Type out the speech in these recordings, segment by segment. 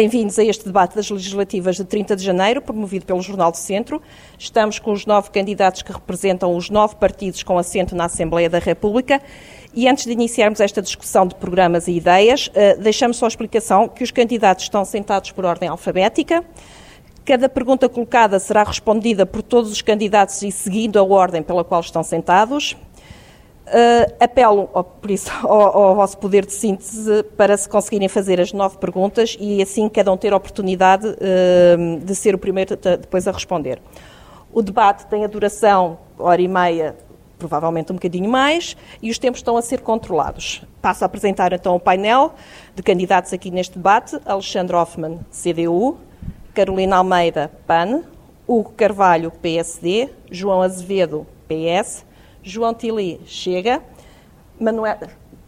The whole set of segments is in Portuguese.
Bem-vindos a este debate das legislativas de 30 de janeiro, promovido pelo Jornal do Centro. Estamos com os nove candidatos que representam os nove partidos com assento na Assembleia da República. E antes de iniciarmos esta discussão de programas e ideias, eh, deixamos só a explicação que os candidatos estão sentados por ordem alfabética. Cada pergunta colocada será respondida por todos os candidatos e seguindo a ordem pela qual estão sentados. Uh, apelo, por isso, ao, ao, vosso poder de síntese para se conseguirem fazer as nove perguntas e assim cada um ter a oportunidade uh, de ser o primeiro depois a responder. O debate tem a duração hora e meia, provavelmente um bocadinho mais, e os tempos estão a ser controlados. Passo a apresentar então o painel de candidatos aqui neste debate: Alexandre Hoffman, CDU, Carolina Almeida, PAN, Hugo Carvalho, PSD, João Azevedo, PS. João Tili chega, Manuel,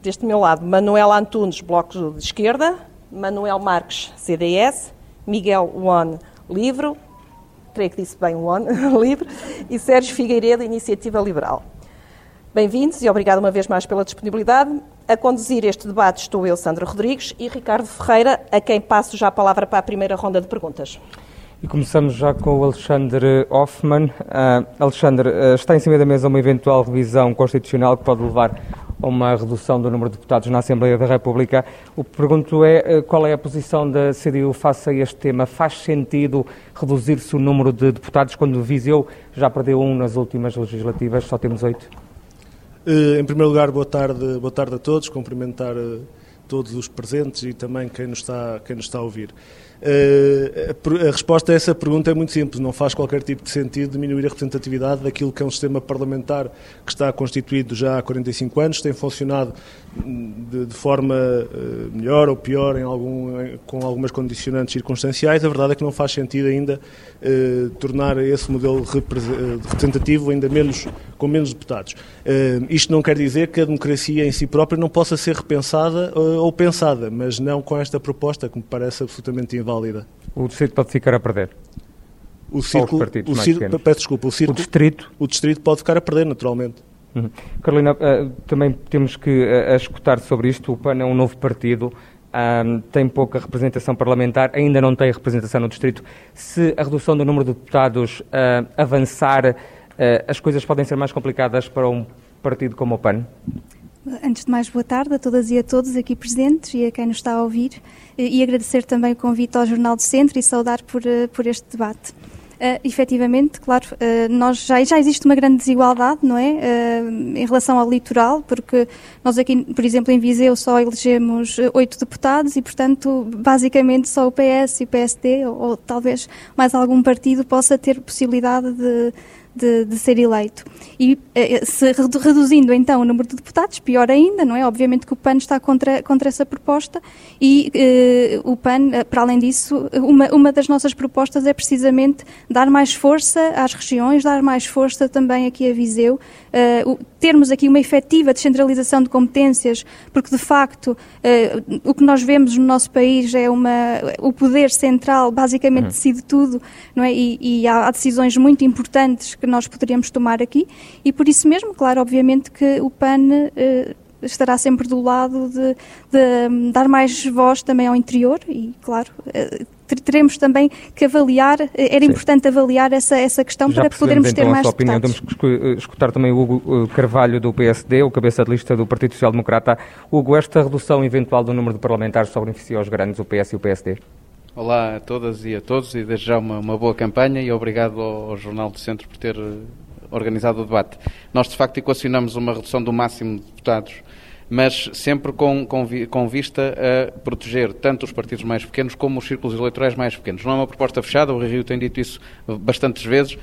deste meu lado, Manuel Antunes, Bloco de Esquerda, Manuel Marques, CDS, Miguel One, Livro, creio que disse bem One, Livre, e Sérgio Figueiredo, Iniciativa Liberal. Bem-vindos e obrigado uma vez mais pela disponibilidade. A conduzir este debate estou eu, Sandra Rodrigues, e Ricardo Ferreira, a quem passo já a palavra para a primeira ronda de perguntas. E começamos já com o Alexandre Hoffman. Uh, Alexandre, uh, está em cima da mesa uma eventual revisão constitucional que pode levar a uma redução do número de deputados na Assembleia da República. O que pergunto é uh, qual é a posição da CDU face a este tema? Faz sentido reduzir-se o número de deputados quando Viseu já perdeu um nas últimas legislativas, só temos oito? Em primeiro lugar, boa tarde, boa tarde a todos, cumprimentar todos os presentes e também quem nos está, quem nos está a ouvir. Uh, a, resposta a essa pergunta é muito simples. Não faz qualquer tipo de sentido diminuir a representatividade daquilo que é um sistema parlamentar que está constituído já há 45 anos, tem funcionado de, de forma uh, melhor ou pior, em algum, com algumas condicionantes circunstanciais. A verdade é que não faz sentido ainda uh, tornar esse modelo representativo ainda menos, com menos deputados. isto não quer dizer que a democracia em si própria não possa ser repensada ou pensada, mas não com esta proposta que me parece absolutamente inválida válida. O distrito pode ficar a perder? O círculo, o círculo peço desculpa, o, círculo, o distrito? O distrito pode ficar a perder, naturalmente. Uhum. Carolina, uh, também temos que uh, escutar sobre isto. O PAN é um novo partido, um, tem pouca representação parlamentar, ainda não tem representação no distrito. Se a redução do número de deputados uh, avançar, as coisas podem ser mais complicadas para um partido como o PAN? Antes de mais, boa tarde a todas e a todos aqui presentes e a quem nos está a ouvir e agradecer também o convite ao Jornal do Centro e saudar por, eh, por este debate. Uh, efetivamente, claro, uh, nós já, já existe uma grande desigualdade, não é? Uh, em relação ao litoral, porque nós aqui, por exemplo, em Viseu só elegemos oito deputados e, portanto, basicamente só o PS e o PSD, ou, ou talvez mais algum partido, possa ter possibilidade de de, de ser eleito. E eh, se reduzindo então o número de deputados, pior ainda, não é? Obviamente que o PAN está contra, contra essa proposta e eh, o PAN, eh, para além disso, uma, uma das nossas propostas é precisamente dar mais força às regiões, dar mais força também aqui a Viseu, uh, termos aqui uma efetiva descentralização de competências, porque de facto uh, o que nós vemos no nosso país é uma, o poder central basicamente uhum. decide tudo, não é? E, e há, há decisões muito importantes que nós poderíamos tomar aqui e por isso mesmo, claro, obviamente que o PAN uh, estará sempre do lado de, de, hum, dar mais voz também ao interior e, claro, uh, teremos também que avaliar, eh, era Sim. importante avaliar essa, essa questão Já para podermos então ter mais opinião. Temos que escutar também o Hugo Carvalho do PSD, o cabeça de lista do Partido Social Democrata. Hugo, esta redução eventual do número de parlamentares só beneficia os grandes, o PS e o PSD? Olá a todas e a todos e desde já uma, uma boa campanha e obrigado ao, ao, Jornal do Centro por ter eh, organizado o debate. Nós de facto equacionamos uma redução do máximo de deputados mas sempre com, com, com, vista a proteger tanto os partidos mais pequenos como os círculos eleitorais mais pequenos. Não é uma proposta fechada, o Rio tem dito isso bastantes vezes.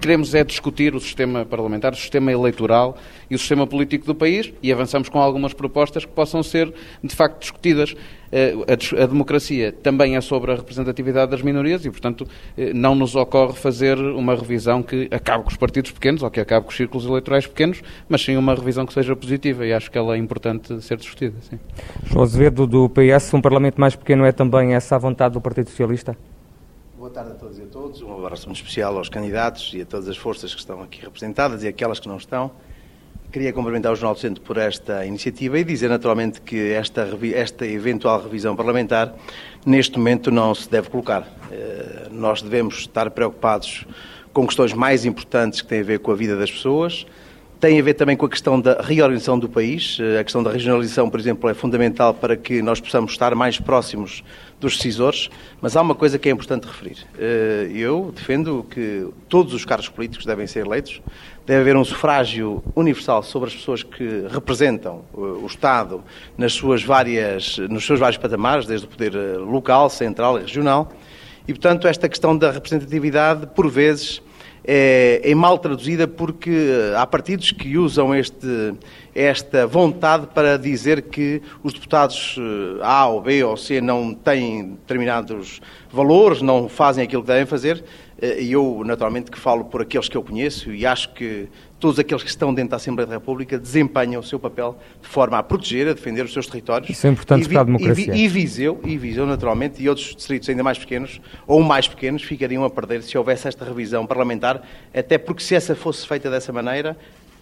Queremos é discutir o sistema parlamentar, o sistema eleitoral e o sistema político do país e avançamos com algumas propostas que possam ser, de facto, discutidas. Eh, a, democracia também é sobre a representatividade das minorias e, portanto, eh, não nos ocorre fazer uma revisão que acabe com os partidos pequenos ou que acabe com os círculos eleitorais pequenos, mas sim uma revisão que seja positiva e acho que ela é importante ser discutida. Sim. João Azevedo, do PS, um Parlamento mais pequeno é também essa a vontade do Partido Socialista? Boa tarde a todos e a todos. Um abraço muito especial aos candidatos e a todas as forças que estão aqui representadas e aquelas que não estão. Queria cumprimentar o Jornal do Centro por esta iniciativa e dizer naturalmente que esta, esta eventual revisão parlamentar neste momento não se deve colocar. Eh, nós devemos estar preocupados com questões mais importantes que têm a ver com a vida das pessoas, tem a ver também com a questão da reorganização do país. Eh, a questão da regionalização, por exemplo, é fundamental para que nós possamos estar mais próximos dos decisores, mas há uma coisa que é importante referir. Eh, eu defendo que todos os cargos políticos devem ser eleitos, deve haver um sufrágio universal sobre as pessoas que representam eh, o Estado nas suas várias, nos seus vários patamares, desde o poder local, central e regional, e, portanto, esta questão da representatividade, por vezes, é, é, mal traduzida porque eh, há partidos que usam este, esta vontade para dizer que os deputados eh, A ou B ou C não têm determinados valores, não fazem aquilo que devem fazer. Eh, e eu, naturalmente, que falo por aqueles que eu conheço e acho que todos aqueles que estão dentro da Assembleia da República desempenham o seu papel de forma a proteger, a defender os seus territórios. Isso é importante e, para a democracia. E, e Viseu, e Viseu, naturalmente, e outros distritos ainda mais pequenos, ou mais pequenos, ficariam a perder se houvesse esta revisão parlamentar, até porque se essa fosse feita dessa maneira,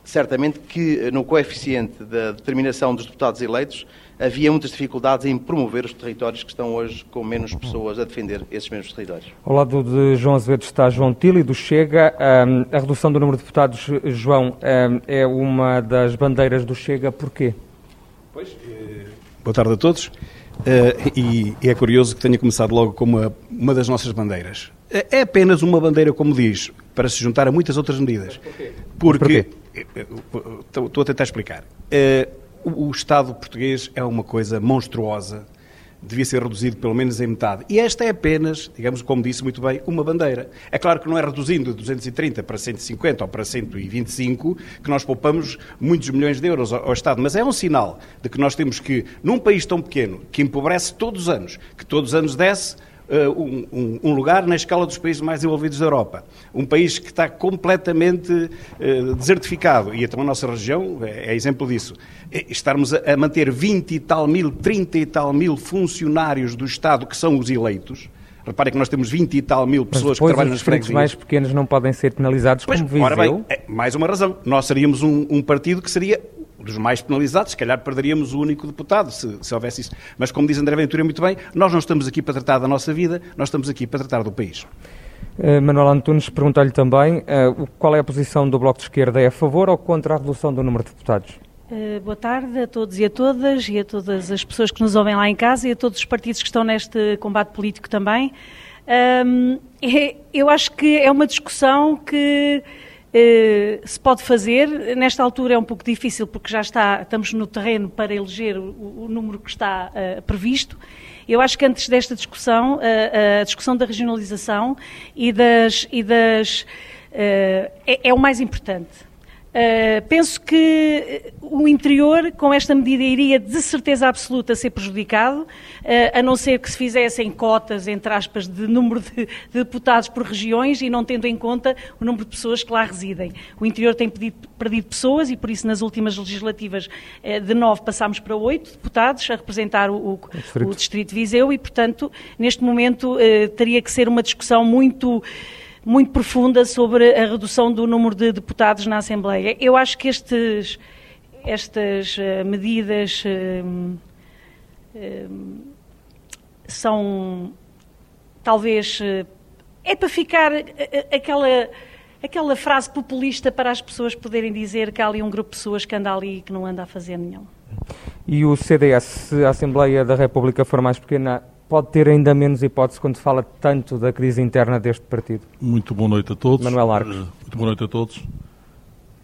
certamente que no coeficiente da determinação dos deputados eleitos havia muitas dificuldades em promover os territórios que estão hoje com menos pessoas a defender esses mesmos territórios. Ao lado de João Azevedo está João Tili, do Chega. a redução do número de deputados, João, é uma das bandeiras do Chega. Porquê? Pois, eh, boa tarde a todos. Eh, e é curioso que tenha começado logo com uma, uma das nossas bandeiras. É apenas uma bandeira, como diz, para se juntar a muitas outras medidas. Porquê? Porque, Porquê? Eh, estou a tentar explicar o, Estado português é uma coisa monstruosa, devia ser reduzido pelo menos em metade. E esta é apenas, digamos, como disse muito bem, uma bandeira. É claro que não é reduzindo de 230 para 150 ou para 125 que nós poupamos muitos milhões de euros ao Estado, mas é um sinal de que nós temos que, num país tão pequeno, que empobrece todos os anos, que todos os anos desce, uh, um, um, lugar na escala dos países mais desenvolvidos da Europa. Um país que está completamente uh, desertificado, e então a nossa região é, é exemplo disso. Estarmos a, a manter 20 e tal mil, 30 e tal mil funcionários do Estado que são os eleitos, Reparem que nós temos 20 e tal mil pessoas que trabalham nas freguesias. os mais pequenos não podem ser penalizados pois, como Viseu? Ora bem, é mais uma razão. Nós seríamos um, um, partido que seria dos mais penalizados, se calhar perderíamos o único deputado se, se houvesse isso. Mas como diz André Ventura muito bem, nós não estamos aqui para tratar da nossa vida, nós estamos aqui para tratar do país. Uh, Manuel Antunes pergunta-lhe também uh, qual é a posição do Bloco de Esquerda, é a favor ou contra a redução do número de deputados? Uh, boa tarde a todos e a todas e a todas as pessoas que nos ouvem lá em casa e a todos os partidos que estão neste combate político também. Um, é, eu acho que é uma discussão que eh, se pode fazer. Nesta altura é um pouco difícil porque já está, estamos no terreno para eleger o, o número que está uh, previsto. Eu acho que antes desta discussão, uh, a discussão da regionalização e das, e das é, é o mais importante. Uh, penso que eh, o interior, com esta medida, iria de certeza absoluta ser prejudicado, uh, a não ser que se fizessem cotas, entre aspas, de número de, de, deputados por regiões e não tendo em conta o número de pessoas que lá residem. O interior tem pedido, perdido pessoas e, por isso, nas últimas legislativas, uh, de nove passámos para oito deputados a representar o, o, o, Distrito de Viseu e, portanto, neste momento teria que ser uma discussão muito muito profunda sobre a redução do número de deputados na Assembleia. Eu acho que estes, estas uh, medidas uh, uh, são talvez é para ficar aquela aquela frase populista para as pessoas poderem dizer que há ali um grupo de pessoas que anda ali e que não anda a fazer nenhum. E o CDS, a Assembleia da República for mais pequena, pode ter ainda menos hipótese quando fala tanto da crise interna deste partido? Muito boa noite a todos. Manuel Arcos. Eh, muito boa noite a todos.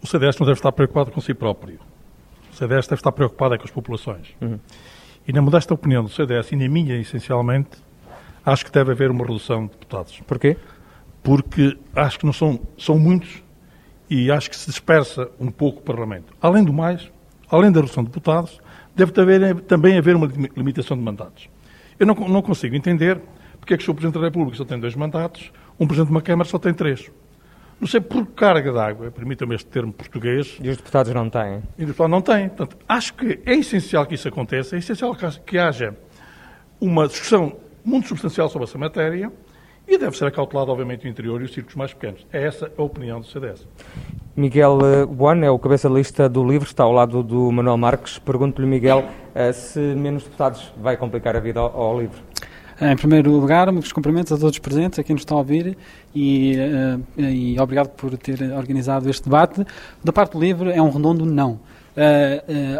O CDS não deve estar preocupado com si próprio. O CDS deve estar preocupado é com as populações. Uhum. E na modesta opinião do CDS, e na minha essencialmente, acho que deve haver uma redução de deputados. Porquê? Porque acho que não são, são muitos e acho que se dispersa um pouco o Parlamento. Além do mais, além da redução de deputados, deve haver, também haver uma limitação de mandatos. Eu não, não consigo entender porque é que o Sr. Presidente da República só tem dois mandatos, um Presidente de uma Câmara só tem três. Não sei por carga d'água, permitam-me este termo português. E os deputados não têm? E os deputados não têm. Portanto, acho que é essencial que isso aconteça, é essencial que haja uma discussão muito substancial sobre essa matéria e deve ser acautelado, obviamente, o interior e os círculos mais pequenos. É essa a opinião do CDS. Miguel Buan é o cabeça de lista do LIVRE, está ao lado do Manuel Marques. Pergunto-lhe, Miguel, se menos deputados vai complicar a vida ao, ao LIVRE? Em primeiro lugar, meus cumprimentos a todos os presentes, a quem nos está a ouvir e, e obrigado por ter organizado este debate. Da parte do LIVRE é um redondo não.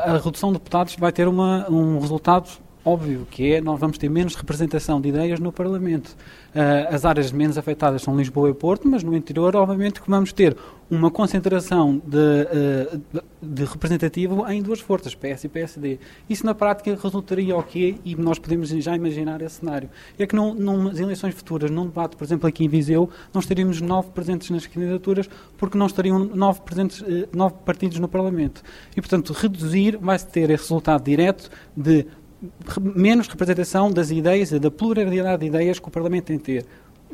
a redução de deputados vai ter uma, um resultado óbvio, que é nós vamos ter menos representação de ideias no Parlamento. Uh, as áreas menos afetadas são Lisboa e Porto, mas no interior, obviamente, que vamos ter uma concentração de, uh, de representativo em duas forças, PS e PSD. Isso na prática resultaria o quê? E nós podemos já imaginar esse cenário. É que numas eleições futuras, num debate, por exemplo, aqui em Viseu, nós teríamos nove presentes nas candidaturas, porque não estariam nove, presentes, uh, nove partidos no Parlamento. E, portanto, reduzir vai-se ter esse resultado direto de menos representação das ideias, da pluralidade de ideias que o Parlamento tem de ter.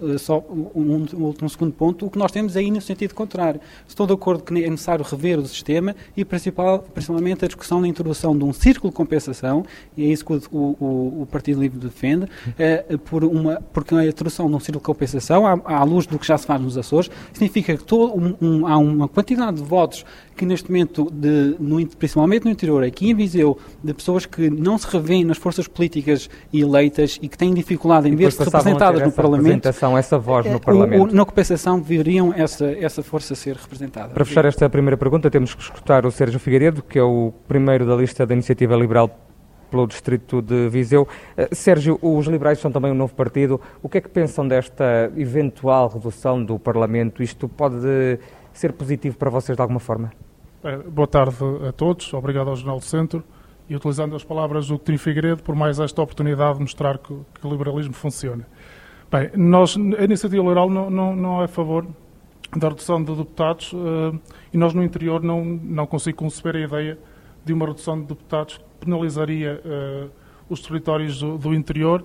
Uh, só um, um, um, segundo ponto, o que nós temos é aí no sentido contrário. Estou de acordo que é necessário rever o sistema e principal, principalmente a discussão da introdução de um círculo de compensação, e é isso que o, o, o Partido Livre defende, uh, por uma, porque a introdução de um círculo de compensação, à, à, luz do que já se faz nos Açores, significa que todo um, há uma quantidade de votos que neste momento, de, no, principalmente no interior, aqui em Viseu, de pessoas que não se revêem nas forças políticas eleitas e que têm dificuldade em ver-se representadas no Parlamento. Essa voz no Parlamento. O, o, na compensação, viriam essa, essa força ser representada. Para fechar esta primeira pergunta, temos que escutar o Sérgio Figueiredo, que é o primeiro da lista da Iniciativa Liberal pelo distrito de Viseu. Uh, Sérgio, os liberais são também um novo partido. O que é que pensam desta eventual redução do Parlamento? Isto pode ser positivo para vocês de alguma forma? Boa tarde a todos, obrigado ao Jornal do Centro e utilizando as palavras do Coutinho Figueiredo por mais esta oportunidade de mostrar que, que o liberalismo funciona. Bem, nós, a Iniciativa Liberal não, não, não é a favor da redução de deputados uh, e nós no interior não, não consigo conceber a ideia de uma redução de deputados que penalizaria uh, os territórios do, do interior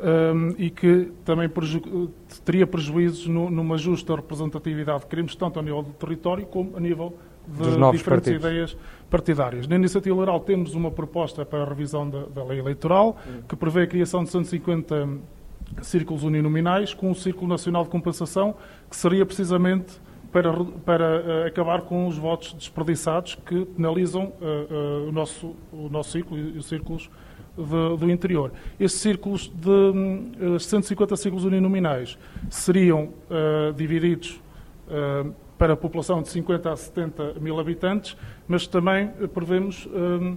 um, e que também preju teria prejuízos no, numa justa representatividade que queremos tanto a nível do território como a nível de diferentes partidos. ideias partidárias. Na Iniciativa Liberal temos uma proposta para a revisão da, da lei eleitoral, que prevê a criação de 150 círculos uninominais, com um círculo nacional de compensação, que seria precisamente para, para uh, acabar com os votos desperdiçados que penalizam uh, uh, o, nosso, o nosso círculo e os círculos de, do interior. Estes círculos de 150 círculos uninominais seriam divididos para a população de 50 a 70 mil habitantes, mas também eh, prevemos um,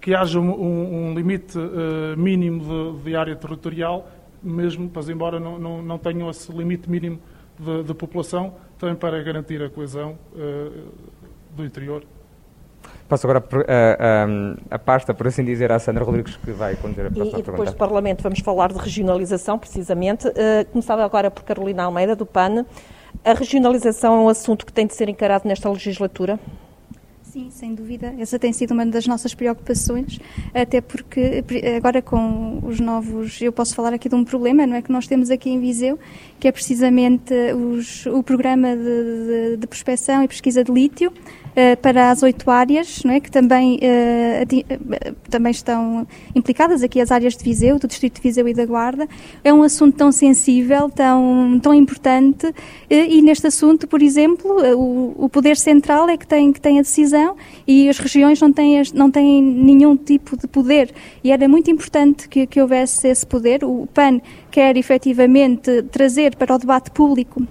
que haja um, um limite uh, mínimo de, de, área territorial, mesmo, mas embora não, não, não tenham esse limite mínimo de, de, população, também para garantir a coesão uh, do interior. Passo agora a, a, a, pasta, por assim dizer, à Sandra Rodrigues, que vai conduzir a próxima E, e depois do Parlamento vamos falar de regionalização, precisamente. Uh, começava agora por Carolina Almeida, do PAN. A regionalização é um assunto que tem de ser encarado nesta legislatura? Sim, sem dúvida. Essa tem sido uma das nossas preocupações, até porque agora com os novos, eu posso falar aqui de um problema, não é que nós temos aqui em Viseu, que é precisamente os, o programa de, de, de prospecção e pesquisa de lítio, para as oito áreas, não é? que também, uh, também estão implicadas aqui as áreas de Viseu, do Distrito de Viseu e da Guarda. É um assunto tão sensível, tão, tão importante e neste assunto, por exemplo, o, o, Poder Central é que tem, que tem a decisão e as regiões não têm, não têm nenhum tipo de poder e era muito importante que, que houvesse esse poder. O PAN quer efetivamente trazer para o debate público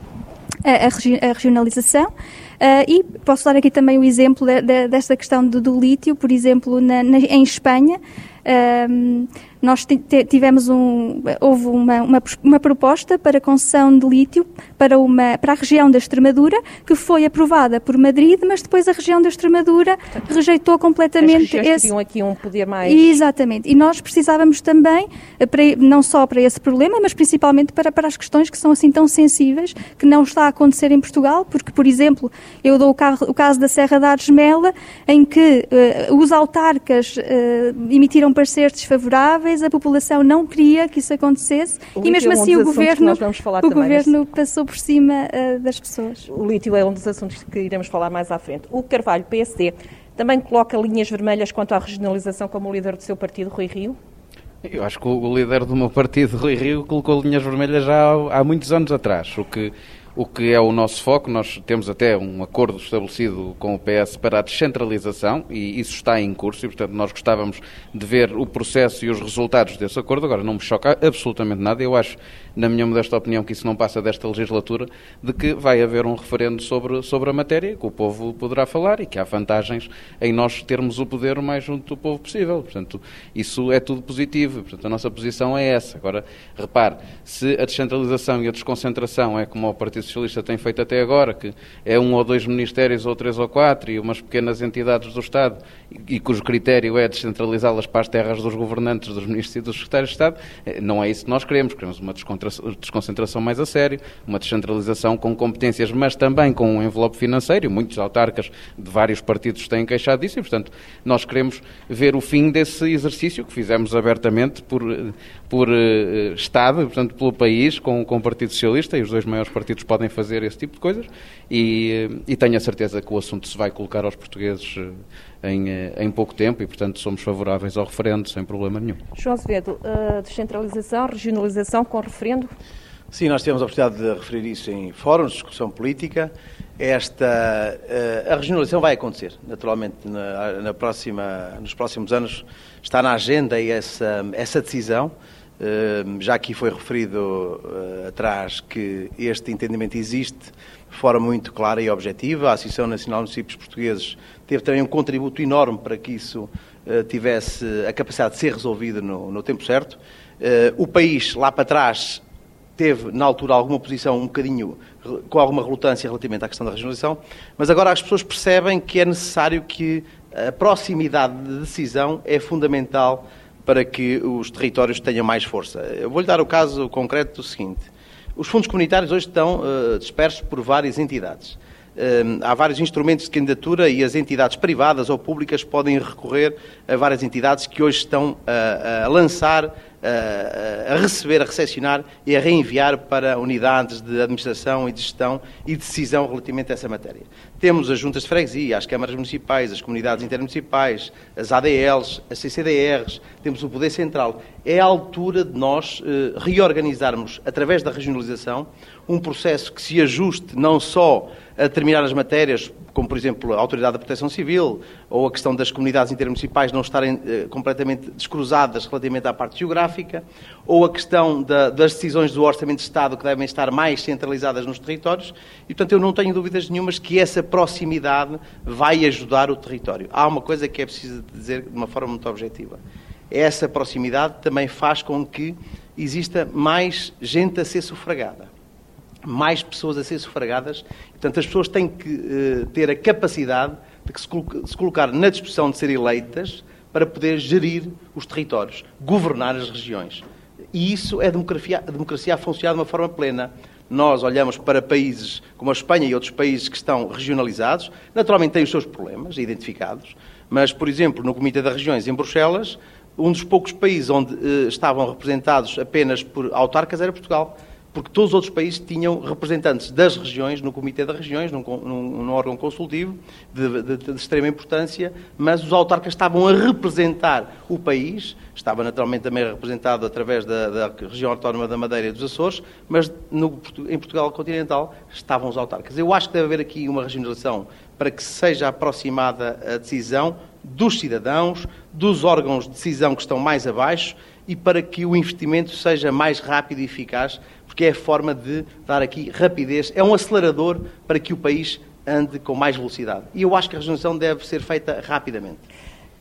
a, a, a regionalização. Uh, e posso dar aqui também o exemplo de, de, desta questão do, do lítio, por exemplo, na, na, em Espanha. Uh, nós tivemos um, houve uma, uma, uma, proposta para concessão de lítio para, uma, para a região da Extremadura, que foi aprovada por Madrid, mas depois a região da Extremadura Portanto, rejeitou completamente as esse. tinham aqui um poder mais. Exatamente. E nós precisávamos também, eh, para, não só para esse problema, mas principalmente para, para as questões que são assim tão sensíveis, que não está a acontecer em Portugal, porque, por exemplo, eu dou o, carro, o caso da Serra da Argemela, em que uh, os autarcas uh, emitiram pareceres desfavoráveis a população não queria que isso acontecesse o e mesmo é um assim o governo, o governo passou por cima uh, das pessoas. O lítio é um dos assuntos que iremos falar mais à frente. O Carvalho, PSD, também coloca linhas vermelhas quanto à regionalização como líder do seu partido, Rui Rio? Eu acho que o líder do meu partido, Rui Rio, colocou linhas vermelhas já há, há muitos anos atrás. O que o que é o nosso foco. Nós temos até um acordo estabelecido com o PS para a descentralização e isso está em curso e, portanto, nós gostávamos de ver o processo e os resultados desse acordo. Agora, não me choca absolutamente nada. Eu acho, na minha modesta opinião, que isso não passa desta legislatura, de que vai haver um referendo sobre, sobre a matéria, que o povo poderá falar e que há vantagens em nós termos o poder o mais junto do povo possível. Portanto, isso é tudo positivo. Portanto, a nossa posição é essa. Agora, repare, se a descentralização e a desconcentração é como o Partido Socialista tem feito até agora, que é um ou dois ministérios ou três ou quatro e umas pequenas entidades do Estado e, cujo critério é descentralizá-las para as terras dos governantes, dos ministros e dos secretários de Estado, eh, não é isso que nós queremos. Queremos uma desconcentração mais a sério, uma descentralização com competências, mas também com um envelope financeiro. Muitos autarcas de vários partidos têm queixado disso e, portanto, nós queremos ver o fim desse exercício que fizemos abertamente por, por uh, Estado, portanto, pelo país, com, com o Partido Socialista, e os dois maiores partidos podem fazer esse tipo de coisas, e, e tenho a certeza que o assunto se vai colocar aos portugueses em, em pouco tempo, e, portanto, somos favoráveis ao referendo, sem problema nenhum. João Azevedo, uh, descentralização, regionalização com referendo? Sim, nós tivemos a oportunidade de referir isso em fóruns de discussão política. Esta, uh, a regionalização vai acontecer, naturalmente, na, na, próxima, nos próximos anos está na agenda essa, essa decisão. Uh, já aqui foi referido uh, atrás que este entendimento existe forma muito clara e objetiva. A Associação Nacional de Municípios Portugueses teve também um contributo enorme para que isso tivesse a capacidade de ser resolvido no, no tempo certo. o país, lá para trás, teve, na altura, alguma posição um bocadinho com alguma relutância relativamente à questão da regionalização, mas agora as pessoas percebem que é necessário que a proximidade de decisão é fundamental para que os territórios tenham mais força. Eu vou-lhe dar o caso concreto do seguinte. Os fundos comunitários hoje estão uh, dispersos por várias entidades. Uh, há vários instrumentos de candidatura e as entidades privadas ou públicas podem recorrer a várias entidades que hoje estão uh, a lançar a, receber, a recepcionar e a reenviar para unidades de administração e de gestão e decisão relativamente a essa matéria. Temos as juntas de freguesia, as câmaras municipais, as comunidades intermunicipais, as ADLs, as CCDRs, temos o Poder Central. É a altura de nós eh, reorganizarmos, através da regionalização, um processo que se ajuste não só a determinadas matérias, como por exemplo a Autoridade da Proteção Civil, ou a questão das comunidades intermunicipais não estarem eh, completamente descruzadas relativamente à parte geográfica, ou a questão da, das decisões do Orçamento de Estado que devem estar mais centralizadas nos territórios, e portanto eu não tenho dúvidas nenhumas que essa proximidade vai ajudar o território. Há uma coisa que é preciso dizer de uma forma muito objetiva. Essa proximidade também faz com que exista mais gente a ser sufragada mais pessoas a ser sufragadas. Portanto, as pessoas têm que uh, ter a capacidade de se, se colocar na disposição de ser eleitas para poder gerir os territórios, governar as regiões. E isso é a democracia, a democracia a funcionar de uma forma plena. Nós olhamos para países como a Espanha e outros países que estão regionalizados, naturalmente têm os seus problemas identificados, mas, por exemplo, no Comitê das Regiões em Bruxelas, um dos poucos países onde uh, estavam representados apenas por autarcas era Portugal porque todos os outros países tinham representantes das regiões no Comitê das Regiões, num, num, num órgão consultivo de, de, de, extrema importância, mas os autarcas estavam a representar o país, estava naturalmente também representado através da, da região autónoma da Madeira e dos Açores, mas no, em Portugal continental estavam os autarcas. Eu acho que deve haver aqui uma regionalização para que seja aproximada a decisão dos cidadãos, dos órgãos de decisão que estão mais abaixo e para que o investimento seja mais rápido e eficaz porque é a forma de dar aqui rapidez, é um acelerador para que o país ande com mais velocidade. E eu acho que a regionalização deve ser feita rapidamente.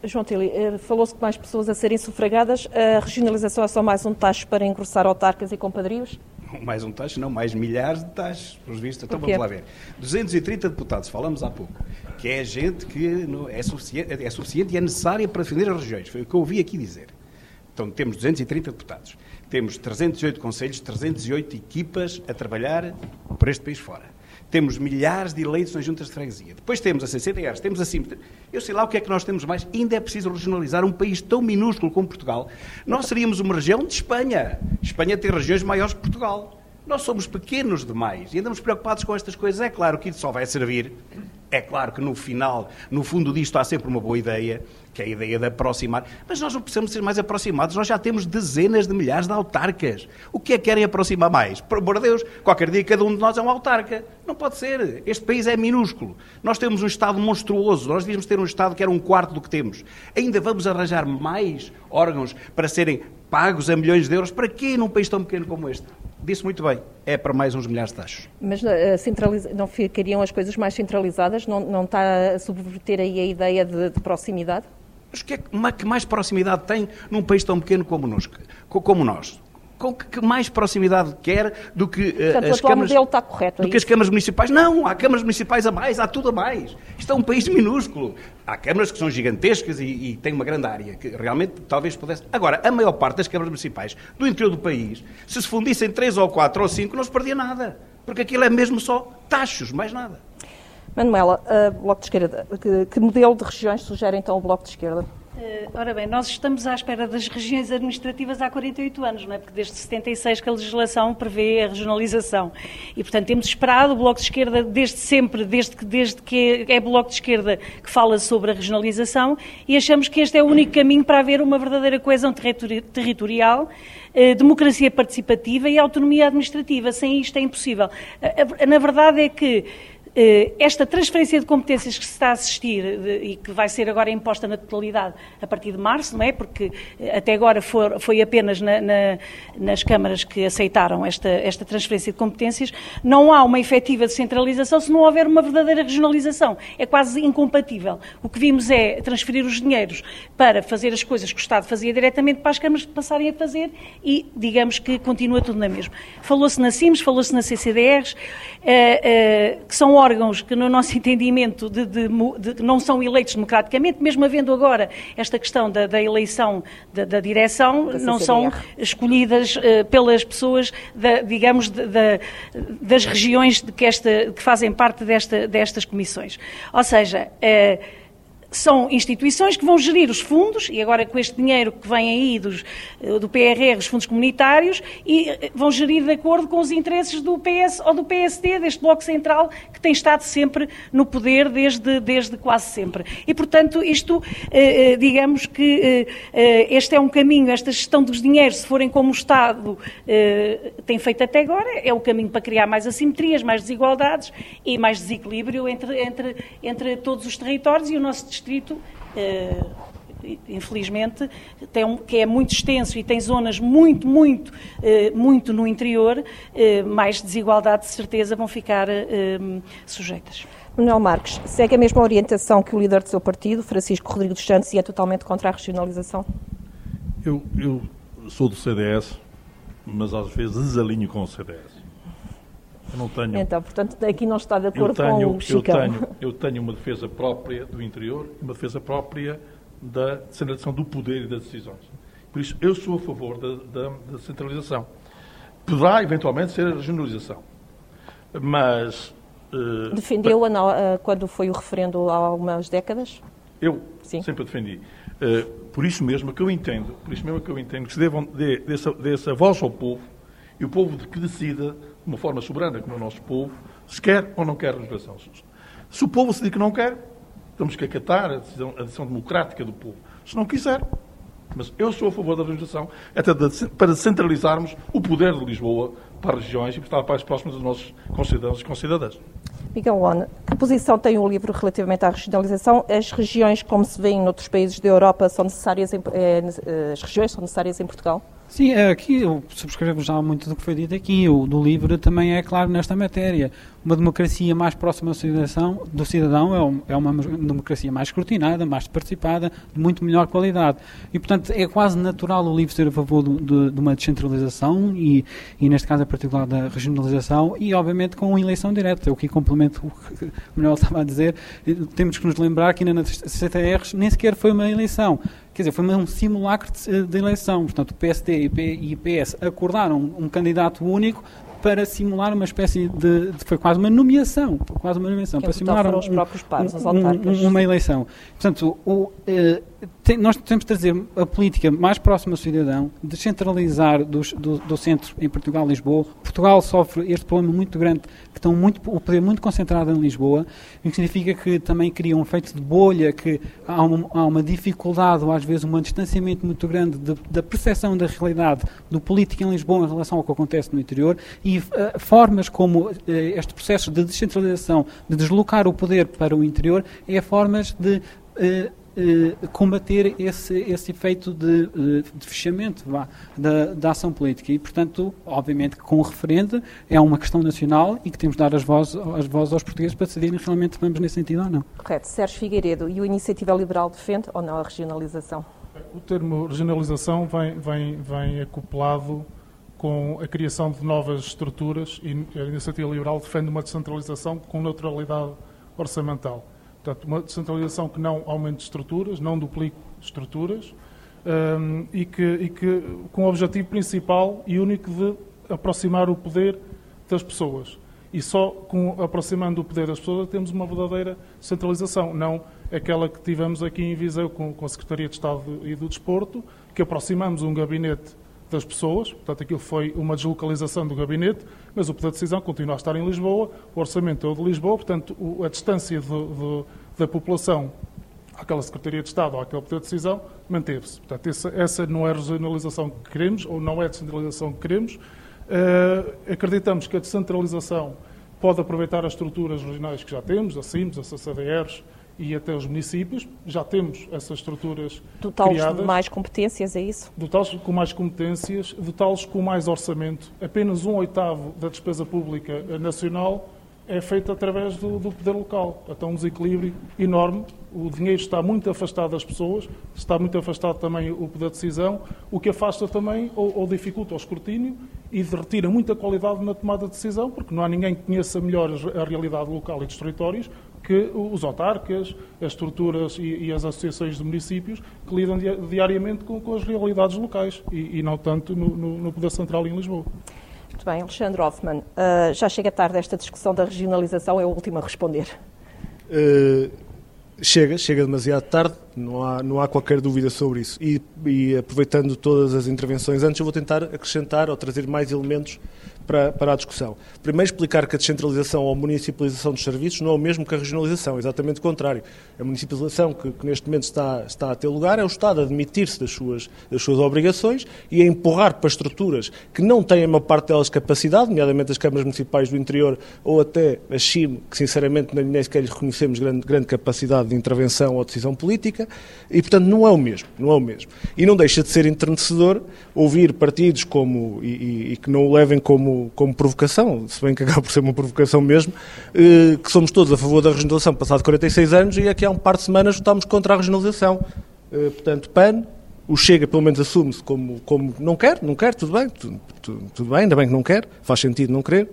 João Tili, eh, falou-se de mais pessoas a serem sufragadas. A regionalização é só mais um tacho para engrossar autarcas e compadrios? Mais um tacho, não, mais milhares de taxos, pelos vistos. Então vamos lá ver. 230 deputados, falamos há pouco, que é gente que é suficiente, é suficiente e é necessária para defender as regiões. Foi o que eu ouvi aqui dizer. Então temos 230 deputados. Temos 308 conselhos, 308 equipas a trabalhar por este país fora. Temos milhares de eleitos nas juntas de freguesia. Depois temos a CCDRs, temos assim. Eu sei lá o que é que nós temos mais. Ainda é preciso regionalizar um país tão minúsculo como Portugal. Nós seríamos uma região de Espanha. Espanha tem regiões maiores que Portugal. Nós somos pequenos demais e andamos preocupados com estas coisas. É claro que isso só vai servir. É claro que no final, no fundo disto, há sempre uma boa ideia, que é a ideia de aproximar. Mas nós não precisamos ser mais aproximados, nós já temos dezenas de milhares de autarcas. O que é que querem aproximar mais? Por amor de Deus, qualquer dia cada um de nós é um autarca. Não pode ser. Este país é minúsculo. Nós temos um Estado monstruoso. Nós devíamos ter um Estado que era um quarto do que temos. Ainda vamos arranjar mais órgãos para serem pagos a milhões de euros. Para quê num país tão pequeno como este? Disse muito bem, é para mais uns milhares de taxos. Mas centraliza... não ficariam as coisas mais centralizadas? Não, não está a subverter aí a ideia de, de proximidade? Mas que, é, que mais proximidade tem num país tão pequeno como, nos, como nós? com que mais proximidade quer do que uh, Portanto, as câmaras está correto, do é que as câmaras municipais. Não, há câmaras municipais a mais, há tudo a mais. Isto é um país minúsculo. Há câmaras que são gigantescas e, e têm uma grande área, que realmente talvez pudesse. Agora, a maior parte das câmaras municipais do interior do país, se se fundissem três ou quatro ou cinco, não se perdia nada. Porque aquilo é mesmo só taxos, mais nada. Manuela, Bloco de Esquerda, que, que modelo de regiões sugere então o Bloco de Esquerda? Uh, ora bem, nós estamos à espera das regiões administrativas há 48 anos, não é? Porque desde 76 que a legislação prevê a regionalização. E, portanto, temos esperado, o Bloco de Esquerda, desde sempre, desde que, desde que é Bloco de Esquerda que fala sobre a regionalização, e achamos que este é o único caminho para haver uma verdadeira coesão territorial, uh, democracia participativa e autonomia administrativa. Sem isto é impossível. Uh, na verdade é que eh, esta transferência de competências que se está a assistir e que vai ser agora imposta na totalidade a partir de março, não é? Porque eh, até agora foi, foi apenas na, na, nas câmaras que aceitaram esta, esta transferência de competências, não há uma efetiva descentralização se não houver uma verdadeira regionalização. É quase incompatível. O que vimos é transferir os dinheiros para fazer as coisas que o Estado fazia diretamente para as câmaras passarem a fazer e, digamos que continua tudo na mesma. Falou-se na CIMS, falou-se na CCDRs, eh, que são órgãos que, no nosso entendimento, de, de, de, não são eleitos democraticamente, mesmo havendo agora esta questão da, da eleição da, da direção, da não são escolhidas uh, pelas pessoas, da, digamos, das regiões que, esta, que fazem parte desta, destas comissões. Ou seja, uh, são instituições que vão gerir os fundos, e agora com este dinheiro que vem aí dos, eh, do PRR, os fundos comunitários, e eh, vão gerir de acordo com os interesses do PS ou do PSD, deste Bloco Central, que tem estado sempre no poder desde, desde quase sempre. E, portanto, isto, eh, digamos que este é um caminho, esta gestão dos dinheiros, se forem como o Estado tem feito até agora, é o caminho para criar mais assimetrias, mais desigualdades e mais desequilíbrio entre, entre, entre todos os territórios e o nosso distrito, eh, infelizmente, tem um, que é muito extenso e tem zonas muito, muito, eh, muito no interior, eh, mais desigualdade de certeza vão ficar sujeitas. Manuel Marques, segue a mesma orientação que o líder do seu partido, Francisco Rodrigo dos Santos, e é totalmente contra a regionalização? Eu, eu sou do CDS, mas às vezes desalinho com o CDS. Eu não tenho. Então, portanto, aqui não está de acordo tenho, com o Chicão. Eu tenho, eu tenho uma defesa própria do interior e uma defesa própria da descentralização do poder e das decisões. Por isso, eu sou a favor da, da, da centralização. Poderá, eventualmente, ser a regionalização. Mas. Uh, Defendeu-a uh, quando foi o referendo há algumas décadas? Eu Sim. sempre a defendi. Uh, por isso mesmo que eu entendo, por isso mesmo que eu entendo que se devam, dê, dê, essa, dê essa voz ao povo e o povo que decida de uma forma soberana, como o nosso povo, se quer ou não quer renovação. Se o povo se diz que não quer, temos que acatar a decisão, a decisão democrática do povo. Se não quiser, mas eu sou a favor da legislação, até de, para centralizarmos o poder de Lisboa para as regiões e para as próximas dos nossos concidadãos e concidadãs. Miguel Lone, que posição tem o livro relativamente à regionalização? As regiões, como se vê em outros países da Europa, são necessárias em, eh, as regiões são necessárias em Portugal? Sim, é, aqui eu subscrevo já muito do que foi dito aqui. O do livro também é claro nesta matéria. Uma democracia mais próxima do cidadão, cidadão é, uma democracia mais escrutinada, mais participada, de muito melhor qualidade. E, portanto, é quase natural o livro ser a favor de, uma descentralização e, e, neste caso, em particular, da regionalização e, obviamente, com uma eleição direta. O que complemento o que o Manuel estava a dizer. Temos que nos lembrar que ainda na CTRs nem sequer foi uma eleição quer dizer, foi um simulacro de, de eleição. Portanto, o PSD e o PS acordaram um candidato único para simular uma espécie de, de, foi quase uma nomeação, quase uma nomeação que para simular um, os próprios pares, um, um, uma eleição. Portanto, o, uh, tem, nós temos de trazer a política mais próxima ao cidadão, descentralizar do, do, do, centro, em Portugal, Lisboa. Portugal sofre este problema muito grande, que estão muito, o poder muito concentrado em Lisboa, o que significa que também cria um efeito de bolha, que há uma, há uma dificuldade, ou às vezes um distanciamento muito grande de, da percepção da realidade do político em Lisboa em relação ao que acontece no interior, e uh, formas como uh, este processo de descentralização, de deslocar o poder para o interior, é formas de uh, combater esse, esse efeito de, eh, de fechamento vá, da, da, ação política. E, portanto, obviamente que com o referendo é uma questão nacional e que temos de dar as vozes, as vozes aos portugueses para decidirem realmente vamos nesse sentido ou não. Correto. Sérgio Figueiredo, e o Iniciativa Liberal defende ou não a regionalização? O termo regionalização vem, vem, vem acoplado com a criação de novas estruturas e a Iniciativa Liberal defende uma descentralização com neutralidade orçamental. Portanto, uma descentralização que não aumente estruturas, não duplique estruturas um, e, que, e que com o objetivo principal e único de aproximar o poder das pessoas. E só com aproximando o poder das pessoas temos uma verdadeira centralização, não aquela que tivemos aqui em Viseu com, com a Secretaria de Estado e do Desporto, que aproximamos um gabinete das pessoas, portanto aquilo foi uma deslocalização do gabinete, mas o poder de decisão continua a estar em Lisboa, o orçamento é o de Lisboa, portanto a distância de, de, da população àquela Secretaria de Estado ou àquele poder de decisão manteve-se. Portanto, essa, essa, não é a regionalização que queremos, ou não é a descentralização que queremos. Uh, acreditamos que a descentralização pode aproveitar as estruturas regionais que já temos, a CIMS, a CCDRs, e até os municípios. Já temos essas estruturas dotá-los criadas. de mais competências, é isso? Dotá-los com mais competências, dotá-los com mais orçamento. Apenas um oitavo da despesa pública nacional é feita através do, do poder local. Então, um desequilíbrio enorme. O dinheiro está muito afastado das pessoas, está muito afastado também o poder de decisão, o que afasta também ou, ou dificulta o escrutínio e retira muita qualidade na tomada de decisão, porque não há ninguém que conheça melhor a realidade local e dos territórios que os autarcas, as estruturas e, e, as associações de municípios que lidam diariamente com, com as realidades locais e, e não tanto no, no, no, Poder Central em Lisboa. Muito bem, Alexandre Hoffmann, uh, já chega tarde esta discussão da regionalização, é o último a responder. Uh, chega, chega demasiado tarde, não há, não há qualquer dúvida sobre isso. E, e aproveitando todas as intervenções antes, eu vou tentar acrescentar ou trazer mais elementos para, para a discussão. Primeiro, explicar que a descentralização ou municipalização dos serviços não é o mesmo que a regionalização, é exatamente o contrário. A municipalização que, que neste momento está, está a ter lugar é o Estado a admitir-se das suas, das suas obrigações e a empurrar para estruturas que não têm a maior parte delas capacidade, nomeadamente as câmaras municipais do interior ou até a CHIM, que sinceramente nem sequer lhes reconhecemos grande, grande capacidade de intervenção ou decisão política, e portanto não é o mesmo, não é o mesmo. E não deixa de ser enternecedor ouvir partidos como, e, e, e que não o levem como como, provocação, se bem que acaba por ser uma provocação mesmo, eh, que somos todos a favor da regionalização passado 46 anos e aqui há um par de semanas votámos contra a regionalização. Eh, portanto, PAN, o Chega pelo menos assume-se como, como não quer, não quer, tudo bem, tudo, tudo, bem, ainda bem que não quer, faz sentido não querer.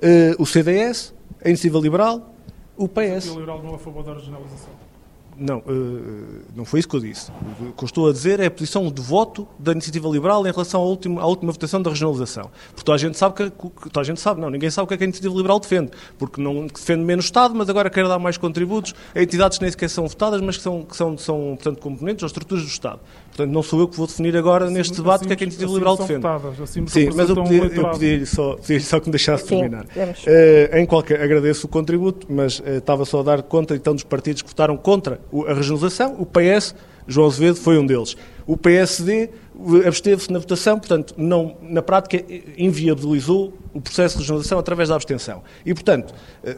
Eh, o CDS, a Iniciativa Liberal, o PS. Iniciativa Liberal não é a favor da regionalização. Não, uh, não foi isso que eu disse. O que eu estou a dizer é a posição de voto da iniciativa liberal em relação à última, à última votação da regionalização. Porque toda a gente sabe que, toda a gente sabe, não, ninguém sabe o que é que a iniciativa liberal defende. Porque não defende menos Estado, mas agora quer dar mais contributos a entidades que nem sequer são votadas, mas que são, que são, são portanto, componentes ou estruturas do Estado. Portanto, não sou eu que vou definir agora assim, neste debate o que é que a iniciativa liberal defende. Votadas, assim Sim, mas eu pedi-lhe um pedi só, pedi só que me deixasse Sim, terminar. Uh, em qualquer, agradeço o contributo, mas uh, estava só a dar conta então dos partidos que votaram contra a regionalização o PS, João Azevedo foi um deles. O PSD absteve-se na votação, portanto, não, na prática inviabilizou o processo de regionalização através da abstenção. E, portanto, eh,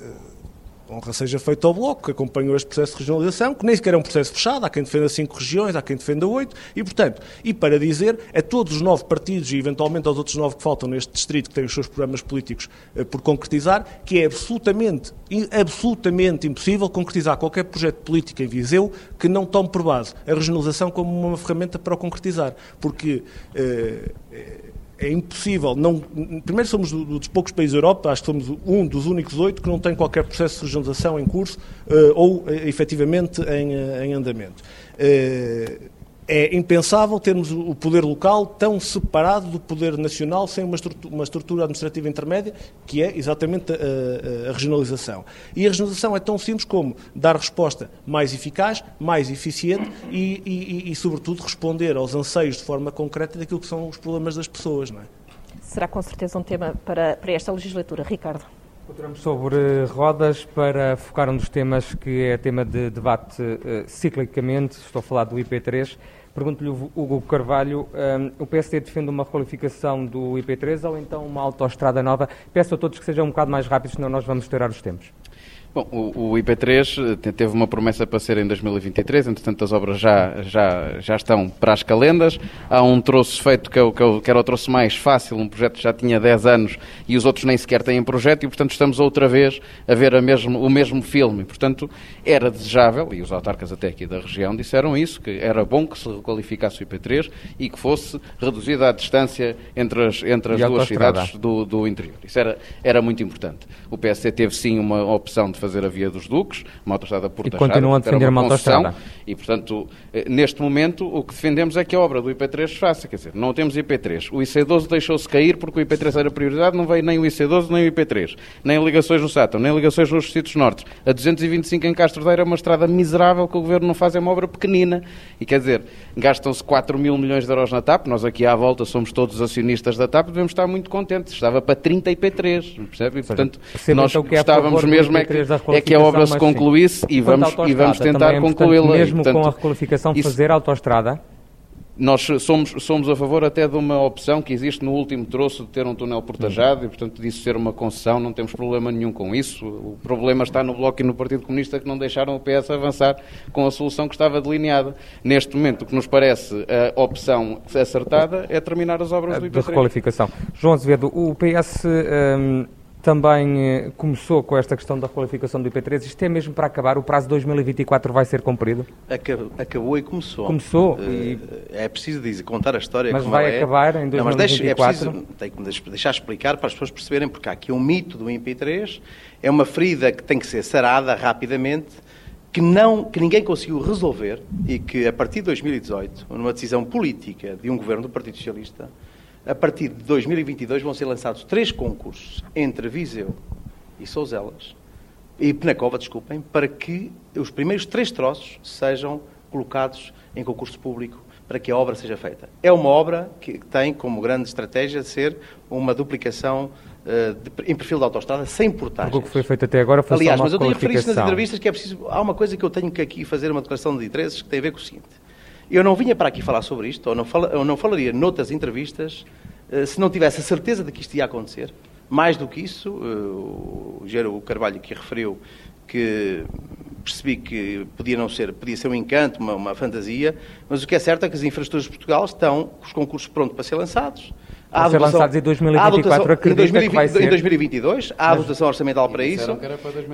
honra seja feita ao Bloco, que acompanhou este processo de regionalização, que nem sequer é um processo fechado, há quem defenda cinco regiões, há quem defenda oito, e, portanto, e para dizer a todos os nove partidos e, eventualmente, aos outros nove que faltam neste distrito, que têm os seus programas políticos eh, por concretizar, que é absolutamente, absolutamente impossível concretizar qualquer projeto político em Viseu que não tome por base a regionalização como uma ferramenta para o concretizar, porque... Eh, é impossível. Não, primeiro, somos dos poucos países da Europa, acho que somos um dos únicos oito que não tem qualquer processo de regionalização em curso uh, ou uh, efetivamente em, uh, em andamento. Uh, é impensável termos o poder local tão separado do poder nacional sem uma estrutura, uma estrutura administrativa intermédia, que é exatamente a, a, regionalização. E a regionalização é tão simples como dar resposta mais eficaz, mais eficiente e, e, e, sobretudo, responder aos anseios de forma concreta daquilo que são os problemas das pessoas. Não é? Será com certeza um tema para, para esta legislatura. Ricardo. Continuamos sobre rodas para focar um dos temas que é tema de debate uh, ciclicamente. Estou a falar do IP3. Pergunto-lhe, Hugo Carvalho, um, eh, o PSD defende uma requalificação do IP3 ou então uma autoestrada nova? Peço a todos que sejam um bocado mais rápidos, senão nós vamos estourar os tempos. Bom, o, o, IP3 eh, teve uma promessa para ser em 2023, entretanto as obras já, já, já estão para as calendas. Há um troço feito que, é que, que era o troço mais fácil, um projeto que já tinha 10 anos e os outros nem sequer têm projeto e, portanto, estamos outra vez a ver a mesmo, o mesmo filme. Portanto, era desejável, e os autarcas até aqui da região disseram isso, que era bom que se requalificasse o IP3 e que fosse reduzida a distância entre as, entre as duas cidades do, do interior. Isso era, era muito importante. O PSD teve sim uma opção de fazer a Via dos Duques, uma autostrada por E continuam a defender uma, uma autostrada. E, portanto, eh, neste momento, o que defendemos é que a obra do IP3 se faça. Quer dizer, não temos IP3. O IC12 deixou-se cair porque o IP3 era prioridade, não veio nem o IC12 nem o IP3. Nem ligações no Sátão, nem ligações nos distritos norte. A 225 em Castro Daire é uma estrada miserável que o Governo não faz, é uma obra pequenina. E, quer dizer, gastam-se 4 mil milhões de euros na TAP, nós aqui à volta somos todos acionistas da TAP, devemos estar muito contentes. Estava para 30 IP3, percebe? E, portanto, nós então gostávamos mesmo é que, é que a obra se concluísse e vamos, e vamos tentar é concluí-la. Mesmo portanto, com a requalificação, isso, fazer autoestrada? Nós somos, somos a favor até de uma opção que existe no último troço de ter um túnel portajado uhum. e, portanto, disso ser uma concessão, não temos problema nenhum com isso. O problema está no Bloco e no Partido Comunista que não deixaram o PS avançar com a solução que estava delineada. Neste momento, o que nos parece a opção acertada é terminar as obras do IP3. De requalificação. João Azevedo, o PS... Hum também eh, começou com esta questão da qualificação do IP3. Isto é mesmo para acabar? O prazo de 2024 vai ser cumprido? Acabou, acabou e começou. Começou? Uh, e... É preciso dizer, contar a história Mas vai é. acabar em 2024? Não, mas deixa, é preciso, tenho que deixar explicar para as pessoas perceberem, porque há aqui um mito do IP3, é uma ferida que tem que ser sarada rapidamente, que, não, que ninguém conseguiu resolver e que a partir de 2018, numa decisão política de um governo do Partido Socialista, a partir de 2022 vão ser lançados três concursos entre Viseu e Souzelas, e Penacova, desculpem, para que os primeiros três troços sejam colocados em concurso público para que a obra seja feita. É uma obra que tem como grande estratégia ser uma duplicação uh, de, em perfil de autostrada sem portagens. O que foi feito até agora foi Aliás, só uma mas eu tenho referido nas entrevistas que é preciso... Há uma coisa que eu tenho que aqui fazer uma declaração de interesses que tem a ver com o seguinte. Eu não vinha para aqui falar sobre isto, ou não, fala, ou não falaria noutras entrevistas, uh, se não tivesse a certeza de que isto ia acontecer. Mais do que isso, uh, o Gero Carvalho que referiu que percebi que podia não ser, podia ser um encanto, uma, uma, fantasia, mas o que é certo é que as infraestruturas de Portugal estão com os concursos prontos para ser lançados. Há ser lançados em 2024, acredita em 2020, que vai ser? Em 2022, há a dotação orçamental para isso.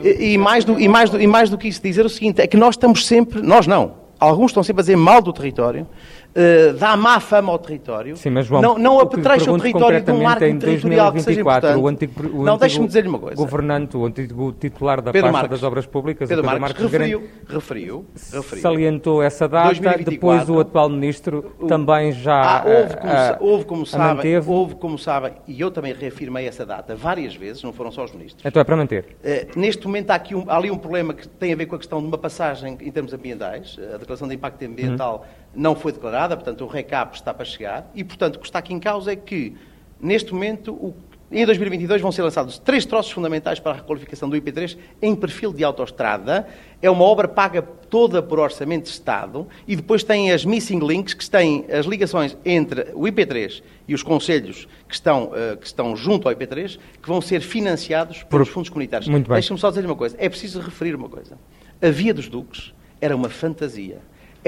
E, e, mais do, e, mais do, e mais do que isso, dizer o seguinte, é que nós estamos sempre, nós não, alguns estão sempre a dizer mal do território, uh, dá má fama ao território, Sim, mas João, não, não apetrecha o território de um territorial que seja importante. O antigo, o não, deixe-me dizer-lhe uma coisa. governante, o antigo titular da Pedro pasta Marques, das obras públicas, Pedro, Pedro Marques, Marques referiu, referiu, referiu, salientou essa data, 2024, depois o atual ministro o, também já ah, houve, como, uh, houve, como sabem, manteve. houve, como sabem, e eu também reafirmei essa data várias vezes, não foram só os ministros. Então é para manter. Uh, neste momento há, aqui um, há ali um problema que tem a ver com a questão de uma passagem em termos ambientais, a declaração de impacto ambiental uhum não foi declarada, portanto, o recap está para chegar, e, portanto, o que está aqui em causa é que, neste momento, o, em 2022 vão ser lançados três troços fundamentais para a requalificação do IP3 em perfil de autoestrada. É uma obra paga toda por orçamento de Estado e depois tem as missing links, que têm as ligações entre o IP3 e os conselhos que estão, uh, que estão junto ao IP3, que vão ser financiados pelos por... fundos comunitários. Deixa-me só dizer uma coisa. É preciso referir uma coisa. A Via dos Duques era uma fantasia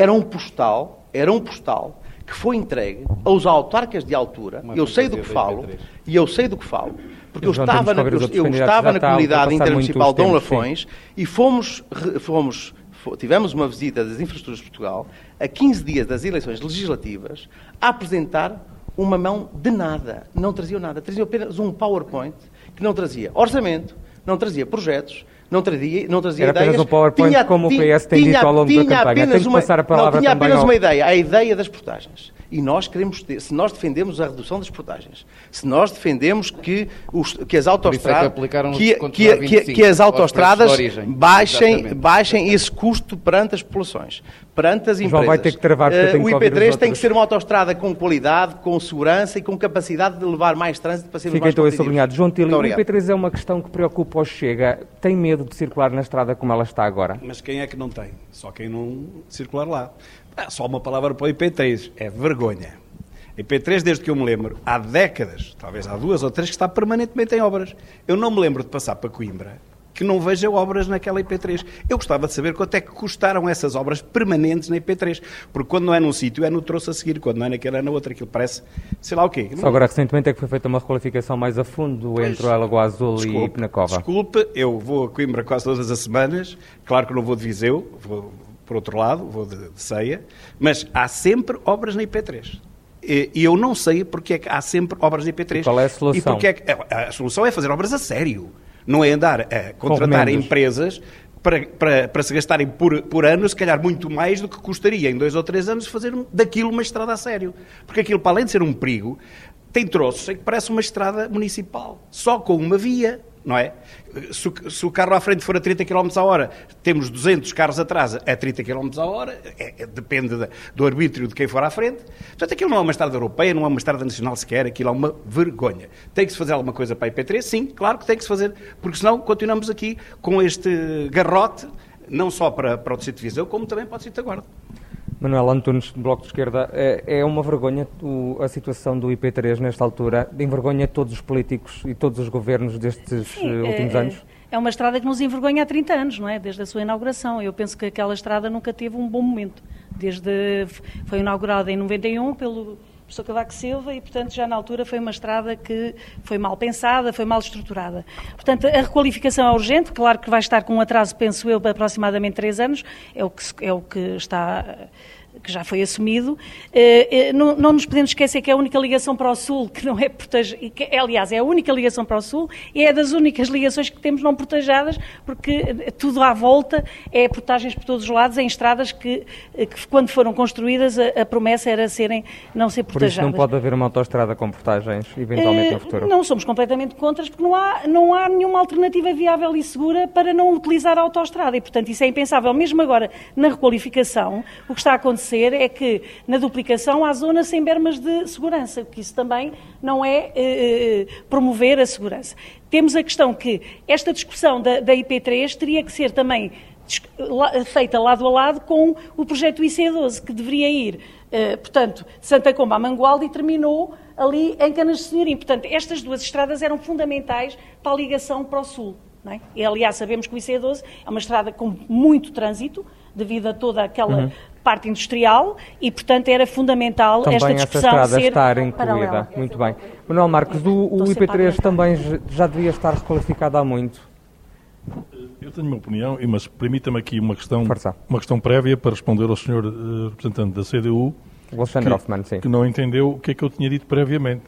era um postal, era um postal que foi entregue aos autarcas de altura, Uma eu sei do que falo, e eu sei do que falo, porque eu, eu estava na, eu estava na comunidade intermunicipal de Dom Lafões e fomos, fomos, tivemos uma visita das infraestruturas de Portugal a 15 dias das eleições legislativas a apresentar uma mão de nada, não traziam nada, traziam apenas um PowerPoint que não trazia orçamento, não trazia projetos, não trazia, não trazia Era ideias. apenas um PowerPoint, tinha, como o PS tem tinha, dito ao longo da campanha. apenas Tenho que uma, passar a palavra não, tinha apenas ao- uma ideia, a ideia das portagens. E nós queremos ter, se nós defendemos a redução das portagens, se nós defendemos que, os, que as é que os que, que, que, 25 que as origem. baixem, Exatamente. baixem esse custo perante as populações, perante as João empresas. vai ter que travar, porque tenho o que ouvir os IP3 tem que ser uma autoestrada com qualidade, com segurança e com capacidade de levar mais trânsito para sermos Fica mais então aí competitivos. sublinhado. João Tilo, o obrigado. IP3 é uma questão que preocupa ou chega. Tem medo de circular na estrada como ela está agora? Mas quem é que não tem? Só quem não circular lá. Ah, só uma palavra para o IP3. É vergonha. IP3, desde que eu me lembro, há décadas, talvez há duas ou três, que está permanentemente em obras. Eu não me lembro de passar para Coimbra que não veja obras naquela IP3. Eu gostava de saber quanto é que custaram essas obras permanentes na IP3. Porque quando não é num sítio, é no troço a seguir. Quando não é naquele, é na outra. Aquilo parece, sei lá o quê. Só agora recentemente é que foi feita uma requalificação mais a fundo entre a Lagoa Azul e Desculpe, Penacova. Desculpe, eu vou a Coimbra quase todas as semanas. Claro que não vou de Viseu, vou por outro lado, vou de, de Ceia. Mas há sempre obras na IP3. E eu não sei porque é que há sempre obras na IP3. E qual é a solução? E porque é que- a, a solução é fazer obras a sério. Não é andar a contratar empresas para, para, para se gastarem por, por ano, se calhar muito mais do que custaria em dois ou três anos fazer daquilo uma estrada a sério. Porque aquilo, para além de ser um perigo, tem troços em que parece uma estrada municipal, só com uma via, não é? Se, o- se o carro à frente for a 30 km a hora, temos 200 carros atrás a 30 km a hora, é- é- depende do arbítrio de quem for à frente. Portanto, aquilo não é uma estrada europeia, não é uma estrada nacional sequer, aquilo é uma vergonha. Tem que se fazer alguma coisa para a IP3? Sim, claro que tem que se fazer, porque senão continuamos aqui com este garrote, não só para, para o Distrito de Viseu, como também para o Distrito da Guarda. Manuel Antunes, do Bloco de Esquerda, é, é uma vergonha a situação do IP3 nesta altura, envergonha todos os políticos e todos os governos destes Sim, eh, últimos é, anos? É uma estrada que nos envergonha há 30 anos, não é? Desde a sua inauguração. Eu penso que aquela estrada nunca teve um bom momento. Desde foi inaugurada em 91 pelo professor Cavaco Silva e, portanto, já na altura foi uma estrada que foi mal pensada, foi mal estruturada. Portanto, a requalificação é urgente, claro que vai estar com um atraso, penso eu, de aproximadamente três anos, é o que, é o que está que já foi assumido. Eh, eh, não, não nos podemos esquecer que é a única ligação para o Sul que não é protegida, aliás, é a única ligação para o Sul e é das únicas ligações que temos não protejadas, porque eh, tudo à volta é portagens por todos os lados, em estradas que, que quando foram construídas, a, a promessa era serem, não ser Por isso protejadas. não pode haver uma autoestrada com portagens, eventualmente no futuro? Não somos completamente contras porque não há, não há nenhuma alternativa viável e segura para não utilizar a autoestrada e, portanto, isso é impensável. Mesmo agora, na requalificação, o que está a acontecer é que na duplicação há zonas sem bermas de segurança, porque isso também não é eh, promover a segurança. Temos a questão que esta discussão da, da IP3 teria que ser também feita lado a lado com o projeto IC12, que deveria ir, eh, portanto, Santa Comba a Mangualde e terminou ali em Canas de Senhorim. Portanto, estas duas estradas eram fundamentais para a ligação para o Sul. É? E, aliás, sabemos que o IC12 é uma estrada com muito trânsito, devido a toda aquela Uhum. Parte industrial, e, portanto, era fundamental Também esta essa discussão estrada ser estar incluída. paralela. Muito bem. Manuel Marcos, o, o Estou sempre a IP3 também já devia estar requalificado há muito. Eu tenho uma opinião, mas permita-me aqui uma questão, Força. uma questão prévia para responder ao senhor eh, representante da CDU, que, Hoffmann, sim. que não entendeu o que é que eu tinha dito previamente.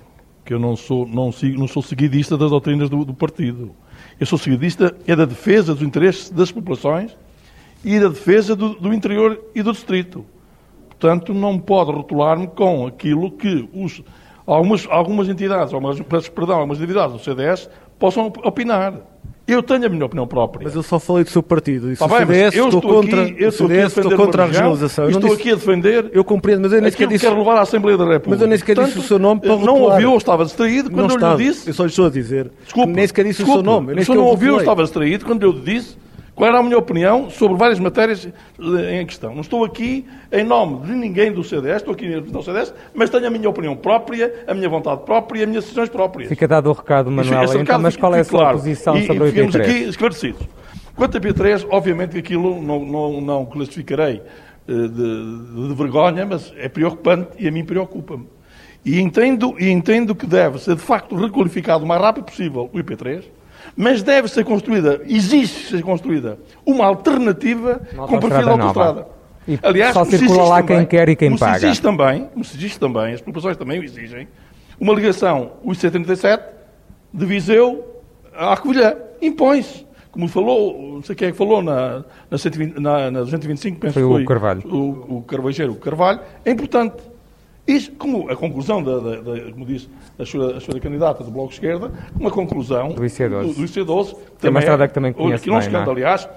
Que eu não sou, não sigo, não sou seguidista das doutrinas do, do partido. Eu sou seguidista é da defesa dos interesses das populações e da defesa do, do interior e do distrito. Portanto, não pode rotular-me com aquilo que os, algumas, algumas entidades, algumas, peço perdão, algumas entidades do CDS possam opinar. Eu tenho a minha opinião própria. Mas eu só falei do seu partido. Se Tá bem, CDS, eu estou, estou contra, aqui, eu estou CDS, estou contra a regionalização. Eu Estou disse- aqui a defender Eu compreendo, mas eu nem sequer disse... quer levar à Assembleia da República. Mas eu nem sequer disse o seu nome para Não rotular. ouviu ou estava distraído quando não eu estava. lhe disse? Eu só lhe estou a dizer. Desculpe, nem sequer disse desculpe, o seu nome. Eu nem o senhor sequer não ouviu ou rotulei. estava distraído quando eu lhe disse qual era a minha opinião sobre várias matérias eh, em questão. Não estou aqui em nome de ninguém do CDS, estou aqui em representação do CDS, mas tenho a minha opinião própria, a minha vontade própria e as minhas decisões próprias. Fica dado o recado, Manuel. Então, recado mas qual é a sua claro. posição e, sobre o e ficamos IP3? aqui esclarecidos. Quanto a IP3, obviamente que aquilo não, não, não classificarei eh, de, de vergonha, mas é preocupante e a mim preocupa-me. E entendo, e entendo que deve ser, de facto, requalificado o mais rápido possível o IP3, mas deve ser construída, existe ser construída, uma alternativa Uma com perfil de autostrada. E Aliás, só circula lá quem também- quer e quem paga. existe também, como se existe também, as populações também o exigem, uma ligação, o IC37, de Viseu à Covilhã. Impõe-se. como falou, não sei quem é que falou na, na, 120, na, na 225, penso foi que foi o Carvalho. O, o Carvalheiro, o Carvalho, é importante. Isto, como a conclusão, da, da, da como disse a senhora, a senhora candidata do Bloco de Esquerda, uma conclusão do IC12, do, do IC12 que é uma estrada que também conhece bem, não é? aliás,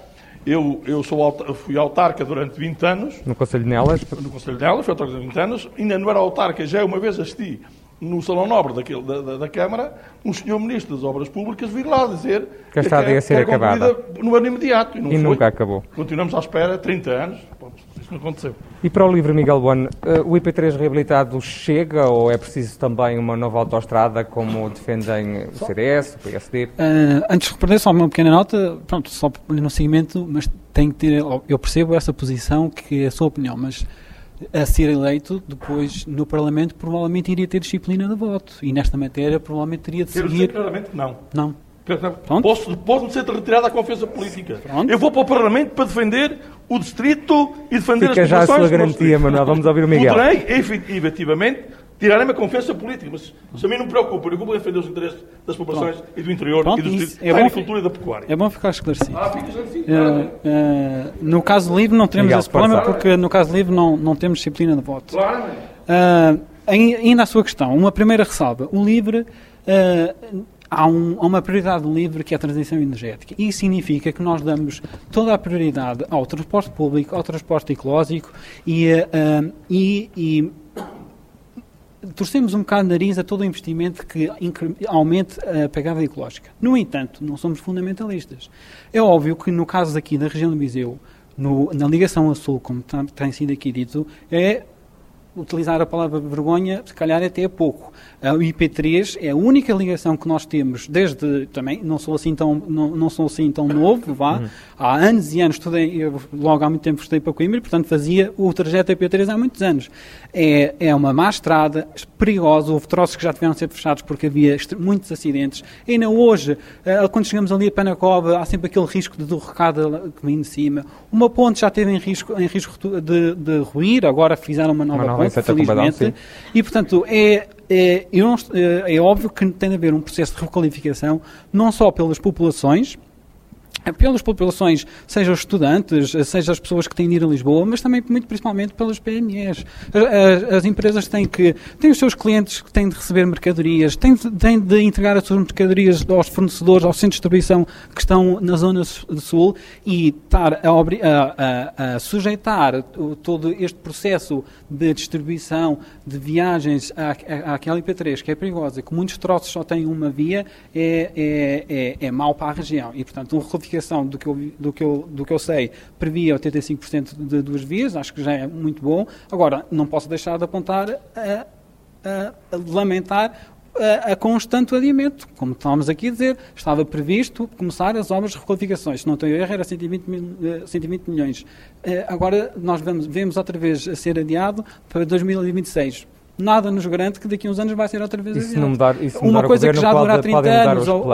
eu, eu sou, fui autarca durante 20 anos. No Conselho de Nelas? No Conselho de Nelas, fui autarca durante 20 anos. Ainda não era autarca, já uma vez assisti no Salão Nobre daquele, da, da, da, Câmara, um senhor Ministro das Obras Públicas vir lá dizer que a estrada ia ser acabada. No ano imediato. E, e nunca acabou. Continuamos à espera 30 anos. Isso não aconteceu. E para o livro Miguel Bueno, eh, o IP3 reabilitado chega ou é preciso também uma nova autoestrada, como defendem o CDS, o PSD? Uh, eh, antes de responder, só uma pequena nota, pronto, só no seguimento, mas tem que ter, eu percebo essa posição, que é a sua opinião, mas a ser eleito depois no Parlamento provavelmente iria ter disciplina de voto e nesta matéria provavelmente teria de Quero seguir... claramente que não. Não. Pronto. Posso, posso ser retirada da confiança política. Pronto. Eu vou para o Parlamento para defender o distrito e defender Fica as já a sua garantia, Manuel. Vamos ouvir o Miguel. Poderei, efetivamente, tirarem-me a confiança política, mas isso a mim não me preocupa. Preocupa defender os interesses das populações Pronto. e do interior Pronto, e do distrito, é da agricultura e da pecuária. É bom ficar esclarecido. Ah, fica esclarecido. Uh, uh, no caso livre não teremos esse problema, porque no caso livre não, não temos disciplina de voto. Claro. Uh, ainda a sua questão, uma primeira ressalva. O livre uh, há, um, há, uma prioridade livre que é a transição energética. Isso significa que nós damos toda a prioridade ao transporte público, ao transporte ecológico e, uh, e, e torcemos um bocado o nariz a todo o investimento que aumente a pegada ecológica. No entanto, não somos fundamentalistas. É óbvio que no caso aqui da região do Viseu, no, na ligação a sul, como tem sido aqui dito, é utilizar a palavra vergonha, se calhar até é pouco. O IP3 é a única ligação que nós temos desde também, não sou assim tão, não, não sou assim tão novo, vá. Uhum. Há anos e anos estudei, eu logo há muito tempo estudei para Coimbra, portanto fazia o trajeto IP3 há muitos anos. É, é uma má estrada, perigosa, houve troços que já tiveram de ser fechados porque havia muitos acidentes. E ainda hoje, eh, quando chegamos ali a Panacova, há sempre aquele risco de derrocada que vem de cima. Uma ponte já teve em risco, em risco de, de ruir, agora fizeram uma nova, uma nova ponte, felizmente. E portanto, é é, é, é, óbvio que tem de haver um processo de requalificação, não só pelas populações, pelas populações, seja os estudantes, seja as pessoas que têm de ir a Lisboa, mas também, muito principalmente, pelas PMEs. As, as, empresas têm que têm os seus clientes que têm de receber mercadorias, têm de, têm de entregar as suas mercadorias aos fornecedores, aos centros de distribuição que estão na zona sul e estar a, a, a, a sujeitar todo este processo de distribuição de viagens à, àquela IP3, que é perigosa, que muitos troços só têm uma via, é, é, é, é mau para a região. E, portanto, um do que eu, do que eu, do que eu sei previa 85% de duas vias, acho que já é muito bom. Agora, não posso deixar de apontar a, a, a lamentar a, a, constante adiamento. Como estávamos aqui a dizer, estava previsto começar as obras de requalificações. Se não tenho erro, era 120, mil, 120 eh, milhões. Eh, agora nós vemos, vemos outra vez a ser adiado para 2026 nada nos garante que daqui a uns anos vai ser outra vez adiado. Não mudar, Uma coisa que já dura 30 anos. Ou, ou,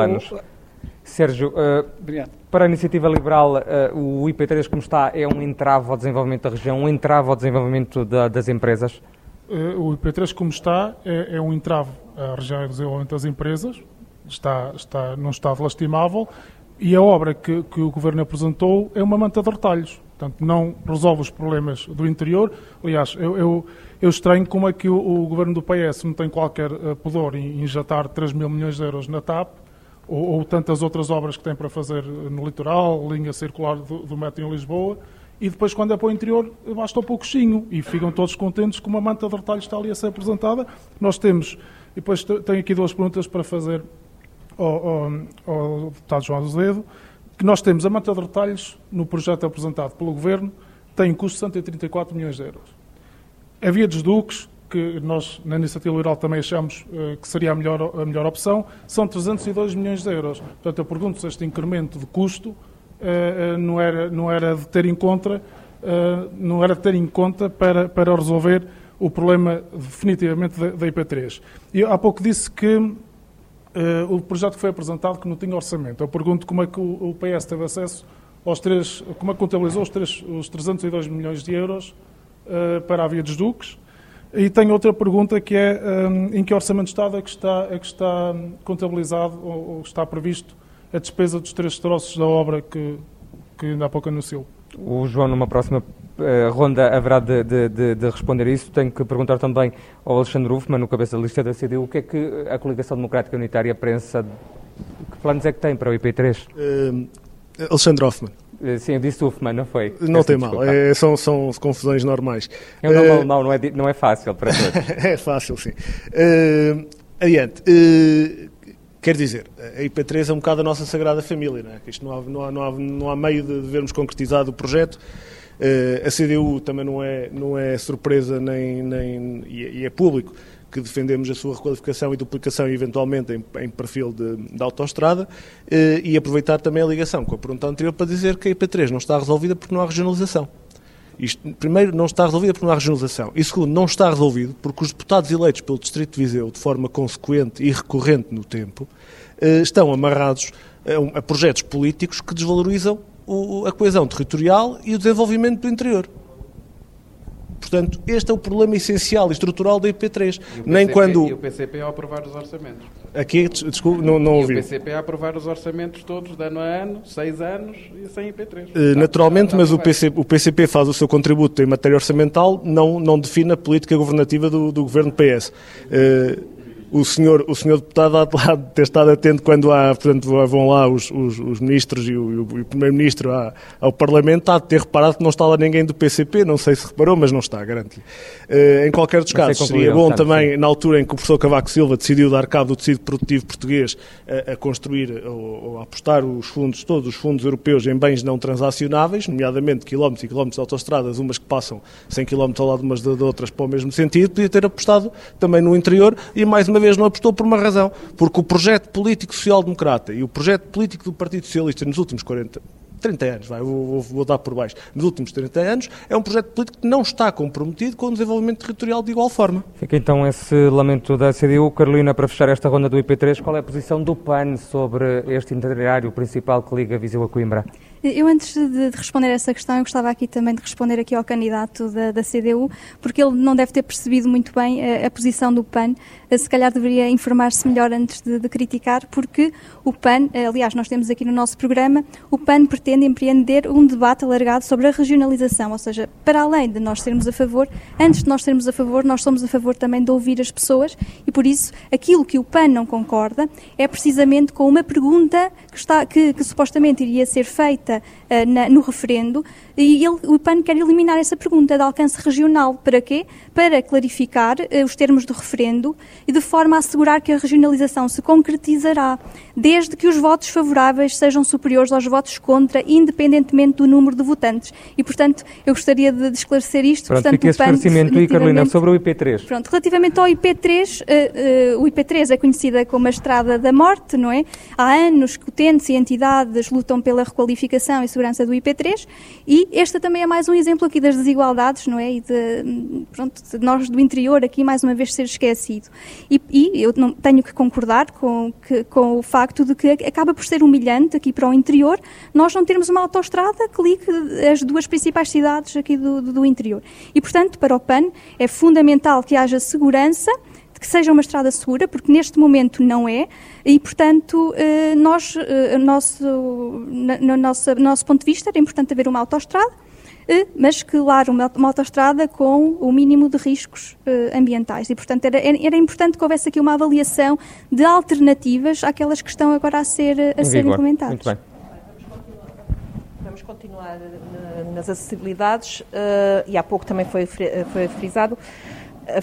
Sérgio, uh, para a Iniciativa Liberal, uh, o IP3 como está é um entrave ao desenvolvimento da região, um entrave ao desenvolvimento da, das empresas? Uh, o IP3 como está é, é, um entrave à região e desenvolvimento das empresas, está, está num estado lastimável e a obra que, que, o Governo apresentou é uma manta de retalhos. Portanto, não resolve os problemas do interior. Aliás, eu, eu, eu estranho como é que o, o Governo do PS não tem qualquer pudor em injetar 3 mil milhões de euros na TAP, ou, ou, tantas outras obras que tem para fazer no litoral, linha circular do, do metro em Lisboa, e depois, quando é para o interior, basta um pouquinho e ficam todos contentes que uma manta de retalhos está ali a ser apresentada. Nós temos, e depois tenho aqui duas perguntas para fazer ao, ao, ao deputado João Azevedo, que nós temos a manta de retalhos no projeto apresentado pelo Governo, tem um custo de 134 milhões de euros. A via dos duques que nós na Iniciativa Liberal também achamos uh, que seria a melhor, a melhor opção, são 302 milhões de euros. Portanto, eu pergunto se este incremento de custo uh, não, era, não era de ter em conta, não era de ter em conta para, para resolver o problema definitivamente da, da IP3. E há pouco disse que o projeto que foi apresentado que não tinha orçamento. Eu pergunto como é que o, o PS teve acesso aos três, como é que contabilizou os, três, os 302 milhões de euros para a Via dos Duques, e tenho outra pergunta que é um, em que orçamento de Estado é que está, é que está contabilizado ou, ou está previsto a despesa dos três troços da obra que, que ainda há pouco anunciou. O João, numa próxima uh, ronda, haverá de, de, de, de, responder a isso. Tenho que perguntar também ao Alexandre Ufman, no cabeça da lista da CDU, o que é que a Coligação Democrática Unitária pensa, que planos é que tem para o IP3? Uh, eh, Alexandre Hoffman. Uh, sim, eu disse Ufman, não foi? Não tem mal, é, são, são confusões normais. É um nome alemão, não é, não é fácil para todos. é fácil, sim. adiante. Quer dizer, a IP3 é um bocado a nossa sagrada família, não é? Isto não há, não há, não há, não há meio de vermos concretizado o projeto. Uh, a CDU também não é, não é surpresa nem, nem e, é, é público que defendemos a sua requalificação e duplicação eventualmente em, em perfil de, de autoestrada uh, e aproveitar também a ligação com a pergunta anterior para dizer que a IP3 não está resolvida porque não há regionalização. Isto, primeiro, não está resolvida porque não há regionalização. E segundo, não está resolvido porque os deputados eleitos pelo Distrito de Viseu, de forma consequente e recorrente no tempo, eh, estão amarrados a projetos políticos que desvalorizam a coesão territorial e o desenvolvimento do interior. Portanto, este é o problema essencial e estrutural da IP3. E Nem PCP, quando... E o PCP ao aprovar os orçamentos. Aqui, desculpe, não, não ouvi. E o PCP a aprovar os orçamentos todos de ano a ano, seis anos e sem IP3. Uh, eh, naturalmente, mas o PCP, o PCP, faz o seu contributo em matéria orçamental, não, não define a política governativa do, do governo PS. Uh, eh, o senhor, o senhor deputado há de ter estado atento quando há, portanto, vão lá os, os, os ministros e o, o primeiro-ministro ao Parlamento, há de ter reparado que não está lá ninguém do PCP, não sei se reparou, mas não está, garanto-lhe. Uh, em qualquer dos casos, seria bom também, sim. na altura em que o professor Cavaco Silva decidiu dar cabo do tecido produtivo português a, a construir ou, ou, a apostar os fundos, todos os fundos europeus em bens não transacionáveis, nomeadamente quilómetros e quilómetros de autostradas, umas que passam 100 quilómetros ao lado umas de, de outras para o mesmo sentido, podia ter apostado também no interior e mais uma vez não apostou por uma razão, porque o projeto político social-democrata e o projeto político do Partido Socialista nos últimos 40, 30 anos, vai, vou, vou, dar por baixo, nos últimos 30 anos, é um projeto político que não está comprometido com o desenvolvimento territorial de igual forma. Fica então esse lamento da CDU. Carolina, para fechar esta ronda do IP3, qual é a posição do PAN sobre este itinerário principal que liga Viseu a Coimbra? Eu, antes de, de, responder a essa questão, eu gostava aqui também de responder aqui ao candidato da, da CDU, porque ele não deve ter percebido muito bem a, a posição do PAN. Eh, se calhar deveria informar-se melhor antes de, de, criticar, porque o PAN, eh, aliás, nós temos aqui no nosso programa, o PAN pretende empreender um debate alargado sobre a regionalização, ou seja, para além de nós sermos a favor, antes de nós sermos a favor, nós somos a favor também de ouvir as pessoas e por isso aquilo que o PAN não concorda é precisamente com uma pergunta que, está, que, que supostamente iria ser feita feita uh, na, no referendo e ele, o PAN quer eliminar essa pergunta de alcance regional. Para quê? Para clarificar uh, os termos do referendo e de forma a assegurar que a regionalização se concretizará, desde que os votos favoráveis sejam superiores aos votos contra, independentemente do número de votantes. E, portanto, eu gostaria de, esclarecer isto. Pronto, portanto, fica esse esclarecimento e, Carolina, sobre o IP3. Pronto, relativamente ao IP3, uh, uh, o IP3 é conhecida como a Estrada da Morte, não é? Há anos que utentes e entidades lutam pela requalificação e segurança do IP3 e esta também é mais um exemplo aqui das desigualdades, não é? E de, pronto, de nós do interior aqui mais uma vez ser esquecido. E, e eu não, tenho que concordar com, que, com o facto de que acaba por ser humilhante aqui para o interior nós não termos uma autoestrada que ligue as duas principais cidades aqui do, do, do interior. E, portanto, para o PAN é fundamental que haja segurança que seja uma estrada segura, porque neste momento não é, e portanto eh, nós, eh, nosso, no nosso, nosso ponto de vista, era importante haver uma autoestrada, mas que, claro, uma, uma autoestrada com o mínimo de riscos ambientais. E, portanto, era, era importante que houvesse aqui uma avaliação de alternativas àquelas que estão agora a ser, a ser implementadas. Muito bem. Vamos continuar nas acessibilidades, e há pouco também foi, foi frisado.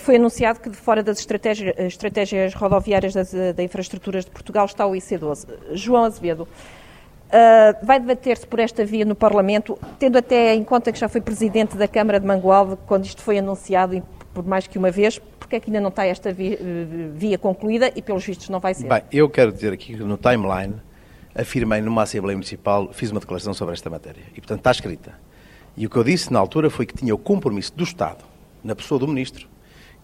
Foi anunciado que de fora das estratégias, estratégias rodoviárias das, da infraestruturas de Portugal está o IC12. João Azevedo, uh, vai debater-se por esta via no Parlamento, tendo até em conta que já foi presidente da Câmara de Mangualde quando isto foi anunciado por mais que uma vez, porque é que ainda não está esta via, via concluída e pelos vistos não vai ser? Bem, eu quero dizer aqui que no timeline afirmei numa Assembleia Municipal, fiz uma declaração sobre esta matéria e portanto está escrita. E o que eu disse na altura foi que tinha o compromisso do Estado, na pessoa do Ministro,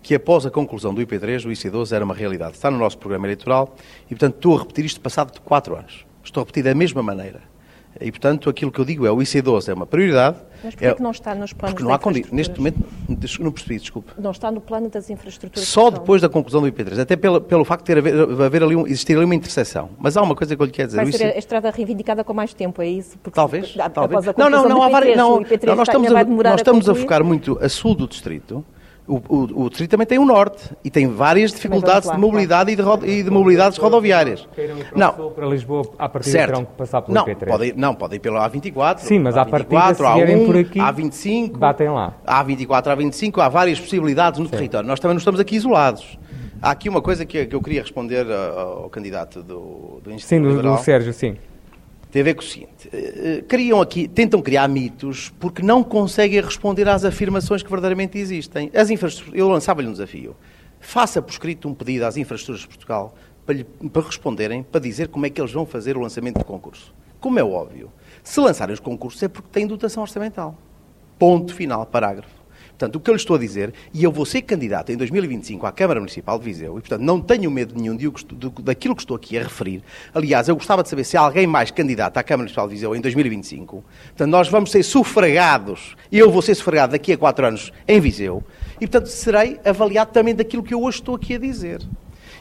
que após a conclusão do IP3, o IC12 era uma realidade. Está no nosso programa eleitoral e, portanto, estou a repetir isto passado de quatro anos. Estou a repetir da mesma maneira. E, portanto, aquilo que eu digo é o IC12 é uma prioridade. Mas porquê é, que não está nos planos Porque não há condições. Neste momento, não percebi, desculpe. Não está no plano das infraestruturas. Só depois da conclusão do IP3, até pelo, pelo facto de ter haver, haver ali um, existir ali uma interseção. Mas há uma coisa que eu lhe quero dizer. Vai ser a estrada reivindicada com mais tempo, é isso? Porque, talvez. talvez. Não, não, não, há várias. Não, não, nós estamos, a, nós estamos a, a focar muito a sul do distrito o, o, o, distrito também tem o norte e tem várias dificuldades de mobilidade e de, ro e de mobilidades rodoviárias. Não, para Lisboa, a partir certo. terão que passar pelo não, IP3. Pode ir, não, pode ir pelo A24. Sim, mas a partir de A1, por aqui, A25, batem lá. A24, A25, há várias possibilidades no Sim. território. Nós também não estamos aqui isolados. Há aqui uma coisa que, que eu queria responder ao, ao candidato do, do Instituto Sim, do, do Sérgio, sim tem a ver com o seguinte: eh, eh, criam aqui, tentam criar mitos porque não conseguem responder às afirmações que verdadeiramente existem. As infraestruturas, eu lançava-lhe um desafio. Faça por escrito um pedido às infraestruturas de Portugal para, lhe, para responderem, para dizer como é que eles vão fazer o lançamento do concurso. Como é óbvio, se lançarem os concursos é porque têm dotação orçamental. Ponto final, parágrafo. Portanto, o que eu lhe estou a dizer, e eu vou ser candidato em 2025 à Câmara Municipal de Viseu, e portanto não tenho medo nenhum de, de, daquilo que estou aqui a referir. Aliás, eu gostava de saber se há alguém mais candidato à Câmara Municipal de Viseu em 2025. Portanto, nós vamos ser sufragados, eu vou ser sufragado daqui a quatro anos em Viseu, e portanto serei avaliado também daquilo que eu hoje estou aqui a dizer.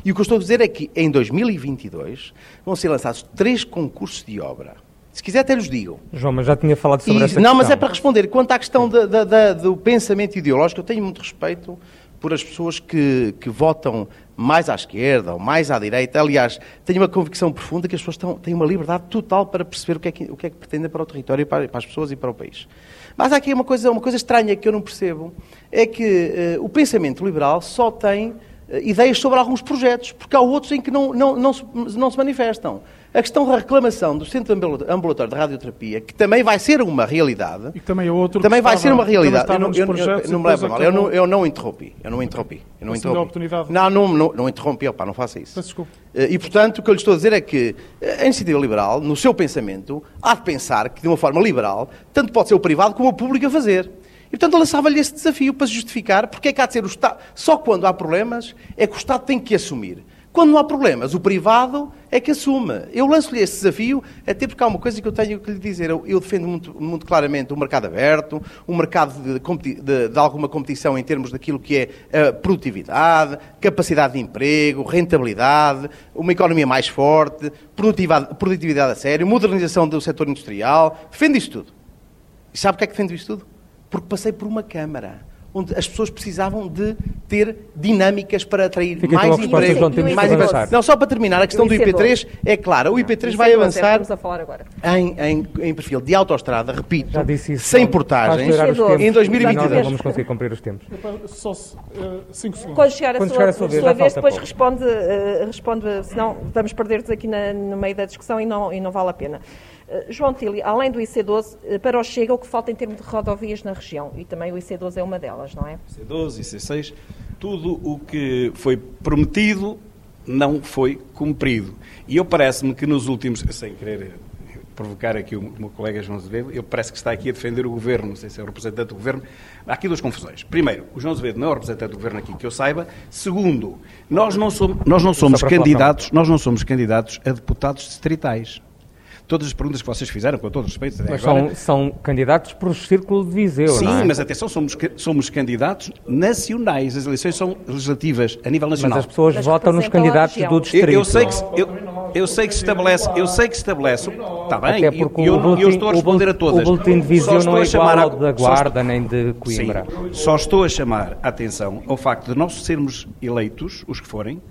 E o que eu estou a dizer é que em 2022 vão ser lançados três concursos de obra se quiser, até lhes digo. João, mas já tinha falado sobre e, essa Não, questão. mas é para responder. Quanto à questão da, da, da, do pensamento ideológico, eu tenho muito respeito por as pessoas que, que votam mais à esquerda ou mais à direita. Aliás, tenho uma convicção profunda que as pessoas estão, têm uma liberdade total para perceber o que é que, o que, é que pretendem para o território, para, para as pessoas e para o país. Mas há aqui uma coisa, uma coisa estranha que eu não percebo, é que uh, o pensamento liberal só tem uh, ideias sobre alguns projetos, porque há outros em que não, não, não, se, não se manifestam. A questão da reclamação do Centro Ambulatório de Radioterapia, que também vai ser uma realidade. E também é outro Também vai estava, ser uma realidade. Eu não, eu, eu, não me leva mal. Eu não, eu não interrompi. Eu não interrompi. Eu não interrompi. Oportunidade. Não, não, não, não interrompi. Opa, não faça isso. Desculpa. Eh, e, portanto, o que eu lhe estou a dizer é que a iniciativa liberal, no seu pensamento, há de pensar que, de uma forma liberal, tanto pode ser o privado como o público a fazer. E, portanto, lançava-lhe esse desafio para se justificar porque é que há de ser o Estado. Só quando há problemas é que o Estado tem que assumir. Quando não há problemas, o privado é que assume. Eu lanço-lhe esse desafio, até porque há uma coisa que eu tenho que lhe dizer. Eu, eu defendo muito, muito, claramente um mercado aberto, um mercado de, de, de, alguma competição em termos daquilo que é a produtividade, capacidade de emprego, rentabilidade, uma economia mais forte, produtividade, produtividade a sério, modernização do setor industrial. Defendo isto tudo. E sabe o que é que defendo isto tudo? Porque passei por uma Câmara onde as pessoas precisavam de ter dinâmicas para atrair Fica mais então emprego. Mais emprego. Não, só para terminar, a questão do IP3 é clara. O IP3 vai avançar em, em, em, perfil de autoestrada, repito, sem portagens, em 2022. vamos conseguir cumprir os tempos. Só uh, cinco segundos. Quando chegar a Quando sua, chegar a sua, vez, sua vez depois responde, uh, responde, senão vamos perder-nos aqui na, no meio da discussão e não, e não vale a pena. Eh, João Tili, além do IC12, eh, para o Chega, o que falta em termos de rodovias na região? E também o IC12 é uma delas, não é? IC12, IC6, tudo o que foi prometido não foi cumprido. E eu parece-me que nos últimos, sem querer provocar aqui o meu colega João Azevedo, eu parece que está aqui a defender o governo, não sei se é o representante do governo. Há aqui duas confusões. Primeiro, o João Azevedo não é o representante do governo aqui que eu saiba. Segundo, nós não somos, nós não somos candidatos, nós não somos candidatos a deputados distritais todas as perguntas que vocês fizeram, com todo respeito. Mas agora... são, são candidatos para o Círculo de Viseu, Sim, não é? mas atenção, somos, somos candidatos nacionais. As eleições são legislativas a nível nacional. Mas as pessoas mas votam nos candidatos do distrito. Eu, eu, sei que, eu, eu sei que se estabelece, eu sei que se estabelece, está bem, Até porque eu, boletim, eu estou a responder a todas. O boletim de Viseu não é igual ao da Guarda a... nem de Coimbra. Sim, só estou a chamar a atenção ao facto de nós sermos eleitos, os que forem,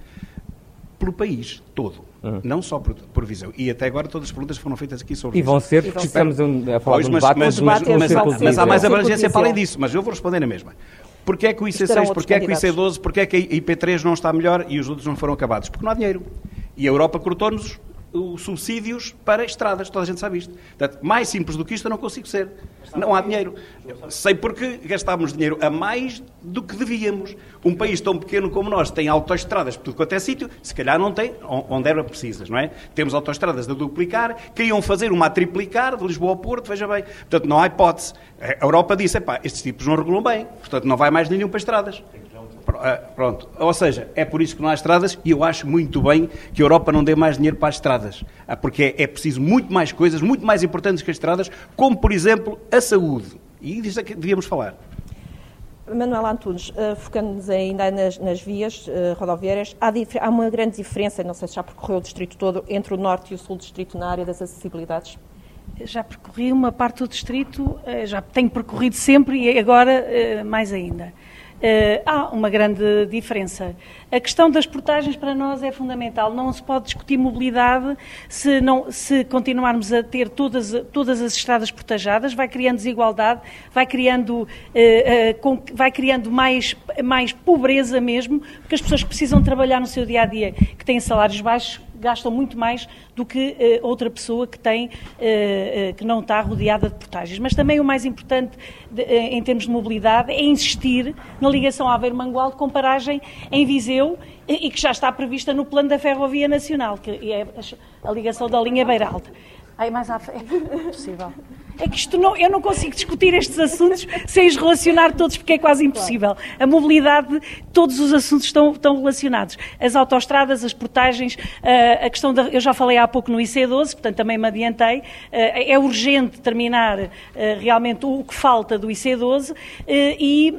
pelo país todo. Uhum. Não só por, por, Viseu. E até agora todas as perguntas foram feitas aqui sobre E vão ser, porque estamos a falar pois, de um debate, mas, mas, mas, mas, mas há mais abrangência para além disso, mas eu vou responder na mesma. Porquê é que o IC6, porquê é que o IC12, porquê é que a IP3 não está melhor e os outros não foram acabados? Porque não há dinheiro. E a Europa cortou-nos os subsídios para estradas, toda a gente sabe isto. Portanto, mais simples do que isto eu não consigo ser. Não há dinheiro. Sei porque gastámos dinheiro a mais do que devíamos. Um país tão pequeno como nós tem autoestradas por tudo quanto é sítio, se calhar não tem onde era precisas, não é? Temos autoestradas a duplicar, queriam fazer uma a triplicar, de Lisboa ao Porto, veja bem. Portanto, não há hipótese. A Europa disse, estes tipos não regulam bem, portanto não vai mais nenhum para estradas. Ah, pronto. Ou seja, é por isso que não há estradas e eu acho muito bem que a Europa não dê mais dinheiro para as estradas. Ah, porque é preciso muito mais coisas, muito mais importantes que as estradas, como, por exemplo, a saúde. E disso é que devíamos falar. Manuel Antunes, uh, focando-nos ainda nas, nas vias uh, rodoviárias, há, há, uma grande diferença, não sei se já percorreu o distrito todo, entre o norte e o sul do distrito na área das acessibilidades? Já percorri uma parte do distrito, uh, já tenho percorrido sempre e agora mais ainda. Uh, há uma grande diferença. A questão das portagens para nós é fundamental. Não se pode discutir mobilidade se, não, se continuarmos a ter todas, todas as estradas portajadas, vai criando desigualdade, vai criando, uh, com, vai criando mais, mais pobreza mesmo, porque as pessoas que precisam trabalhar no seu dia a dia, que têm salários baixos, gastam muito mais do que uh, outra pessoa que tem, uh, que não está rodeada de portagens. Mas também o mais importante de, em termos de mobilidade é insistir na ligação Aveiro-Mangual com paragem em Viseu e, e que já está prevista no plano da Ferrovia Nacional, que é a, a ligação da linha Beiralta. Aí mais à frente. É possível. É que isto não, eu não consigo discutir estes assuntos sem os relacionar todos, porque é quase impossível. A mobilidade, todos os assuntos estão, estão relacionados. As autoestradas, as portagens, a questão da. Eu já falei há pouco no IC12, portanto também me adiantei. É urgente terminar realmente o que falta do IC12 e,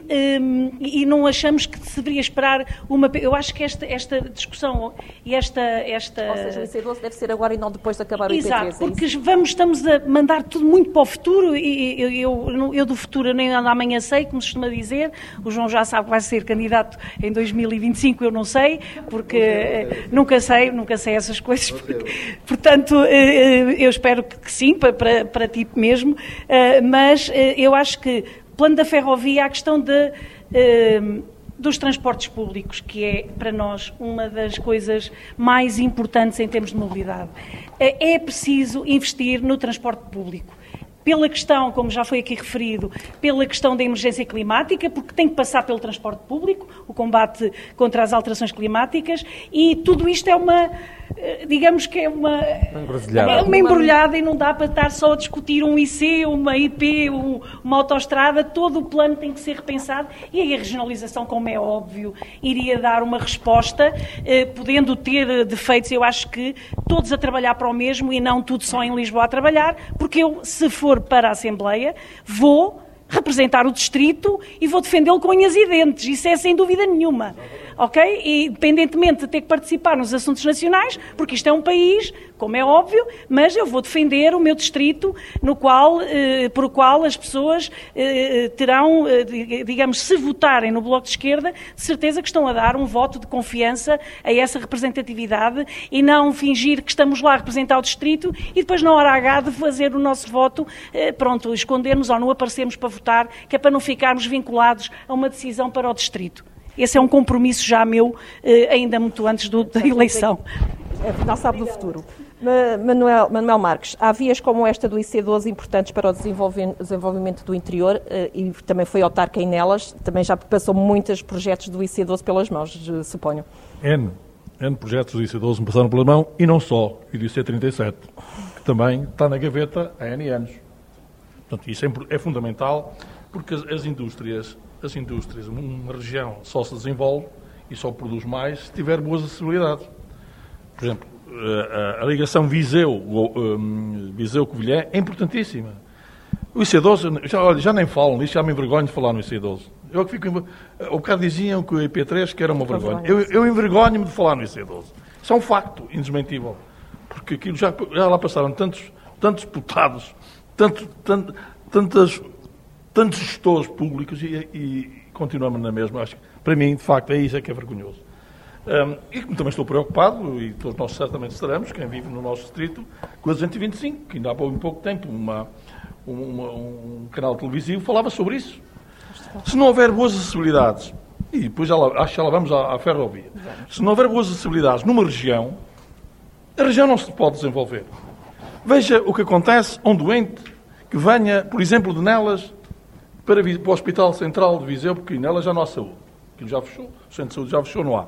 e não achamos que se deveria esperar uma. Eu acho que esta, esta discussão e esta, esta. Ou seja, o IC12 deve ser agora e não depois de acabar o Exato, IP3. Exato, porque é vamos, estamos a mandar tudo muito para o futuro e eu, eu, eu do futuro nem amanhã sei, como se costuma dizer. O João já sabe que vai ser candidato em 2025, eu não sei, porque eh, nunca sei, nunca sei essas coisas. Porque, portanto, eh, eh, eu espero que, sim, para, para, para ti mesmo, mas eu acho que plano da ferrovia, a questão de dos transportes públicos, que é para nós uma das coisas mais importantes em termos de mobilidade. É preciso investir no transporte público pela questão, como já foi aqui referido, pela questão da emergência climática, porque tem que passar pelo transporte público, o combate contra as alterações climáticas, e tudo isto é uma digamos que é uma, é uma embrulhada e não dá para estar só a discutir um IC, uma IP, um, uma autoestrada, todo o plano tem que ser repensado e aí a regionalização, como é óbvio, iria dar uma resposta, eh, podendo ter defeitos, eu acho que todos a trabalhar para o mesmo e não tudo só em Lisboa a trabalhar, porque eu, se for para a Assembleia, vou representar o distrito e vou defendê-lo com unhas e dentes, isso é sem dúvida nenhuma ok? E independentemente de ter que participar nos assuntos nacionais, porque isto é um país, como é óbvio, mas eu vou defender o meu distrito, no qual, eh, por qual as pessoas eh, terão, eh, digamos, se votarem no Bloco de Esquerda, de certeza que estão a dar um voto de confiança a essa representatividade e não fingir que estamos lá a representar o distrito e depois, na hora H, de fazer o nosso voto, eh, pronto, escondermos ou não aparecermos para votar, que é para não ficarmos vinculados a uma decisão para o distrito. Esse é um compromisso já meu, eh, ainda muito antes do, da eleição. Afinal, sabe do futuro. Manuel, Manuel Marques, há vias como esta do IC12 importantes para o desenvolvimento do interior eh, e também foi autarca em nelas, também já passou muitos projetos do IC12 pelas mãos, suponho. N, N projetos do IC12 me passaram pela mão e não só, e do IC37, que também está na gaveta há N anos. Portanto, isso é, é fundamental porque as, as indústrias as indústrias, uma região só se desenvolve e só produz mais se tiver boas acessibilidades. Por exemplo, a, a ligação Viseu-Covilhã é importantíssima. O IC12, já, olha, já nem falo nisso, já me envergonho de falar no IC12. Eu que fico. O bocado diziam que o IP3 que era uma vergonha. Eu, eu envergonho-me de falar no IC12. Isso é um facto indesmentível. Porque aquilo já, já lá passaram tantos, tantos deputados, tanto, tanto, tantas tantos gestores públicos e, e continuamos na mesma. Acho que, para mim, de facto, é isso é que é vergonhoso. Um, e também estou preocupado, e todos nós certamente estaremos, quem vive no nosso distrito, com a 225, que ainda há pouco, pouco tempo uma, uma, um canal televisivo falava sobre isso. Se não houver boas acessibilidades, e depois já lá, acho que já lá vamos à, à ferrovia, se não houver boas acessibilidades numa região, a região não se pode desenvolver. Veja o que acontece a um doente que venha, por exemplo, de Nelas, para, para o Hospital Central de Viseu, porque nela já não há saúde. Aquilo já fechou, o centro de saúde já fechou, não há.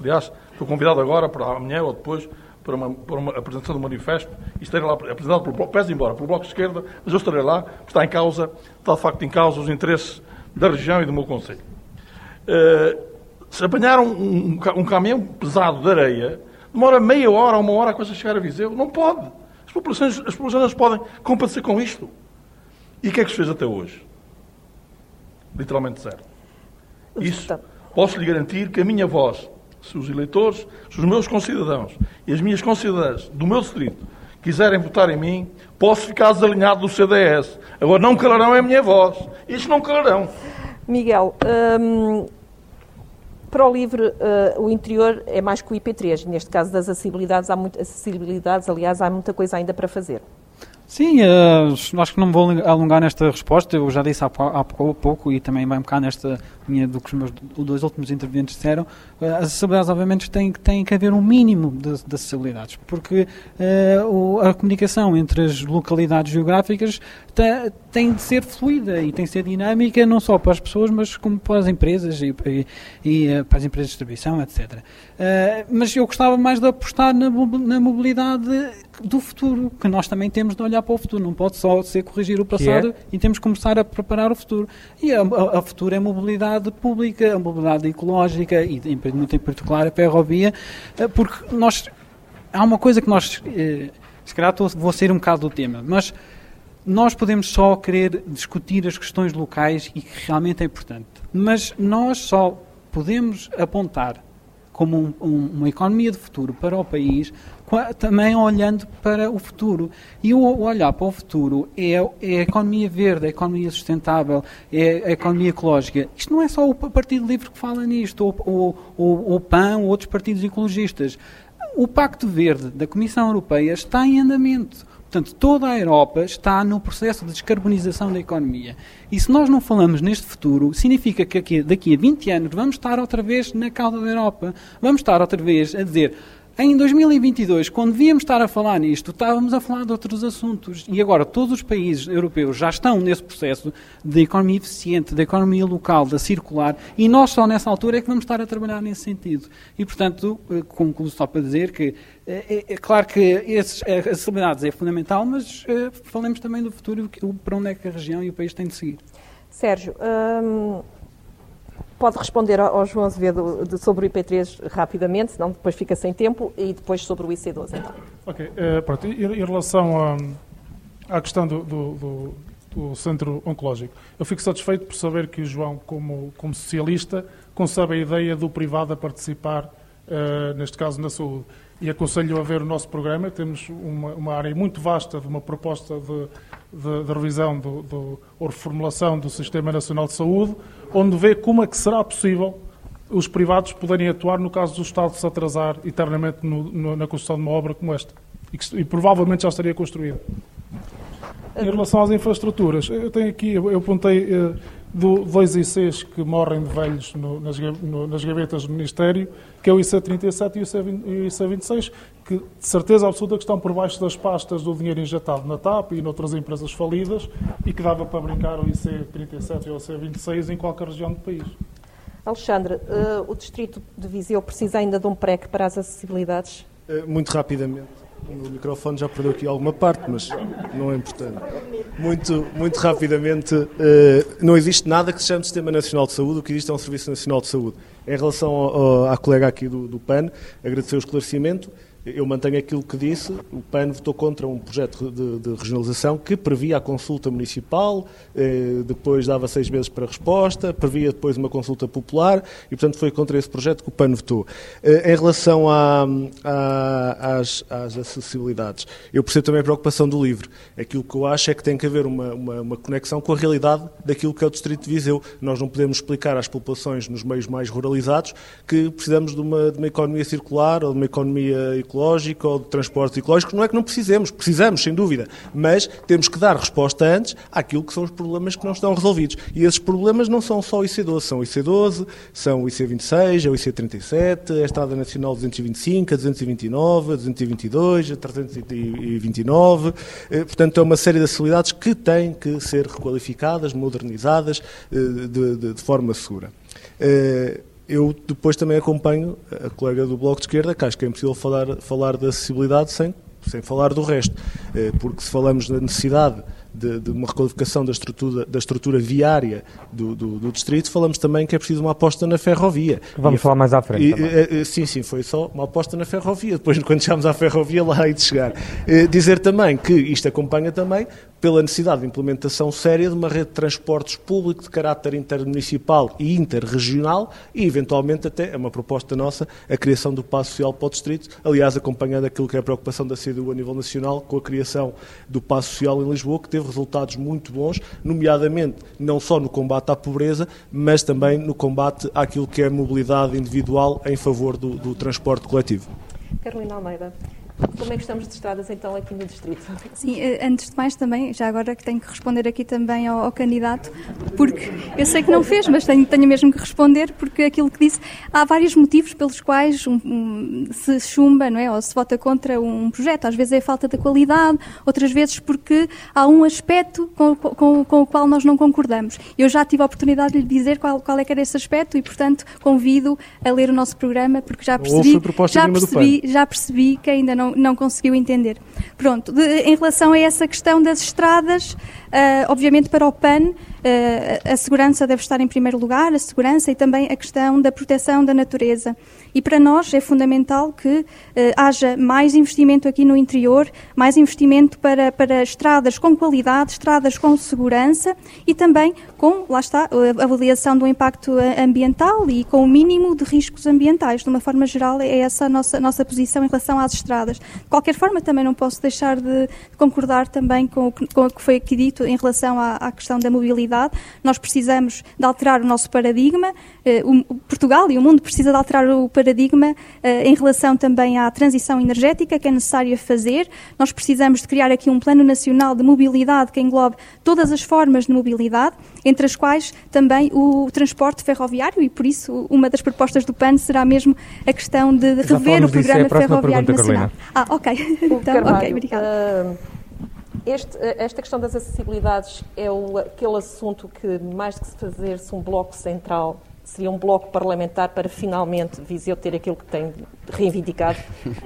Aliás, estou convidado agora, para amanhã ou depois, para uma, para uma apresentação do manifesto, e estarei lá apresentado pelo Bloco, peço embora, pelo Bloco de Esquerda, mas eu estarei lá, está em causa, está de facto em causa os interesses da região e do meu Conselho. Uh, Se apanhar um, um, um caminhão pesado de areia, demora meia hora ou uma hora a coisa chegar a Viseu. Não pode. As populações, as populações podem compadecer com isto. E o que é que se fez até hoje? Literalmente zero. Isso, posso lhe garantir que a minha voz, se os eleitores, se os meus concidadãos e as minhas concidadãs do meu distrito quiserem votar em mim, posso ficar desalinhado do CDS. Agora, não calarão é a minha voz. Isto não calarão. Miguel, hum, para o LIVRE, uh, o interior é mais que o IP3. Neste caso das acessibilidades, há muito, acessibilidades, aliás, há muita coisa ainda para fazer. Sim, uh, acho que não me vou alongar nesta resposta, eu já disse há, há pouco e também vai um bocado nesta linha do que os meus dois últimos intervenientes disseram, uh, as acessibilidades obviamente têm, têm que haver um mínimo de, de acessibilidades, porque uh, o, a comunicação entre as localidades geográficas tem, tem de ser fluida e tem de ser dinâmica não só para as pessoas, mas como para as empresas e, e, e para as empresas de distribuição, etc. mas eu gostava mais de apostar na, na mobilidade do futuro, que nós também temos de olhar para o futuro, não pode só ser corrigir o passado é? e temos que começar a preparar o futuro. E a, a, a futuro é a mobilidade pública, a mobilidade ecológica e muito em particular a ferrovia, eh, porque nós há uma coisa que nós eh, se calhar vou sair um bocado do tema, mas nós podemos só querer discutir as questões locais e que realmente é importante, mas nós só podemos apontar como um, um, uma economia de futuro para o país também olhando para o futuro. E o olhar para o futuro é, é a economia verde, a economia sustentável, é a economia ecológica. Isto não é só o Partido Livre que fala nisto, ou, ou, ou o PAN, ou outros partidos ecologistas. O Pacto Verde da Comissão Europeia está em andamento. Portanto, toda a Europa está no processo de descarbonização da economia. E se nós não falamos neste futuro, significa que daqui a 20 anos vamos estar outra vez na cauda da Europa. Vamos estar outra vez a dizer em 2022, quando devíamos estar a falar nisto, estávamos a falar de outros assuntos. E agora todos os países europeus já estão nesse processo de economia eficiente, da economia local, da circular, e nós só nessa altura é que vamos estar a trabalhar nesse sentido. E, portanto, eh, concluo só para dizer que é, é claro que esses, as acessibilidades é fundamental, mas é, falemos também do futuro para onde é que a região e o país têm de seguir. Sérgio, hum, Pode responder ao João Azevedo sobre o IP3 rapidamente, senão depois fica sem tempo, e depois sobre o IC12. Então. Ok, uh, pronto. Em, relação à questão do, do, do, do, centro oncológico, eu fico satisfeito por saber que o João, como, como socialista, concebe a ideia do privado a participar, uh, neste caso, na saúde. E aconselho a ver o nosso programa. Temos uma, uma área muito vasta de uma proposta de de, de revisão do, do, ou reformulação do Sistema Nacional de Saúde, onde vê como é que será possível os privados poderem atuar no caso do Estado se atrasar eternamente no, no, na construção de uma obra como esta. E, que, e provavelmente já estaria construída. Em relação às infraestruturas, eu tenho aqui, eu apontei do, dois ICs que morrem de velhos no, nas, no, nas gavetas do Ministério, que é o IC37 e o IC26, que de certeza absoluta que estão por baixo das pastas do dinheiro injetado na TAP e noutras empresas falidas e que dava para brincar o IC37 e o IC26 em qualquer região do país. Alexandre, uh, o Distrito de Viseu precisa ainda de um PREC para as acessibilidades? Uh, muito rapidamente o microfone já perdeu aqui alguma parte, mas não é importante. Muito, muito rapidamente, eh, não existe nada que se chame Sistema Nacional de Saúde, o que existe é um Serviço Nacional de Saúde. Em relação à colega aqui do, do PAN, agradecer o esclarecimento eu mantenho aquilo que disse. O PAN votou contra um projeto de, de regionalização que previa a consulta municipal, eh, depois dava seis meses para resposta, previa depois uma consulta popular e, portanto, foi contra esse projeto que o PAN votou. Eh, em relação à, à, às, às, acessibilidades, eu percebo também a preocupação do livro. Aquilo que eu acho é que tem que haver uma, uma, uma conexão com a realidade daquilo que é o Distrito de Viseu. Nós não podemos explicar às populações nos meios mais ruralizados que precisamos de uma, de uma economia circular ou de uma economia ecológica ecológico ou de transportes ecológicos. Não é que não precisemos, precisamos, sem dúvida, mas temos que dar resposta antes àquilo que são os problemas que não estão resolvidos. E esses problemas não são só o IC12, são o IC12, são o IC26, é o IC37, é a Estrada Nacional 225, a 229, a 222, a 329. Eh, portanto, é uma série de acessibilidades que têm que ser requalificadas, modernizadas eh, de, de, de forma segura. Eu depois também acompanho a colega do Bloco de Esquerda, que acho que é impossível falar, falar da acessibilidade sem, sem falar do resto. Eh, porque se falamos da necessidade de, de uma requalificação da estrutura, da estrutura viária do, do, do, distrito, falamos também que é preciso uma aposta na ferrovia. Vamos e, falar mais à frente. E, e, sim, sim, foi só uma aposta na ferrovia. Depois, quando chegámos à ferrovia, lá hei de chegar. Eh, dizer também que isto acompanha também pela necessidade de implementação séria de uma rede de transportes público de caráter intermunicipal e interregional e, eventualmente, até é uma proposta nossa, a criação do passo social para o distrito, aliás, acompanhando aquilo que é a preocupação da CDU a nível nacional com a criação do passo social em Lisboa, que teve resultados muito bons, nomeadamente não só no combate à pobreza, mas também no combate àquilo que é a mobilidade individual em favor do, do transporte coletivo. Carolina Almeida. Como é que estamos de estradas então aqui no Distrito? Sim, eh, antes de mais também, já agora que tenho que responder aqui também ao, ao candidato, porque eu sei que não fez, mas tenho, tenho mesmo que responder, porque aquilo que disse, há vários motivos pelos quais um, um, se chumba, não é, ou se vota contra um projeto. Às vezes é a falta de qualidade, outras vezes porque há um aspecto com, com, com o qual nós não concordamos. Eu já tive a oportunidade de lhe dizer qual, qual é que era esse aspecto e, portanto, convido a ler o nosso programa, porque já percebi, já percebi, já percebi que ainda não não, não conseguiu entender. Pronto, de, em relação a essa questão das estradas, uh, obviamente para o PAN a segurança deve estar em primeiro lugar, a segurança e também a questão da proteção da natureza. E para nós é fundamental que uh, haja mais investimento aqui no interior, mais investimento para, para estradas com qualidade, estradas com segurança e também com, lá está, a avaliação do impacto ambiental e com o mínimo de riscos ambientais. De uma forma geral, é essa a nossa, nossa posição em relação às estradas. De qualquer forma, também não posso deixar de concordar também com o que, com o que foi aqui dito em relação à, à questão da mobilidade nós precisamos de alterar o nosso paradigma, eh, o Portugal e o mundo precisa de alterar o paradigma eh, em relação também à transição energética que é necessária fazer. Nós precisamos de criar aqui um plano nacional de mobilidade que englobe todas as formas de mobilidade, entre as quais também o transporte ferroviário e por isso uma das propostas do PAN será mesmo a questão de rever o programa é ferroviário nacional. Carolina. Ah, ok. então, ok, obrigada. Uh este, eh, esta questão das acessibilidades é o, aquele assunto que, mais que se fazer-se um bloco central, seria um bloco parlamentar para finalmente Viseu ter aquilo que tem reivindicado?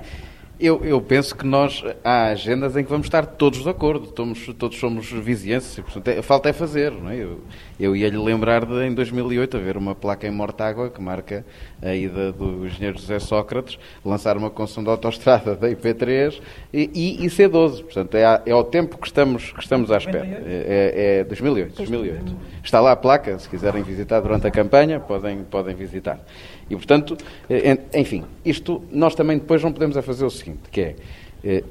Eu, eu, penso que nós há agendas em que vamos estar todos de acordo, todos, todos somos vizinhenses, e, portanto, é, falta é fazer. Não é? Eu, eu ia-lhe lembrar de, em 2008, haver uma placa em Mortágua que marca a ida do engenheiro José Sócrates, lançar uma concessão de autoestrada da IP3 e, e, e C12. Portanto, é, é ao tempo que estamos, que estamos à espera. É, é 2008, 2008. Está lá a placa, se quiserem visitar durante a campanha, podem, podem visitar. E, portanto, eh, enfim, isto nós também depois não podemos a fazer o seguinte, que é eh,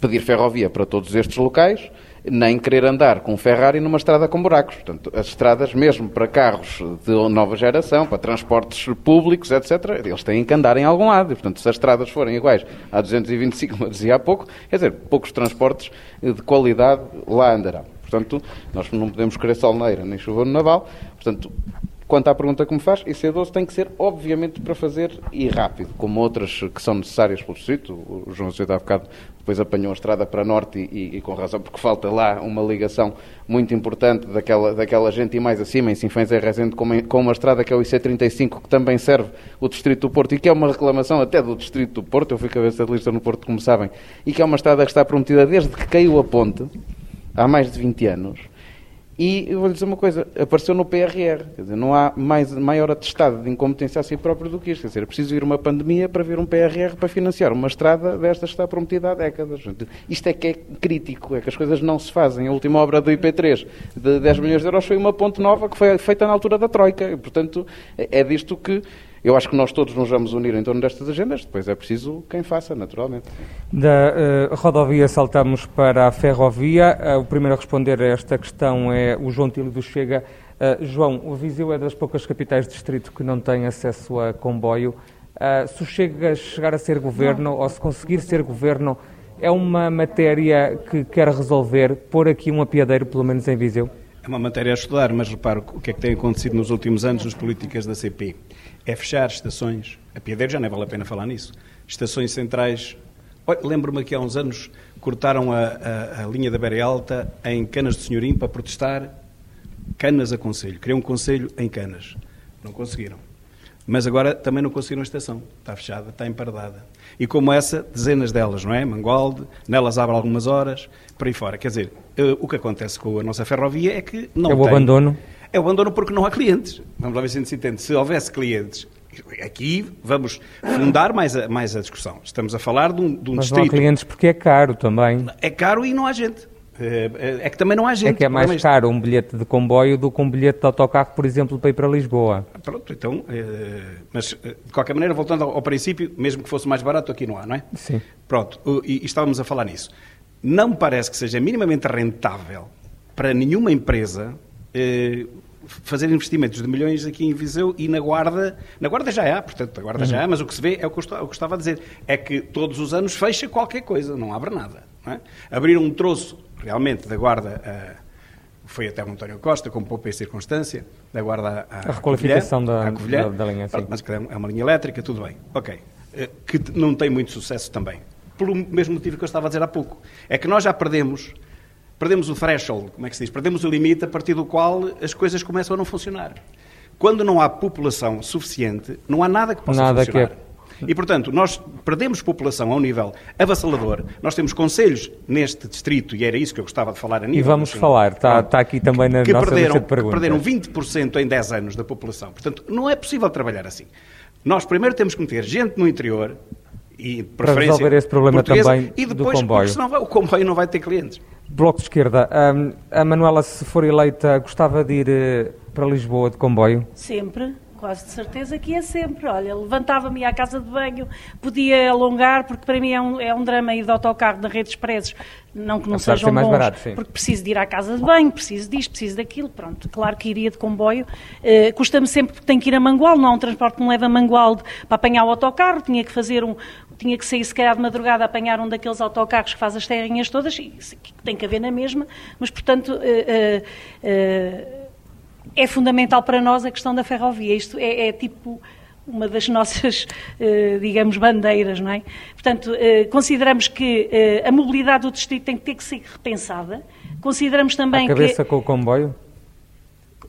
pedir ferrovia para todos estes locais, nem querer andar com um Ferrari numa estrada com buracos. Portanto, as estradas, mesmo para carros de nova geração, para transportes públicos, etc., eles têm que andar em algum lado. E, portanto, se as estradas forem iguais a 225, como eu dizia há pouco, quer dizer, poucos transportes de qualidade lá andarão. Portanto, nós não podemos querer solneira nem chuva no naval. Portanto, Quanto à pergunta que me faz, IC12 tem que ser, obviamente, para fazer e rápido, como outras que são necessárias pelo distrito. O João José há bocado depois apanhou a estrada para norte e, e, e, com razão, porque falta lá uma ligação muito importante daquela, daquela gente e mais acima, em Sinfãs e Rezende, com com uma estrada que é o IC35, que também serve o distrito do Porto e que é uma reclamação até do distrito do Porto. Eu fui cabeça de lista no Porto, como sabem, e que é uma estrada que está prometida desde que caiu a ponte, há mais de 20 anos e eu vou lhe dizer uma coisa, apareceu no PRR, quer dizer, não há mais, maior atestado de incompetência a si próprio do que isto. Quer dizer, é preciso vir uma pandemia para vir um PRR para financiar uma estrada destas que está prometida há décadas. Isto é que é crítico, é que as coisas não se fazem. A última obra do IP3 de 10 milhões de euros foi uma ponte nova que foi feita na altura da Troika. E, portanto, é disto que eu acho que nós todos nos vamos unir em torno destas agendas, depois é preciso quem faça, naturalmente. Da uh, rodovia saltamos para a ferrovia. Uh, o primeiro a responder a esta questão é o João Tílio do Chega. Uh, João, o Viseu é das poucas capitais de distrito que não tem acesso a comboio. se o Chega chegar a ser governo, não. ou se conseguir ser governo, é uma matéria que quer resolver, pôr aqui um apiadeiro, pelo menos em Viseu? É uma matéria a estudar, mas reparo o que é que tem acontecido nos últimos anos nas políticas da CP é fechar estações. A Piadeiro já nem vale a pena falar nisso. Estações centrais. Lembro-me que há uns anos cortaram a, a, a linha da Beira Alta em Canas de Senhorim para protestar Canas a Conselho. Queriam um Conselho em Canas. Não conseguiram. Mas agora também não conseguiram a estação. Está fechada, está empardada. E como essa, dezenas delas, não é? Mangualde, nelas abre algumas horas, por aí fora. Quer dizer, Uh, o que acontece com a nossa ferrovia é que não É o tem... abandono? É abandono porque não há clientes. Vamos lá ver se a gente se entende. Se houvesse clientes, aqui vamos fundar mais a, mais a discussão. Estamos a falar de um, de um Mas não há distrito... clientes porque é caro também. É caro e não há gente. É, é que também não há gente. É que é mais caro um bilhete de comboio do que um bilhete de autocarro, por exemplo, para ir para Lisboa. Pronto, então, mas de qualquer maneira, voltando ao, princípio, mesmo que fosse mais barato, aqui não há, não é? Sim. Pronto, e, estávamos a falar nisso. Não me parece que seja minimamente rentável para nenhuma empresa fazer investimentos de milhões aqui em Viseu e na Guarda. Na Guarda já há, portanto, a Guarda já há, mas o que se vê é o que eu o que estava a dizer. É que todos os anos fecha qualquer coisa, não abre nada. não é? Abrir um troço, realmente, da Guarda. a- foi até o António Costa, como poupa em circunstância, da Guarda à A requalificação Covilhã, da- Covilhã. da- da linha, sim. Mas que é uma linha elétrica, tudo bem. Ok. Eh, Que não tem muito sucesso também. Pelo mesmo motivo que eu estava a dizer há pouco. É que nós já perdemos, perdemos o threshold, como é que se diz? Perdemos o limite a partir do qual as coisas começam a não funcionar. Quando não há população suficiente, não há nada que possa Nada funcionar. que é- E, portanto, nós perdemos população a um nível avassalador. Nós temos conselhos neste distrito, e era isso que eu gostava de falar a nível E vamos nacional. falar, está, está aqui também na que nossa perderam, lista de que perguntas. perderam 20% em 10 anos da população. Portanto, não é possível trabalhar assim. Nós primeiro temos que meter gente no interior e Para resolver esse problema também e do depois, comboio. porque senão vai- o comboio não vai ter clientes. Bloco de Esquerda, hum, a Manuela, se for eleita, gostava de ir eh, para Lisboa de comboio? Sempre, quase de certeza que ia sempre. Olha, levantava-me à casa de banho, podia alongar, porque para mim é um, é um drama ir de autocarro na rede expressos. Não que não Apesar sejam bons, barato, porque preciso de ir à casa de banho, preciso disto, preciso daquilo. Pronto, claro que iria de comboio. Eh, Custa-me sempre porque tenho que ir a Mangual, não há um transporte que me leva a Mangual de- para apanhar o autocarro, tinha que fazer um. Tinha que sair, se calhar, de madrugada a apanhar um daqueles autocarros que faz as terrinhas todas, e que tem que haver na mesma, mas, portanto, eh, eh, eh, é fundamental para nós a questão da ferrovia. Isto é, é tipo uma das nossas, digamos, bandeiras, não é? Portanto, consideramos que a mobilidade do distrito tem que ter que ser repensada. Consideramos também À cabeça que... com o comboio?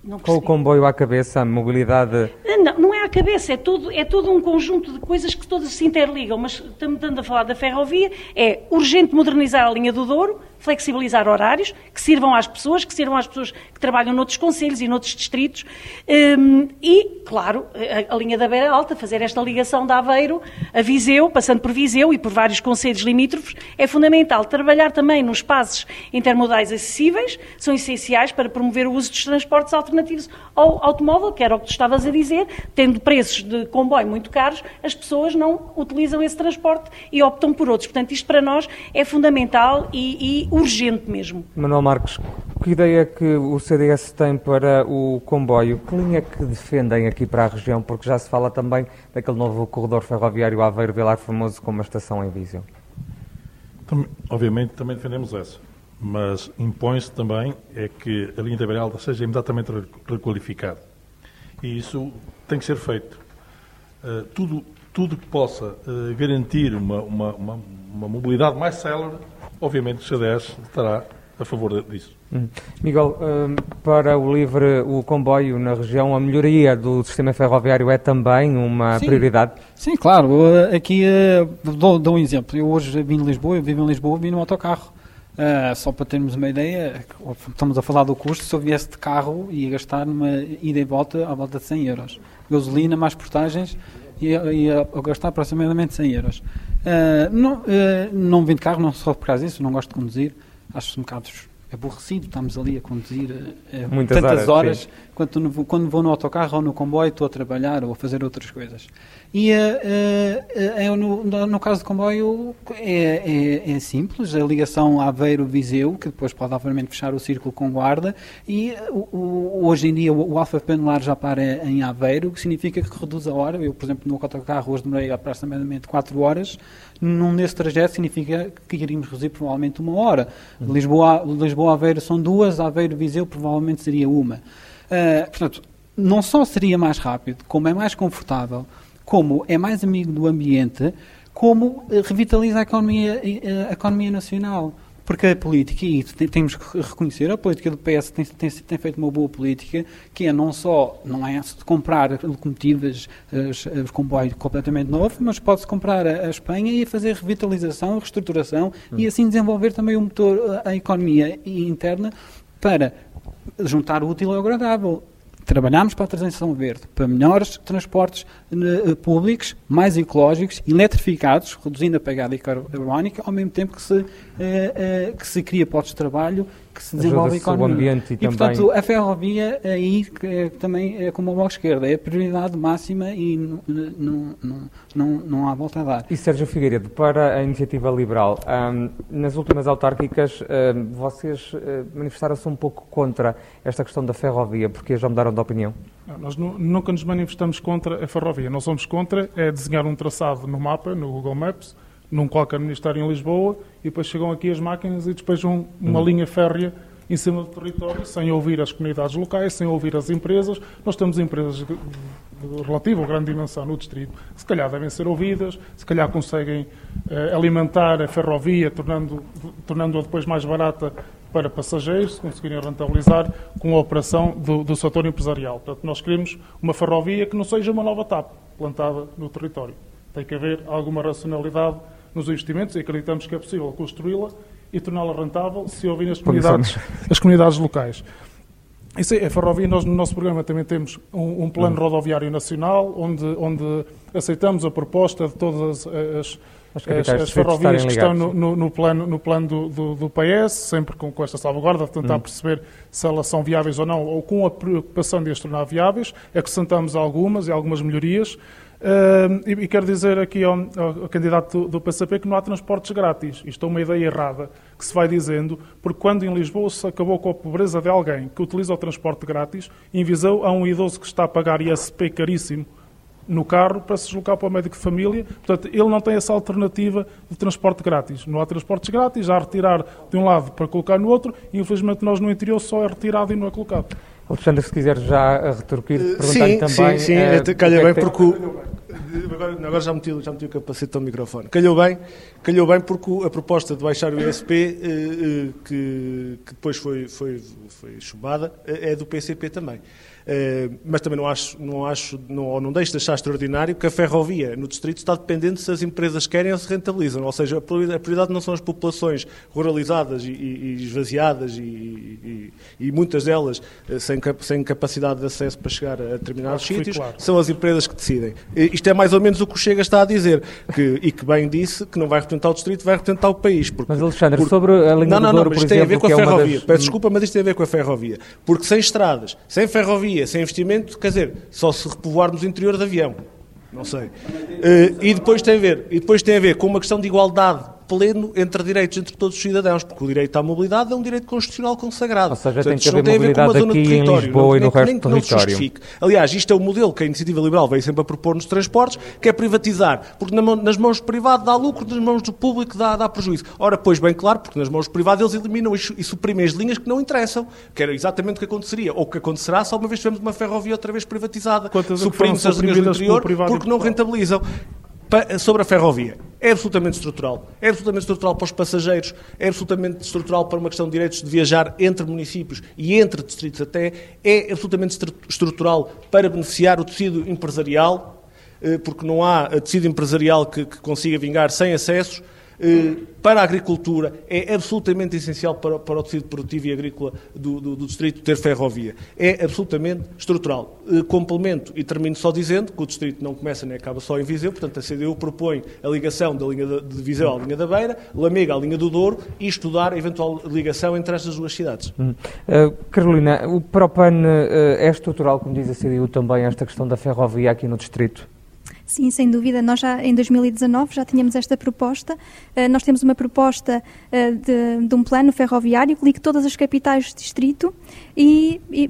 Não Com o comboio à cabeça, a mobilidade... Não, não a cabeça, é todo, é todo um conjunto de coisas que todas se interligam, mas estamos a falar da ferrovia, é urgente modernizar a linha do Douro, flexibilizar horários, que sirvam às pessoas, que sirvam às pessoas que trabalham noutros conselhos e noutros distritos, hum, e, claro, a, linha da Beira Alta, fazer esta ligação de Aveiro a Viseu, passando por Viseu e por vários conselhos limítrofes, é fundamental. Trabalhar também nos passos intermodais acessíveis, são essenciais para promover o uso dos transportes alternativos ao automóvel, que era o que tu estavas a dizer, tendo preços de comboio muito caros, as pessoas não utilizam esse transporte e optam por outros. Portanto, isto para nós é fundamental e, e urgente mesmo. Manuel Marques, que ideia que o CDS tem para o comboio? Que linha que defendem aqui para a região? Porque já se fala também daquele novo corredor ferroviário Aveiro-Vilar Formoso com uma estação em Viseu. Também- obviamente também defendemos essa, mas impõe-se também é que a linha da Beira Alta seja imediatamente re- requalificada. E isso tem que ser feito. Eh, tudo, tudo que possa eh, garantir uma, uma, uma, uma mobilidade mais célere, obviamente o CDS estará a favor disso. Hum. Miguel, hum, para o LIVRE, o comboio na região, a melhoria do sistema ferroviário é também uma Sim. prioridade? Sim, claro. Uh, Aqui uh, dou, dou um exemplo. Eu hoje vim de Lisboa, eu vivo em Lisboa, vim no autocarro. Uh, só para termos uma ideia, estamos a falar do custo, se eu viesse de carro ia gastar numa ida e volta à volta de 100 euros. Gasolina mais portagens ia, ia gastar aproximadamente 100 euros. Uh, não, uh, não vim de carro, não só por causa disso, não gosto de conduzir. Acho um bocado aborrecido, estamos ali a conduzir uh, Muitas tantas horas, horas. sim. Quando, no- quando vou no autocarro ou no comboio, estou a trabalhar ou a fazer outras coisas. E eh, eh, eh, no, no- caso do comboio é, é- é simples, a ligação Aveiro-Viseu, que depois pode obviamente fechar o círculo com guarda, e eh, o- hoje em dia o, o alfa pendular já para em Aveiro, o que significa que reduz a hora. Eu, por exemplo, no autocarro hoje demorei aproximadamente 4 horas, num trajeto significa que iríamos reduzir provavelmente uma hora. Lisboa, Lisboa-Aveiro são duas, Aveiro-Viseu provavelmente seria uma. Uh, portanto, não só seria mais rápido, como é mais confortável, como é mais amigo do ambiente, como revitaliza a economia, a economia nacional. Porque a política, e temos que reconhecer, a política do PS tem, tem, tem feito uma boa política, que é não só, não é de comprar locomotivas, os comboios completamente novos, mas pode-se comprar a, a, Espanha e fazer revitalização, reestruturação hum. e assim desenvolver também o motor, a economia interna para juntar o útil ao agradável trabalhamos para a transição verde, para melhores transportes uh, públicos, mais ecológicos, eletrificados, reduzindo a pegada carbónica, ao mesmo tempo que se, uh, que se cria postos de trabalho que se desenvolve a economia. O ambiente e, e portanto, a ferrovia aí é, também é como a bloco esquerda, é a prioridade máxima e não, não, não, não, há volta a dar. E Sérgio Figueiredo, para a iniciativa liberal, um, nas últimas autárquicas um, vocês uh, manifestaram-se um pouco contra esta questão da ferrovia, porque já mudaram de opinião? Não, nós nunca nos manifestamos contra a ferrovia, nós somos contra é desenhar um traçado no mapa, no Google Maps, num qualquer ministério em Lisboa e depois chegam aqui as máquinas e despejam uma uhum. linha férrea em cima do território, sem ouvir as comunidades locais, sem ouvir as empresas. Nós temos empresas de, de relativa ou grande dimensão no distrito, se calhar devem ser ouvidas, se calhar conseguem eh, alimentar a ferrovia, tornando-a tornando depois mais barata para passageiros, se conseguirem rentabilizar com a operação do, do setor empresarial. Portanto, nós queremos uma ferrovia que não seja uma nova TAP plantada no território. Tem que haver alguma racionalidade nos investimentos e acreditamos que é possível construí-la e torná-la rentável se ouvirem as comunidades, as comunidades locais. Isso é, a ferrovia, nós no nosso programa também temos um, um plano hum. rodoviário nacional, onde, onde aceitamos a proposta de todas as, as, as, as ferrovias que estão no, no, no, plano, no plano do, do, do PS, sempre com, com esta salvaguarda, de tentar hum. perceber se elas são viáveis ou não, ou com a preocupação de as tornar viáveis, acrescentamos algumas e algumas melhorias. Uh, e, e, quero dizer aqui ao, ao candidato do, do, PCP que não há transportes grátis. Isto é uma ideia errada que se vai dizendo, porque quando em Lisboa se acabou com a pobreza de alguém que utiliza o transporte grátis, em Viseu há um idoso que está a pagar ISP caríssimo no carro para se deslocar para o médico de família. Portanto, ele não tem essa alternativa de transporte grátis. Não há transportes grátis, há a retirar de um lado para colocar no outro, e infelizmente nós no interior só é retirado e não é colocado. Alexandre, se quiser já retorquir, perguntar sim, também... Sim, sim, uh, calha bem porque... O, agora, agora já, meti, já meti o capacete ao microfone. Calhou bem, calhou bem porque a proposta de baixar o ISP, uh, uh, que, que, depois foi, foi, foi chumbada, é do PCP também. Eh, mas também não acho, não acho não, ou não deixo de achar extraordinário que a ferrovia no distrito está dependente se as empresas querem ou se rentabilizam. Ou seja, a prioridade não são as populações ruralizadas e, e, e esvaziadas e, e, muitas delas eh, sem, sem capacidade de acesso para chegar a determinados sítios, claro. são as empresas que decidem. Isto é mais ou menos o que o Chega está a dizer, que, e que bem disse que não vai representar o distrito, vai representar o país. Porque, mas Alexandre, porque, sobre a linha não, não, não, não, mas isto tem a ver com a é ferrovia. Das... Peço desculpa, mas isto tem a ver com a ferrovia. Porque sem estradas, sem ferrovia, sem investimento, quer dizer, só se repovoarmos o interior de avião. Não sei. Uh, e, depois tem a ver, e depois tem a ver com uma questão de igualdade pleno entre direitos entre todos os cidadãos, porque o direito à mobilidade é um direito constitucional consagrado. Ou seja, Portanto, tem que haver tem mobilidade aqui em Lisboa não, e no resto do território. Aliás, isto é o modelo que a Iniciativa Liberal veio sempre a propor nos transportes, que é privatizar, porque nas mãos do privado dá lucro, nas mãos do público dá, dá prejuízo. Ora, pois bem claro, porque nas mãos do privado eles eliminam e suprimem as linhas que não interessam, que era exatamente o que aconteceria, ou o que acontecerá se alguma vez tivermos uma ferrovia outra vez privatizada. Suprimem-se as linhas do interior porque não rentabilizam sobre a ferrovia. É absolutamente estrutural. É absolutamente estrutural para os passageiros, é absolutamente estrutural para uma questão de direitos de viajar entre municípios e entre distritos até, é absolutamente estrutural para beneficiar o tecido empresarial, eh, porque não há tecido empresarial que, que consiga vingar sem acessos eh, para a agricultura é absolutamente essencial para, para o tecido produtivo e agrícola do, do, do, distrito ter ferrovia. É absolutamente estrutural. Eh, complemento e termino só dizendo que o distrito não começa nem acaba só em Viseu, portanto a CDU propõe a ligação da linha de Viseu à linha da Beira, Lamega à linha do Douro e estudar a eventual ligação entre estas duas cidades. Hum. Uh, Carolina, o PROPAN uh, é estrutural, como diz a CDU também, esta questão da ferrovia aqui no distrito? Sim, sem dúvida. Nós já em 2019 já tínhamos esta proposta. Uh, nós temos uma proposta uh, de, de, um plano ferroviário que ligue todas as capitais de distrito e, e,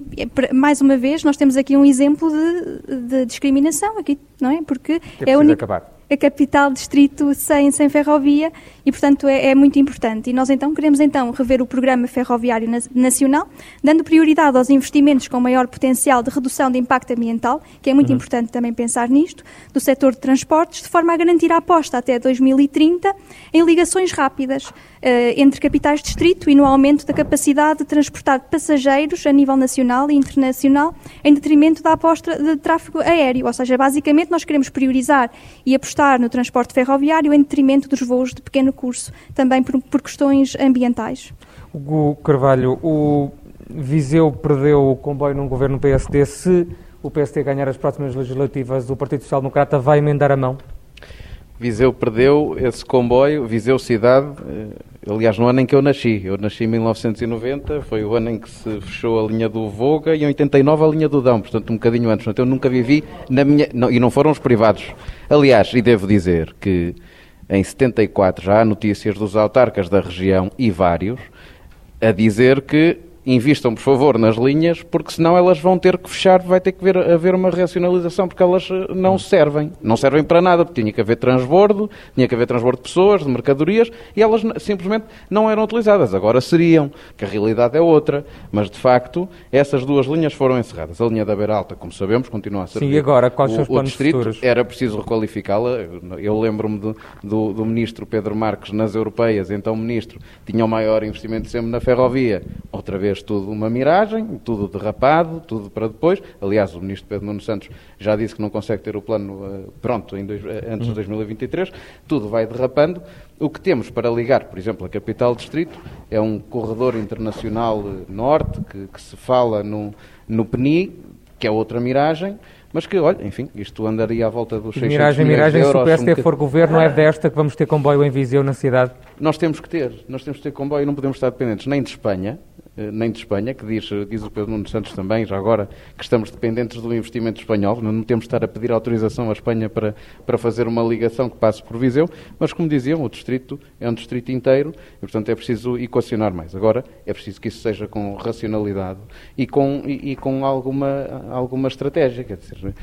mais uma vez nós temos aqui um exemplo de, de discriminação aqui, não é? Porque é, é único. Acabar a capital distrito sem, sem ferrovia e, portanto, é, é, muito importante. E nós, então, queremos, então, rever o Programa Ferroviário Nacional, dando prioridade aos investimentos com maior potencial de redução de impacto ambiental, que é muito uhum. importante também pensar nisto, do setor de transportes, de forma a garantir a aposta até 2030 em ligações rápidas, entre capitais de distrito e no aumento da capacidade de transportar passageiros a nível nacional e internacional, em detrimento da aposta de tráfego aéreo. Ou seja, basicamente nós queremos priorizar e apostar no transporte ferroviário em detrimento dos voos de pequeno curso, também por, por questões ambientais. Hugo Carvalho, o Viseu perdeu o comboio num governo PSD. Se o PSD ganhar as próximas legislativas, o Partido Social Democrata vai emendar a mão? Viseu perdeu esse comboio, Viseu cidade, eh, aliás no ano em que eu nasci, eu nasci em 1990, foi o ano em que se fechou a linha do Voga e em 89 a linha do Dão, portanto um bocadinho antes, portanto eu nunca vivi na minha, não, e não foram os privados. Aliás, e devo dizer que em 74 já há notícias dos autarcas da região e vários a dizer que invistam, por favor, nas linhas, porque senão elas vão ter que fechar, vai ter que haver, haver uma racionalização, porque elas eh, não servem. Não servem para nada, porque tinha que haver transbordo, tinha que haver transbordo de pessoas, de mercadorias, e elas simplesmente não eram utilizadas. Agora seriam, que a realidade é outra, mas de facto essas duas linhas foram encerradas. A linha da Beira Alta, como sabemos, continua a ser. Sim, e agora, quais são os planos distrito, futuros? Era preciso requalificá-la. Eu lembro-me do, do, do ministro Pedro Marques nas europeias, então ministro, tinha o maior investimento sempre na ferrovia. Outra vez tudo uma miragem, tudo derrapado, tudo para depois. Aliás, o ministro Pedro Nuno Santos já disse que não consegue ter o plano uh, pronto dois, uh, antes de 2023. Uhum. Tudo vai derrapando. O que temos para ligar, por exemplo, a capital distrito é um corredor internacional eh, norte que, que se fala no, no PNI, que é outra miragem mas que, olha, enfim, isto andaria à volta dos 600 miragem, milhões miragem, de euros. Se o PSD um for governo, é desta que vamos ter comboio em Viseu, na cidade? Nós temos que ter, nós temos que ter comboio, não podemos estar dependentes nem de Espanha, eh, nem de Espanha, que diz, diz o Pedro Nuno Santos também, já agora, que estamos dependentes do investimento espanhol, não temos de estar a pedir autorização à Espanha para, para fazer uma ligação que passe por Viseu, mas como diziam, o distrito é um distrito inteiro e, portanto, é preciso equacionar mais. Agora, é preciso que isso seja com racionalidade e com, e, e com alguma, alguma estratégia, quer dizer,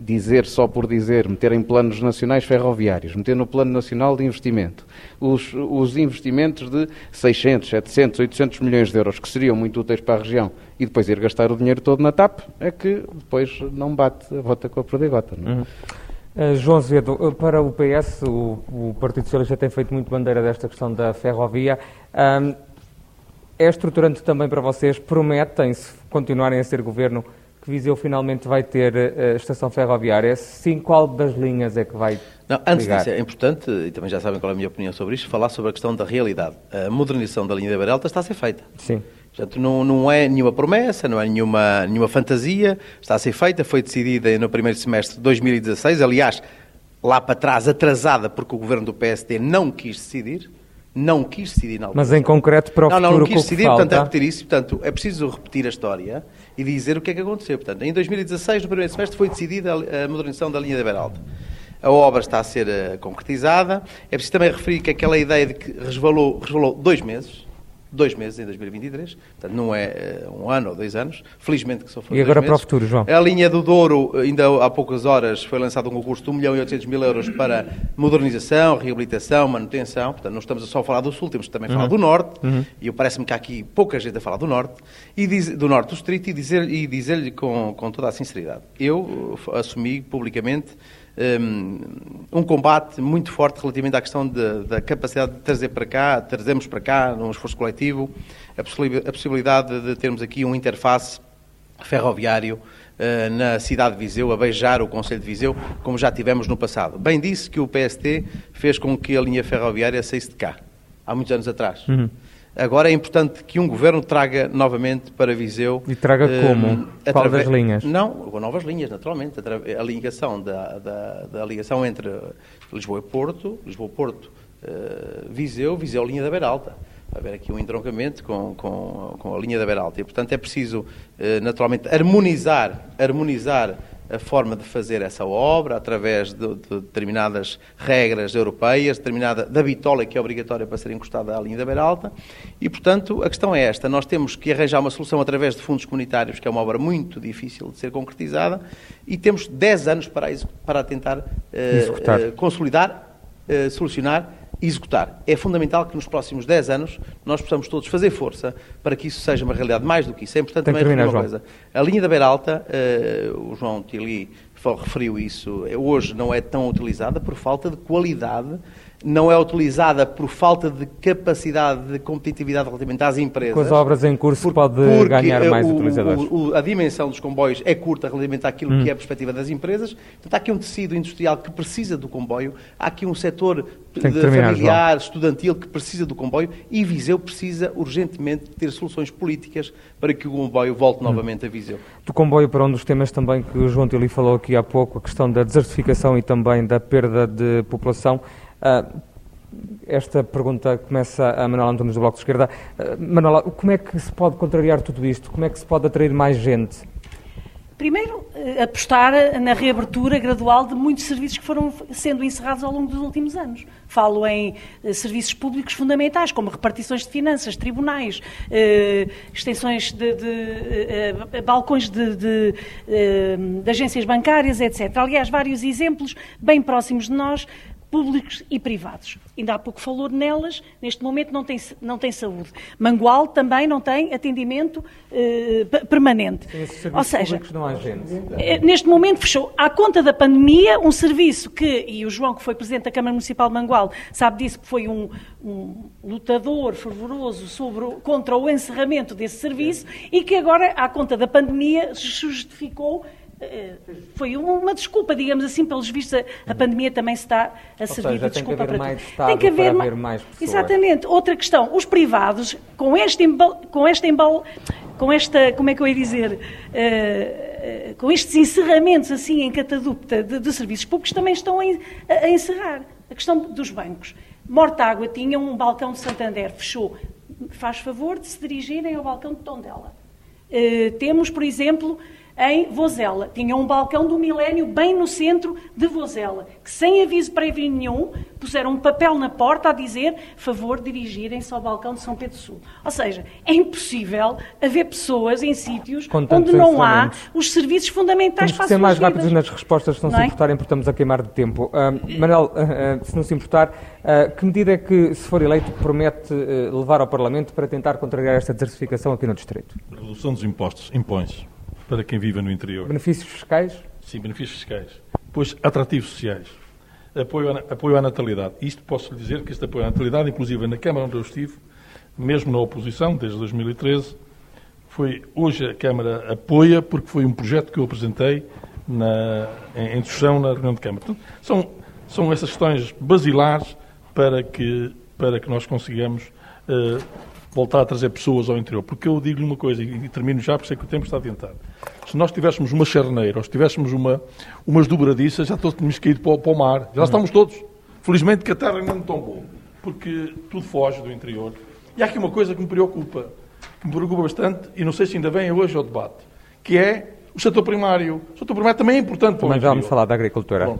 dizer só por dizer, meter em planos nacionais ferroviários, meter no plano nacional de investimento, os, os investimentos de 600, 700, 800 milhões de euros que seriam muito úteis para a região e depois ir gastar o dinheiro todo na TAP, é que depois não bate a bota com a perdigota. Não é? Uhum. Uh, João Zedo, eh, para o PS, o, o, Partido Socialista tem feito muito bandeira desta questão da ferrovia. Um, é estruturante também para vocês? Prometem, se continuarem a ser governo, que Viseu finalmente vai ter uh, estação ferroviária? Sim, qual das linhas é que vai não, antes ligar? disso, é importante, e também já sabem qual é a minha opinião sobre isto, falar sobre a questão da realidade. A modernização da linha da Beira Alta está a ser feita. Sim. Portanto, não, não é nenhuma promessa, não é nenhuma, nenhuma fantasia, está a ser feita, foi decidida no primeiro semestre de 2016, aliás, lá para trás, atrasada, porque o governo do PSD não quis decidir, não quis decidir na Mas em concreto para o não, futuro não, não quis decidir, portanto, é repetir isso, portanto, é preciso repetir a história e dizer o que é que aconteceu. Portanto, em 2016, no primeiro semestre, foi decidida a modernização da linha da Beira Alta a obra está a ser uh, concretizada. É preciso também referir que aquela ideia de que resvalou, resvalou dois meses, dois meses em 2023, portanto não é uh, um ano ou dois anos, felizmente que só foram E agora para o futuro, João? A linha do Douro, ainda há poucas horas, foi lançado um concurso de 1 milhão e 800 mil euros para modernização, reabilitação, manutenção, portanto não estamos só a falar do Sul, temos também a falar uhum. do Norte, uhum. e parece-me que há aqui pouca gente a falar do Norte, e diz, do Norte do Distrito, e dizer-lhe dizer com, com toda a sinceridade. Eu uh, assumi publicamente um combate muito forte relativamente à questão de, da capacidade de trazer para cá, trazemos para cá, num esforço coletivo, a, possibilidade de termos aqui um interface ferroviário uh, na cidade de Viseu, a beijar o Conselho de Viseu, como já tivemos no passado. Bem disse que o PST fez com que a linha ferroviária saísse de cá, há muitos anos atrás. Uhum. Agora é importante que um governo traga novamente para Viseu. E traga como? Uh, Qual das linhas? Não, com novas linhas, naturalmente. A ligação, da, da, da ligação entre Lisboa e Porto, Lisboa-Porto, uh, Viseu, Viseu-Linha da Beira Alta. Vai haver aqui um entroncamento com, com, com a linha da Beira Alta. E, portanto, é preciso, uh, naturalmente, harmonizar, harmonizar a forma de fazer essa obra através de, de determinadas regras europeias, determinada da bitola que é obrigatória para ser encostada à linha da beira alta. E, portanto, a questão é esta: nós temos que arranjar uma solução através de fundos comunitários, que é uma obra muito difícil de ser concretizada, e temos 10 anos para, para tentar uh, uh, consolidar, uh, solucionar executar. É fundamental que nos próximos 10 anos nós possamos todos fazer força para que isso seja uma realidade mais do que isso. É importante também referir uma coisa. A linha da Beira Alta, uh, o João Tili referiu isso, eh, hoje não é tão utilizada por falta de qualidade não é utilizada por falta de capacidade de competitividade relativamente às empresas. Com as obras em curso pode ganhar mais o, utilizadores. O, a dimensão dos comboios é curta relativamente àquilo hum. que é a perspectiva das empresas. Portanto, há aqui um tecido industrial que precisa do comboio, há aqui um setor terminar, familiar, João. estudantil que precisa do comboio e Viseu precisa urgentemente ter soluções políticas para que o comboio volte hum. novamente a Viseu. Do comboio para um dos temas também que o João Tili falou aqui há pouco, a questão da desertificação e também da perda de população. Uh, esta pergunta começa a Manuela Antunes do Bloco de Esquerda. Uh, Manuela, como é que se pode contrariar tudo isto? Como é que se pode atrair mais gente? Primeiro, eh, apostar na reabertura gradual de muitos serviços que foram sendo encerrados ao longo dos últimos anos. Falo em eh, serviços públicos fundamentais, como repartições de finanças, tribunais, extensões de, de balcões de, de, de agências bancárias, etc. Aliás, vários exemplos bem próximos de nós públicos e privados. Ainda há pouco falou nelas, neste momento não tem, não tem saúde. Mangual também não tem atendimento eh, permanente. Ou seja, não há gente. Eh, neste momento fechou, à conta da pandemia, um serviço que, e o João, que foi Presidente da Câmara Municipal de Mangual, sabe disso, que foi um, um lutador fervoroso sobre, contra o encerramento desse serviço e que agora, à conta da pandemia, justificou foi uma desculpa, digamos assim, pelos vistos a, a pandemia também se está a servir seja, de desculpa para tudo. Tem que haver, mais, mais pessoas. Exatamente. Outra questão, os privados, com este embal, com este embal, com esta, como é que eu ia dizer, uh, uh, com estes encerramentos assim em catadupta de, de serviços públicos, também estão a, a, encerrar. A questão dos bancos. Mortágua tinha um balcão de Santander, fechou. Faz favor de se dirigirem ao balcão de Tondela. Uh, temos, por exemplo, em Vozela. Tinha um balcão do milénio bem no centro de Vozela, que sem aviso prévio nenhum puseram um papel na porta a dizer favor dirigirem-se ao balcão de São Pedro Sul. Ou seja, é impossível haver pessoas em sítios onde não há os serviços fundamentais para a ser mais rápidos nas respostas, se não, não se é? importarem, porque estamos a queimar de tempo. Uh, Manel, uh, uh, se não se importar, que medida é que, se for eleito, promete levar ao Parlamento para tentar contrariar esta desertificação aqui no Distrito? A redução dos impostos impõe-se para quem vive no interior. Benefícios fiscais? Sim, benefícios fiscais. Pois atrativos sociais. Apoio à, apoio à natalidade. Isto posso lhe dizer que este apoio à natalidade, inclusive na Câmara onde eu estive, mesmo na oposição, desde 2013, foi, hoje a Câmara apoia porque foi um projeto que eu apresentei na, em, discussão na reunião de Câmara. Portanto, são, são essas questões basilares para que, para que nós consigamos uh, voltar a trazer pessoas ao interior. Porque eu digo-lhe uma coisa, e termino já, porque sei que o tempo está adiantado. Se nós tivéssemos uma charneira, ou se tivéssemos uma, umas dobradiças, já tínhamos caído para, para o mar. Já estamos todos. Felizmente que a terra não tão boa, porque tudo foge do interior. E há aqui uma coisa que me preocupa, que me preocupa bastante, e não sei se ainda vem hoje ao debate, que é o setor primário. O setor primário também é importante para o Mas vamos falar da agricultura.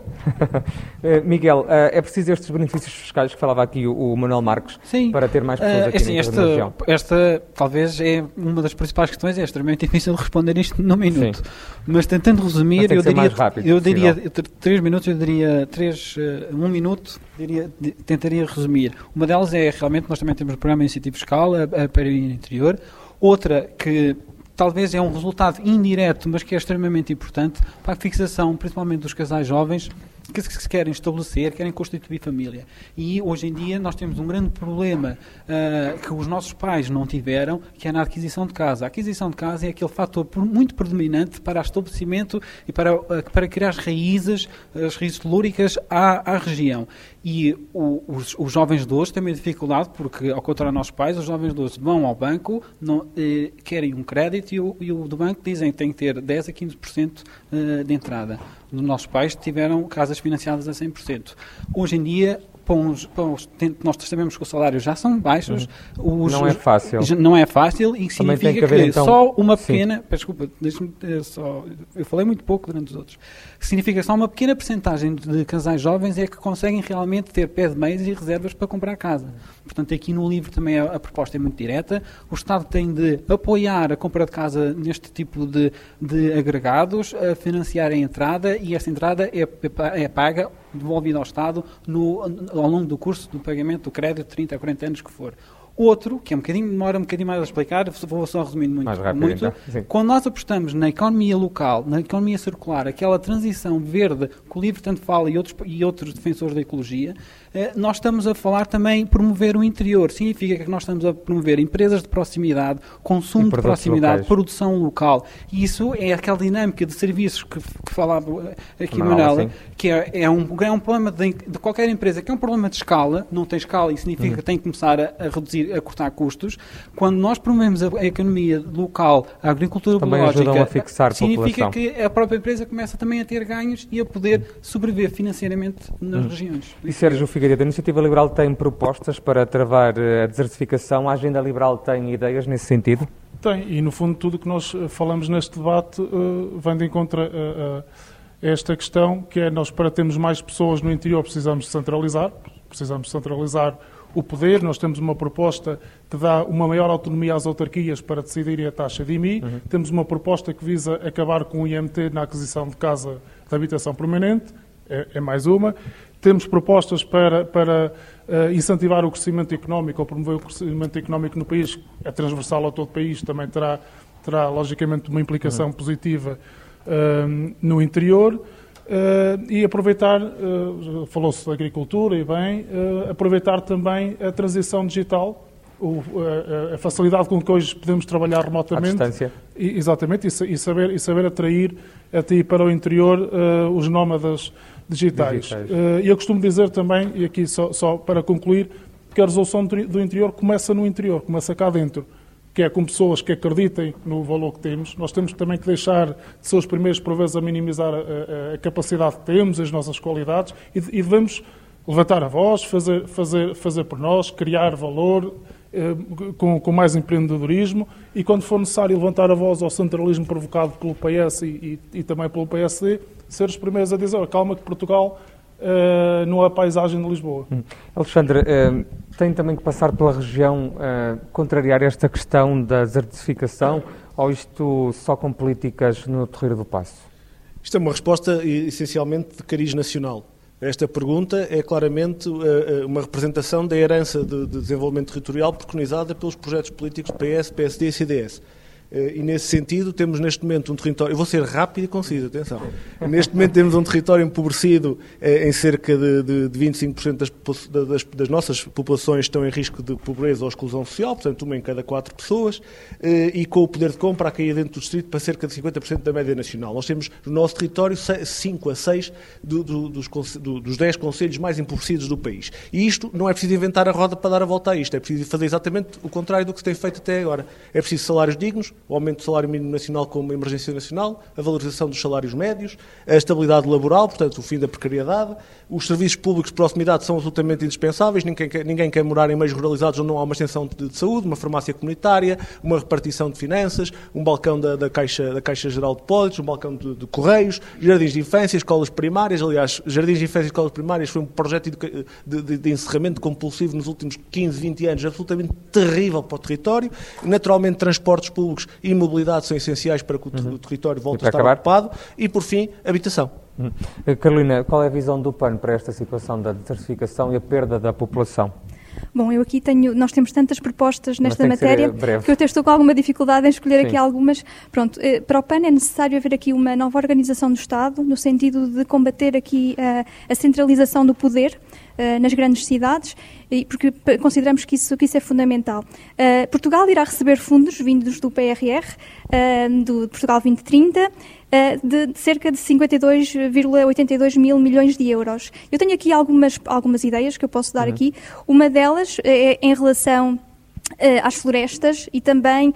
Eh, Miguel, eh, é preciso estes benefícios fiscais que falava aqui o Manuel Marques Sim. para ter mais pessoas uh, aqui assim, esta, região? Esta talvez é uma das principais questões, é extremamente difícil de responder isto num minuto. Sim. Mas tentando resumir, eu diria, rápido, eu diria três minutos, eu diria três, um minuto, diria, tentaria resumir. Uma delas é realmente nós também temos o programa de incentivo fiscal a, a para o interior. Outra que talvez é um resultado indireto, mas que é extremamente importante para a fixação, principalmente dos casais jovens, que se querem estabelecer, querem constituir família. E hoje em dia nós temos um grande problema uh, que os nossos pais não tiveram, que é na aquisição de casa. A aquisição de casa é aquele fator muito predominante para o estabelecimento e para, uh, para criar as raízes, as raízes telúricas à, à região. E o, os, os, jovens de hoje têm uma dificuldade, porque, ao contrário dos nossos pais, os jovens de hoje vão ao banco, não, eh, querem um crédito e o, e o, do banco dizem que tem que ter 10% a 15% uh, de entrada. Os nossos pais tiveram casas financiadas a 100%. Hoje em dia, nós sabemos que os salários já são baixos. Uhum. Os, não é fácil. Não é fácil e significa que, haver, que então... só uma pequena. Desculpa, eh, só, eu falei muito pouco durante os outros. Significa que só uma pequena percentagem de casais jovens é que conseguem realmente ter pé de meios e reservas para comprar casa. Portanto, aqui no livro também a, a, proposta é muito direta. O Estado tem de apoiar a compra de casa neste tipo de, de agregados, a financiar a entrada e essa entrada é, é paga, devolvida ao Estado no, ao longo do curso do pagamento do crédito, 30 a 40 anos que for. Outro, que é um bocadinho, demora um bocadinho mais a explicar, vou só resumindo muito. Mais rápido, muito. então. Quando nós apostamos na economia local, na economia circular, aquela transição verde que o livro tanto fala e outros, e outros defensores da ecologia, nós estamos a falar também promover o interior. Significa que nós estamos a promover empresas de proximidade, consumo de proximidade, locais. produção local. E isso é aquela dinâmica de serviços que, que falava aqui Manuela, que é, é, um, é um problema de, de, qualquer empresa, que é um problema de escala, não tem escala e significa uhum. que tem que começar a, a reduzir a cortar custos. Quando nós promovemos a, a economia local, a agricultura também biológica, a fixar significa população. que a própria empresa começa também a ter ganhos e a poder sobreviver financeiramente nas hum. regiões. E Sérgio Figueiredo, a Iniciativa Liberal tem propostas para travar eh, a desertificação? A Agenda Liberal tem ideias nesse sentido? Tem, e no fundo tudo o que nós eh, falamos neste debate uh, vem de encontro a, a, esta questão, que é nós para termos mais pessoas no interior precisamos centralizar, precisamos centralizar o poder. Nós temos uma proposta que dá uma maior autonomia às autarquias para decidirem a taxa de IMI. Uhum. Temos uma proposta que visa acabar com o IMT na aquisição de casa de habitação permanente. É, é mais uma. Temos propostas para, para uh, incentivar o crescimento económico ou promover o crescimento económico no país. É transversal a todo o país, também terá, terá logicamente, uma implicação uhum. positiva uh, no interior. Uh, e aproveitar, uh, falou-se da agricultura e bem, uh, aproveitar também a transição digital, o, a facilidade com que hoje podemos trabalhar remotamente. À distância. E, exatamente, e, e, saber, e saber atrair até para o interior os nómadas digitais. digitais. e eu costumo dizer também, e aqui só, só para concluir, que a resolução do interior começa no interior, começa cá dentro que é com pessoas que acreditem no valor que temos. Nós temos também que deixar de ser os primeiros, por vezes, a minimizar a, a, a capacidade que temos, as nossas qualidades, e, e, devemos levantar a voz, fazer, fazer, fazer por nós, criar valor, eh, com, com, mais empreendedorismo, e quando for necessário levantar a voz ao centralismo provocado pelo PS e, e, e também pelo PSD, ser os primeiros a dizer, calma que Portugal uh, numa paisagem de Lisboa. Hum. Alexandre, uh, tem também que passar pela região uh, contrariar esta questão da desertificação ou isto só com políticas no Terreiro do Passo? Isto é uma resposta essencialmente de cariz nacional. Esta pergunta é claramente uma representação da herança de desenvolvimento territorial preconizada pelos projetos políticos PS, PSD e CDS. Eh, e nesse sentido temos neste momento um território, eu vou ser rápido e conciso, atenção, neste momento temos um território empobrecido eh, em cerca de, de, de 25% das, das, das, nossas populações estão em risco de pobreza ou exclusão social, portanto uma em cada quatro pessoas, eh, e com o poder de compra a cair dentro do distrito para cerca de 50% da média nacional. Nós temos no nosso território 5 a 6 do, do, dos, dos 10 conselhos mais empobrecidos do país. E isto não é preciso inventar a roda para dar a volta a isto, é preciso fazer exatamente o contrário do que se tem feito até agora. É preciso salários dignos, o aumento do salário mínimo nacional como emergência nacional, a valorização dos salários médios, a estabilidade laboral, portanto, o fim da precariedade. Os serviços públicos de proximidade são absolutamente indispensáveis, ninguém quer, ninguém quer morar em meios ruralizados onde não há uma extensão de, de, saúde, uma farmácia comunitária, uma repartição de finanças, um balcão da, da Caixa, da Caixa Geral de Depósitos, um balcão de, de, correios, jardins de infância, escolas primárias. Aliás, jardins de infância e escolas primárias foi um projeto de, de encerramento compulsivo nos últimos 15, 20 anos absolutamente terrível para o território. Naturalmente, transportes públicos e mobilidade são essenciais para que o, uhum. território volte a estar acabar? ocupado. E, por fim, habitação. Uhum. Carolina, qual é a visão do PAN para esta situação da desertificação e a perda da população? Bom, eu aqui tenho, nós temos tantas propostas nesta matéria que, que, eu até estou com alguma dificuldade em escolher Sim. aqui algumas. Pronto, eh, para o PAN é necessário haver aqui uma nova organização do Estado, no sentido de combater aqui a, a centralização do poder nas grandes cidades, porque consideramos que isso, que isso é fundamental. Uh, Portugal irá receber fundos vindos do PRR, uh, do Portugal 2030, de, de cerca de 52,82 mil milhões de euros. Eu tenho aqui algumas, algumas ideias que eu posso dar uhum. aqui. Uma delas é em relação às florestas e também uh,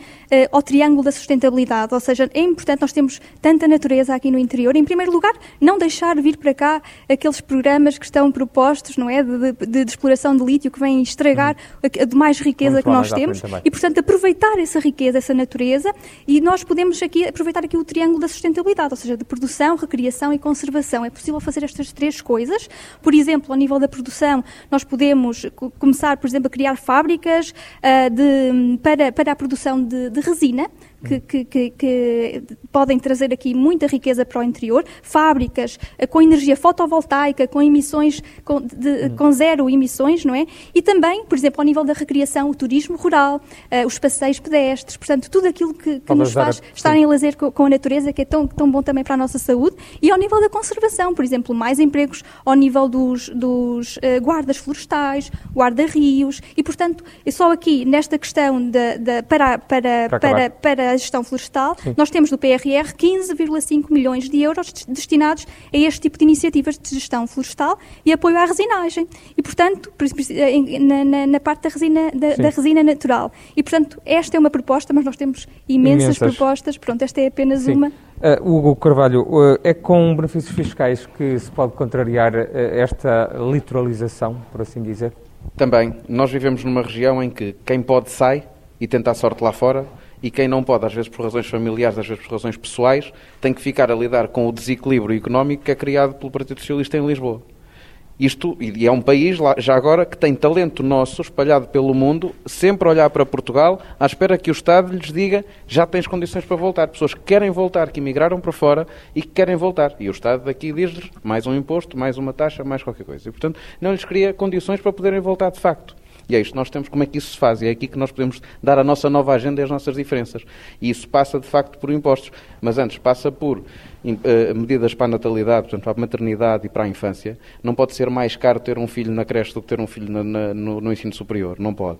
ao triângulo da sustentabilidade. Ou seja, é importante, nós temos tanta natureza aqui no interior. Em primeiro lugar, não deixar vir para cá aqueles programas que estão propostos, não é? De, de, de exploração de lítio que vêm estragar uhum. a, a demais riqueza Vamos que nós temos. E, portanto, aproveitar essa riqueza, essa natureza e nós podemos aqui aproveitar aqui o triângulo da sustentabilidade, ou seja, de produção, recriação e conservação. É possível fazer estas três coisas. Por exemplo, ao nível da produção, nós podemos começar, por exemplo, a criar fábricas. Uh, de, para, para a produção de, de resina, que, que, que, que, podem trazer aqui muita riqueza para o interior, fábricas uh, com energia fotovoltaica, com emissões, com, de, com, zero emissões, não é? E também, por exemplo, ao nível da recreação, o turismo rural, uh, os passeios pedestres, portanto, tudo aquilo que, nos faz a... estar em lazer com, com, a natureza, que é tão, tão bom também para a nossa saúde, e ao nível da conservação, por exemplo, mais empregos ao nível dos, dos uh, guardas florestais, guarda-rios, e, portanto, só aqui, nesta questão de, de, para, para, para, para a gestão florestal, Sim. nós temos do PRR 15,5 milhões de euros destinados a este tipo de iniciativas de gestão florestal e apoio à resinagem. E, portanto, na, na, na parte da resina, da, da, resina natural. E, portanto, esta é uma proposta, mas nós temos imensas, imensas. propostas. Pronto, esta é apenas Sim. uma. Uh, Hugo Carvalho, uh, é com benefícios fiscais que se pode contrariar uh, esta litoralização, por assim dizer? Também. Nós vivemos numa região em que quem pode sai e tenta a sorte lá fora e quem não pode, às vezes por razões familiares, às vezes por razões pessoais, tem que ficar a lidar com o desequilíbrio económico que é criado pelo Partido Socialista em Lisboa. Isto, e é um país, já agora, que tem talento nosso espalhado pelo mundo, sempre a olhar para Portugal, à espera que o Estado lhes diga já tens condições para voltar. Pessoas que querem voltar, que emigraram para fora e que querem voltar. E o Estado daqui diz-lhes mais um imposto, mais uma taxa, mais qualquer coisa. E, portanto, não lhes cria condições para poderem voltar de facto. E é isto nós temos, como é que isso se faz? E é aqui que nós podemos dar a nossa nova agenda e as nossas diferenças. E isso passa, de facto, por impostos. Mas antes passa por uh, medidas para a natalidade, portanto, para a maternidade e para a infância. Não pode ser mais caro ter um filho na creche do que ter um filho na, na, no, no ensino superior. Não pode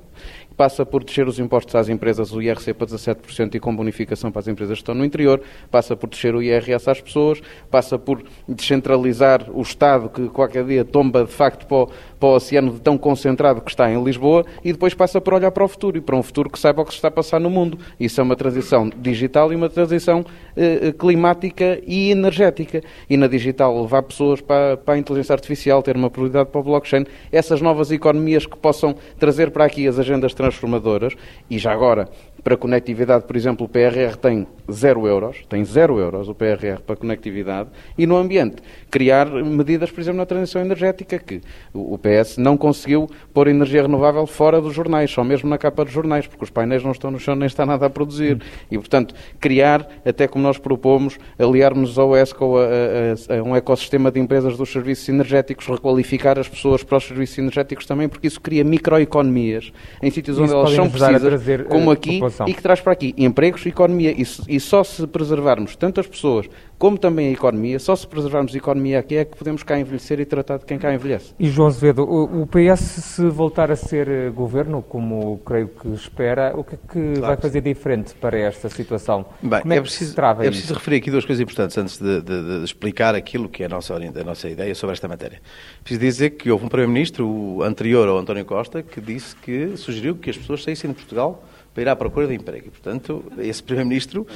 passa por descer os impostos às empresas, o IRC para 17% e com bonificação para as empresas que estão no interior, passa por descer o IRS às pessoas, passa por descentralizar o Estado que qualquer dia tomba de facto para o, para o oceano tão concentrado que está em Lisboa e depois passa por olhar para o futuro e para um futuro que saiba o que se está a passar no mundo. Isso é uma transição digital e uma transição eh, climática e energética. E na digital levar pessoas para, para a inteligência artificial, ter uma prioridade para o blockchain, essas novas economias que possam trazer para aqui as agendas transformadoras e já agora para conectividade, por exemplo, o PRR tem zero euros, tem zero euros o PRR para conectividade, e no ambiente criar medidas, por exemplo, na transição energética, que o PS não conseguiu pôr energia renovável fora dos jornais, só mesmo na capa dos jornais, porque os painéis não estão no chão nem está nada a produzir. E, portanto, criar, até como nós propomos, aliarmos ao ESCO a, a, a um ecossistema de empresas dos serviços energéticos, requalificar as pessoas para os serviços energéticos também, porque isso cria microeconomias em sítios onde elas são precisas, como eh, aqui, e que traz para aqui empregos e economia. E, e só se preservarmos tantas pessoas como também a economia, só se preservarmos a economia aqui é que podemos cá envelhecer e tratar de quem cá envelhece. E João Azevedo, o, PS se voltar a ser eh, governo, como creio que espera, o que é que claro. vai fazer diferente para esta situação? Bem, como é, é preciso, é preciso referir aqui duas coisas importantes antes de, de, de, explicar aquilo que é a nossa, a nossa ideia sobre esta matéria. Preciso dizer que houve um Primeiro-Ministro, o anterior ao António Costa, que disse que sugeriu que as pessoas saíssem de Portugal para ir à procura de emprego. E, portanto, esse Primeiro-Ministro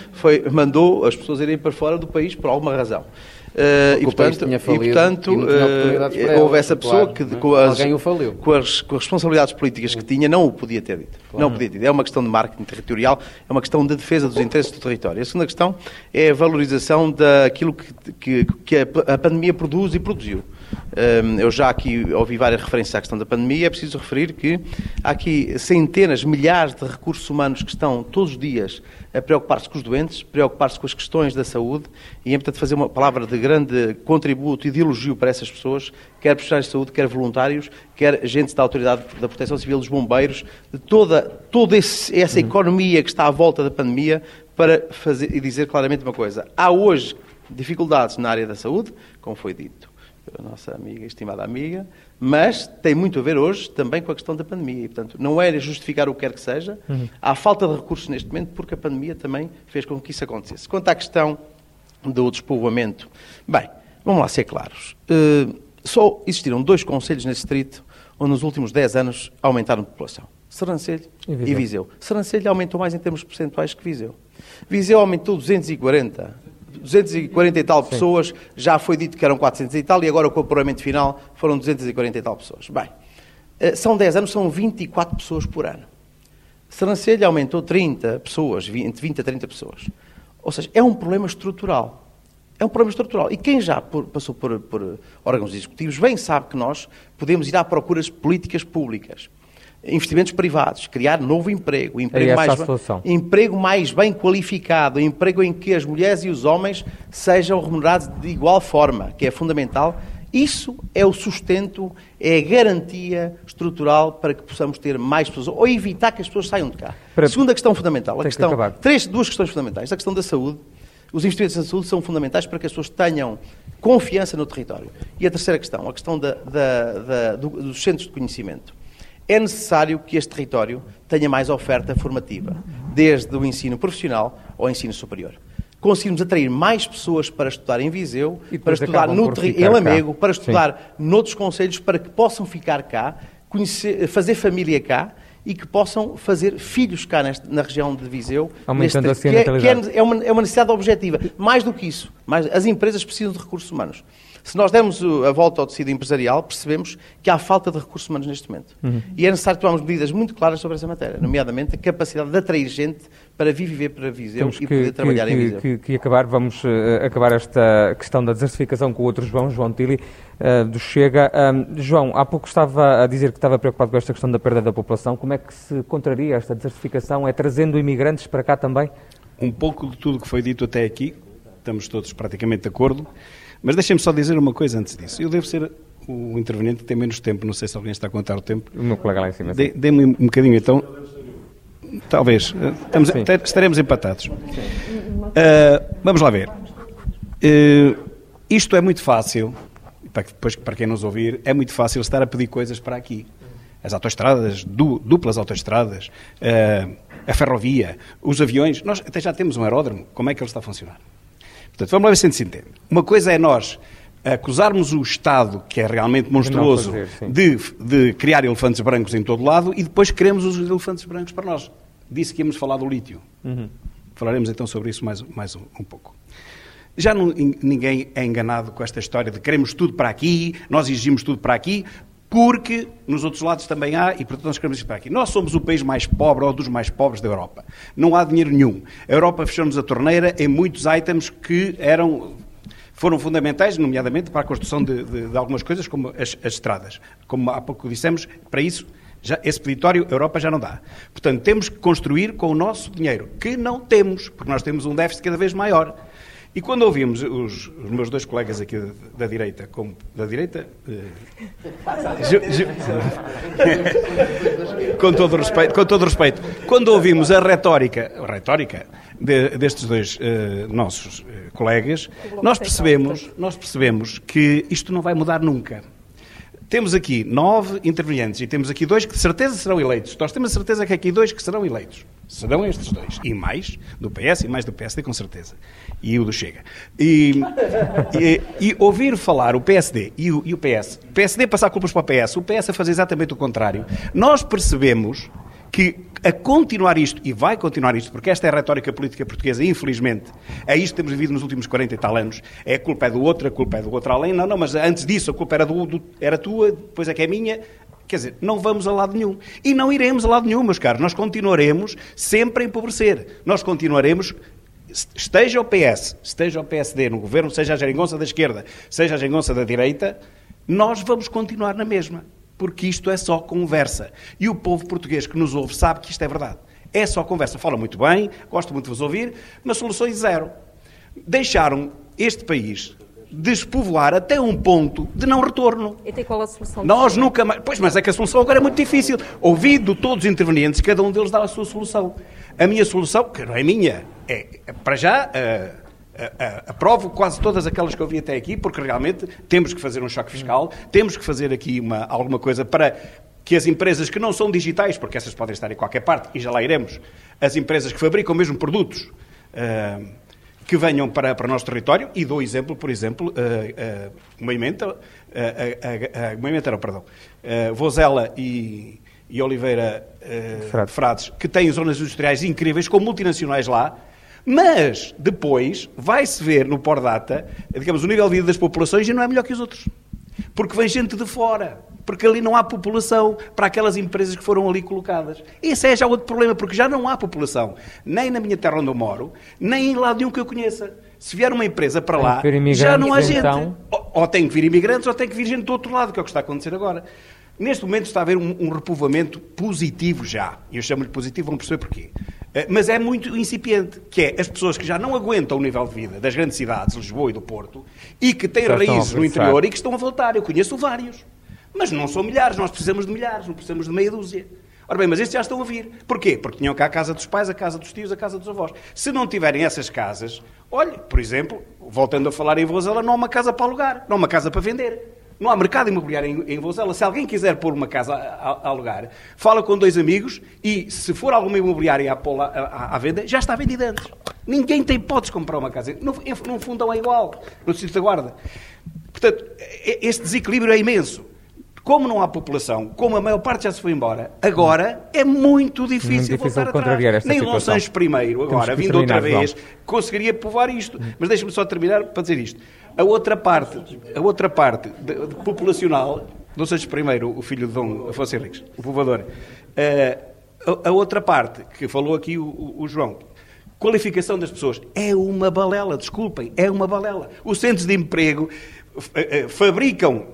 mandou as pessoas irem para fora do país por alguma razão. Uh, e, portanto, e, portanto e uh, houve essa pessoa claro, que, com as, com as, com as, responsabilidades políticas que tinha, não o podia ter dito. Claro. Não podia ter dito. É uma questão de marketing territorial, é uma questão de defesa dos interesses do território. A segunda questão é a valorização daquilo que, que, que a pandemia produz e produziu. Eu já aqui ouvi várias referências à questão da pandemia. É preciso referir que há aqui centenas, milhares de recursos humanos que estão todos os dias a preocupar-se com os doentes, preocupar-se com as questões da saúde e, é, portanto, fazer uma palavra de grande contributo e de elogio para essas pessoas, quer profissionais de saúde, quer voluntários, quer agentes da Autoridade da Proteção Civil, dos bombeiros, de toda, toda esse, essa economia que está à volta da pandemia, para fazer e dizer claramente uma coisa. Há hoje dificuldades na área da saúde, como foi dito pela nossa amiga, estimada amiga, mas tem muito a ver hoje também com a questão da pandemia. E, portanto, não é justificar o que quer que seja. Uhum. Há falta de recursos neste momento porque a pandemia também fez com que isso acontecesse. Quanto à questão do despovoamento, bem, vamos lá ser claros. Uh, só existiram dois conselhos nesse distrito onde nos últimos 10 anos aumentaram a população. Sernancelho e Viseu. e Viseu. Sernancelho aumentou mais em termos percentuais que Viseu. Viseu aumentou 240 240 e tal Sim. pessoas, já foi dito que eram 400 e tal, e agora com o apuramento final foram 240 e tal pessoas. Bem, eh, são 10 anos, são 24 pessoas por ano. Sernancelha aumentou 30 pessoas, entre 20 a 30 pessoas. Ou seja, é um problema estrutural. É um problema estrutural. E quem já por, passou por, por, órgãos executivos bem sabe que nós podemos ir à procura de políticas públicas. Investimentos privados, criar novo emprego, emprego, É mais, emprego mais bem qualificado, emprego em que as mulheres e os homens sejam remunerados de igual forma, que é fundamental. Isso é o sustento, é a garantia estrutural para que possamos ter mais pessoas, ou evitar que as pessoas saiam de cá. Para- Segunda questão fundamental, a que questão, acabar. três, duas questões fundamentais. A questão da saúde. Os investimentos na saúde são fundamentais para que as pessoas tenham confiança no território. E a terceira questão, a questão da- da- da- do- dos centros de conhecimento. É necessário que este território tenha mais oferta formativa, desde o ensino profissional ao ensino superior. Conseguimos atrair mais pessoas para estudar em Viseu, para estudar no em cá. Lamego, para Sim. estudar noutros conselhos, para que possam ficar cá, conhecer- fazer família cá e que possam fazer filhos cá neste- na região de Viseu. Aumentando neste- assim a é- natalidade. é, é uma, é uma necessidade objetiva. Mais do que isso, mais, as empresas precisam de recursos humanos. Se nós dermos a volta ao tecido empresarial, percebemos que há falta de recursos humanos neste momento. Uhum. E é necessário tomarmos medidas muito claras sobre essa matéria, nomeadamente a capacidade de atrair gente para vir viver para Viseu Temos e que, poder que, trabalhar em que, Viseu. que- que acabar, vamos eh, acabar esta questão da desertificação com o outro João, João Tili, eh, do Chega. João, há pouco estava a dizer que estava preocupado com esta questão da perda da população. Como é que se contraria esta desertificação? É trazendo imigrantes para cá também? Um pouco de tudo o que foi dito até aqui, estamos todos praticamente de acordo, mas deixem-me só dizer uma coisa antes disso. Eu devo ser o interveniente que tem menos tempo, não sei se alguém está a contar o tempo. O meu colega lá em cima. Dê- Dê-me um bocadinho então. Talvez. Eh, Estamos, estaremos empatados. Ah, vamos lá ver. Eh, isto é muito fácil, para, depois, para quem nos ouvir, é muito fácil estar a pedir coisas para aqui. As autoestradas, du- duplas autoestradas, eh, a ferrovia, os aviões. Nós até já temos um aeródromo. Como é que ele está a funcionar? Portanto, vamos lá ver se a gente se entende. Uma coisa é nós acusarmos o Estado, que é realmente monstruoso, fazer, de, de criar elefantes brancos em todo lado e depois queremos os elefantes brancos para nós. Disse que íamos falar do lítio. Falaremos então sobre isso mais, mais um, um pouco. Já não- in- ninguém é enganado com esta história de queremos tudo para aqui, nós exigimos tudo para aqui, porque nos outros lados também há e portanto nós queremos isso para aqui. Nós somos o país mais pobre ou dos mais pobres da Europa. Não há dinheiro nenhum. A Europa fechou-nos a torneira em muitos itens que eram foram fundamentais, nomeadamente para a construção de, de- de algumas coisas, como as, as estradas. Como há pouco dissemos, para isso, já, esse peditório a Europa já não dá. Portanto, temos que construir com o nosso dinheiro, que não temos, porque nós temos um déficit cada vez maior. E quando ouvimos os, os meus dois colegas aqui da, da direita, como da direita, eh, ju- ju- com todo o respeito, com todo respeito, quando ouvimos a retórica, a retórica de- destes dois eh, nossos eh, colegas, nós percebemos, nós percebemos que isto não vai mudar nunca. Temos aqui nove intervenientes e temos aqui dois que de certeza serão eleitos. Nós temos a certeza que aqui dois que serão eleitos. Serão estes dois. E mais do PS e mais do PSD, com certeza. E o do Chega. E, e- e ouvir falar o PSD e o, e o PS, o PSD passar culpas para o PS, o PS a fazer exatamente o contrário, nós percebemos que a continuar isto, e vai continuar isto, porque esta é a retórica política portuguesa, infelizmente, é isto que temos vivido nos últimos 40 e tal anos, é a culpa é do outro, a culpa é do outro além, não, não, mas antes disso a culpa era, do, do- era tua, depois é que é minha, quer dizer, não vamos a lado nenhum. E não iremos a lado nenhum, meus caros, nós continuaremos sempre a empobrecer, nós continuaremos esteja o PS, esteja o PSD no governo, seja a geringonça da esquerda, seja a geringonça da direita, nós vamos continuar na mesma. Porque isto é só conversa. E o povo português que nos ouve sabe que isto é verdade. É só conversa. Fala muito bem, gosto muito de vos ouvir, mas soluções zero. Deixaram este país despovoar até um ponto de não retorno. E tem qual a solução? Nós nunca mais. Pois, mas é que a solução agora é muito difícil. Ouvindo todos os intervenientes, cada um deles dá a sua solução. A minha solução, que não é minha, é, para já, eh, aprovo quase todas aquelas que eu vi até aqui, porque realmente temos que fazer um choque fiscal, temos que fazer aqui uma, alguma coisa para que as empresas que não são digitais, porque essas podem estar em qualquer parte, e já lá iremos, as empresas que fabricam mesmo produtos. eh, que venham para, para o nosso território e dou exemplo, por exemplo, uh, uh, uma emenda, uh, uh, uma emenda, não, perdão, uh, Vozela e, e Oliveira uh. Frades, que têm zonas industriais incríveis, com multinacionais lá, mas depois vai-se ver no Pordata, digamos, o nível de vida das populações e não é melhor que os outros. Porque vem gente de fora. Porque ali não há população para aquelas empresas que foram ali colocadas. Esse é já outro problema, porque já não há população, nem na minha terra onde eu moro, nem em lado nenhum que eu conheça. Se vier uma empresa para lá, já não há gente. então. Ou, ou tem que vir imigrantes ou tem que vir gente do outro lado, que é o que está a acontecer agora. Neste momento está a haver um, um repovoamento positivo já. E eu chamo-lhe positivo, vão perceber porquê. Eh, mas é muito incipiente, que é as pessoas que já não aguentam o nível de vida das grandes cidades, Lisboa e do Porto, e que têm Já raízes no interior e que estão a voltar. Eu conheço vários. Mas não são milhares, nós precisamos de milhares, não precisamos de meia dúzia. Ora bem, mas estes já estão a vir. Porquê? Porque tinham cá a casa dos pais, a casa dos tios, a casa dos avós. Se não tiverem essas casas, olhe, por exemplo, voltando a falar em Vozela, não há uma casa para alugar, não há uma casa para vender. Não há mercado imobiliário em, em Vozela. Se alguém quiser pôr uma casa a, a- alugar, fala com dois amigos e, se for alguma imobiliária a pô-la à, à- venda, já está vendida antes. Ninguém tem hipótese de comprar uma casa. No, no fundão é igual, no sítio da guarda. Portanto, este desequilíbrio é imenso. Como não há população, como a maior parte já se foi embora, agora é muito difícil, Muito difícil voltar atrás. Nem situação. Sancho I, Temos agora, vindo outra vez, João. conseguiria povoar isto. Mas deixa-me só terminar para dizer isto. A outra parte, a outra parte de- de populacional, Dom Sancho I, o filho de Dom Afonso Henriques, o povoador, eh, a, a outra parte, que falou aqui o, o- o João, qualificação das pessoas, é uma balela, desculpem, é uma balela. Os centros de emprego eh, eh, fabricam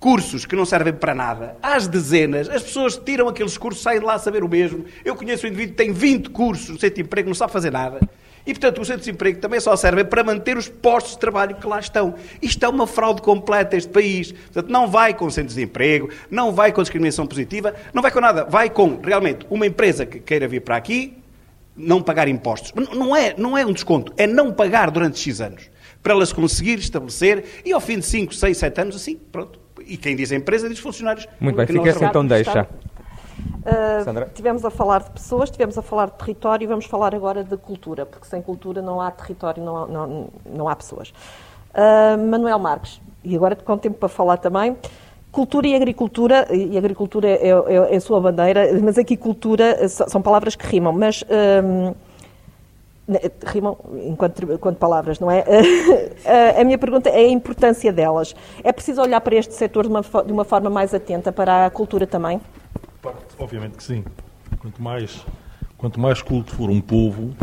cursos que não servem para nada, às dezenas, as pessoas tiram aqueles cursos, saem de lá a saber o mesmo. Eu conheço um indivíduo que tem 20 cursos no centro de emprego, não sabe fazer nada. E, portanto, os centros de emprego também só servem para manter os postos de trabalho que lá estão. Isto é uma fraude completa, este país. Portanto, não vai com centros de emprego, não vai com discriminação positiva, não vai com nada. Vai com, realmente, uma empresa que queira vir para aqui, não pagar impostos. Não é, não é um desconto, é não pagar durante X anos. Para ela se conseguir estabelecer e ao fim de 5, 6, 7 anos, assim, pronto. E quem diz empresa diz funcionários. Muito bem, fica assim trabalham. então deixa. Uh, tivemos a falar de pessoas, tivemos a falar de território e vamos falar agora de cultura, porque sem cultura não há território, não há, não, não há pessoas. Uh, Manuel Marques, e agora com tempo para falar também, cultura e agricultura, e agricultura é, é- é a sua bandeira, mas aqui cultura eh, são palavras que rimam, mas um, ne- rimam enquanto, enquanto palavras, não é? a minha pergunta é a importância delas. É preciso olhar para este setor de uma, de uma forma mais atenta para a cultura também? Obviamente que sim. Quanto mais, quanto mais culto for um povo,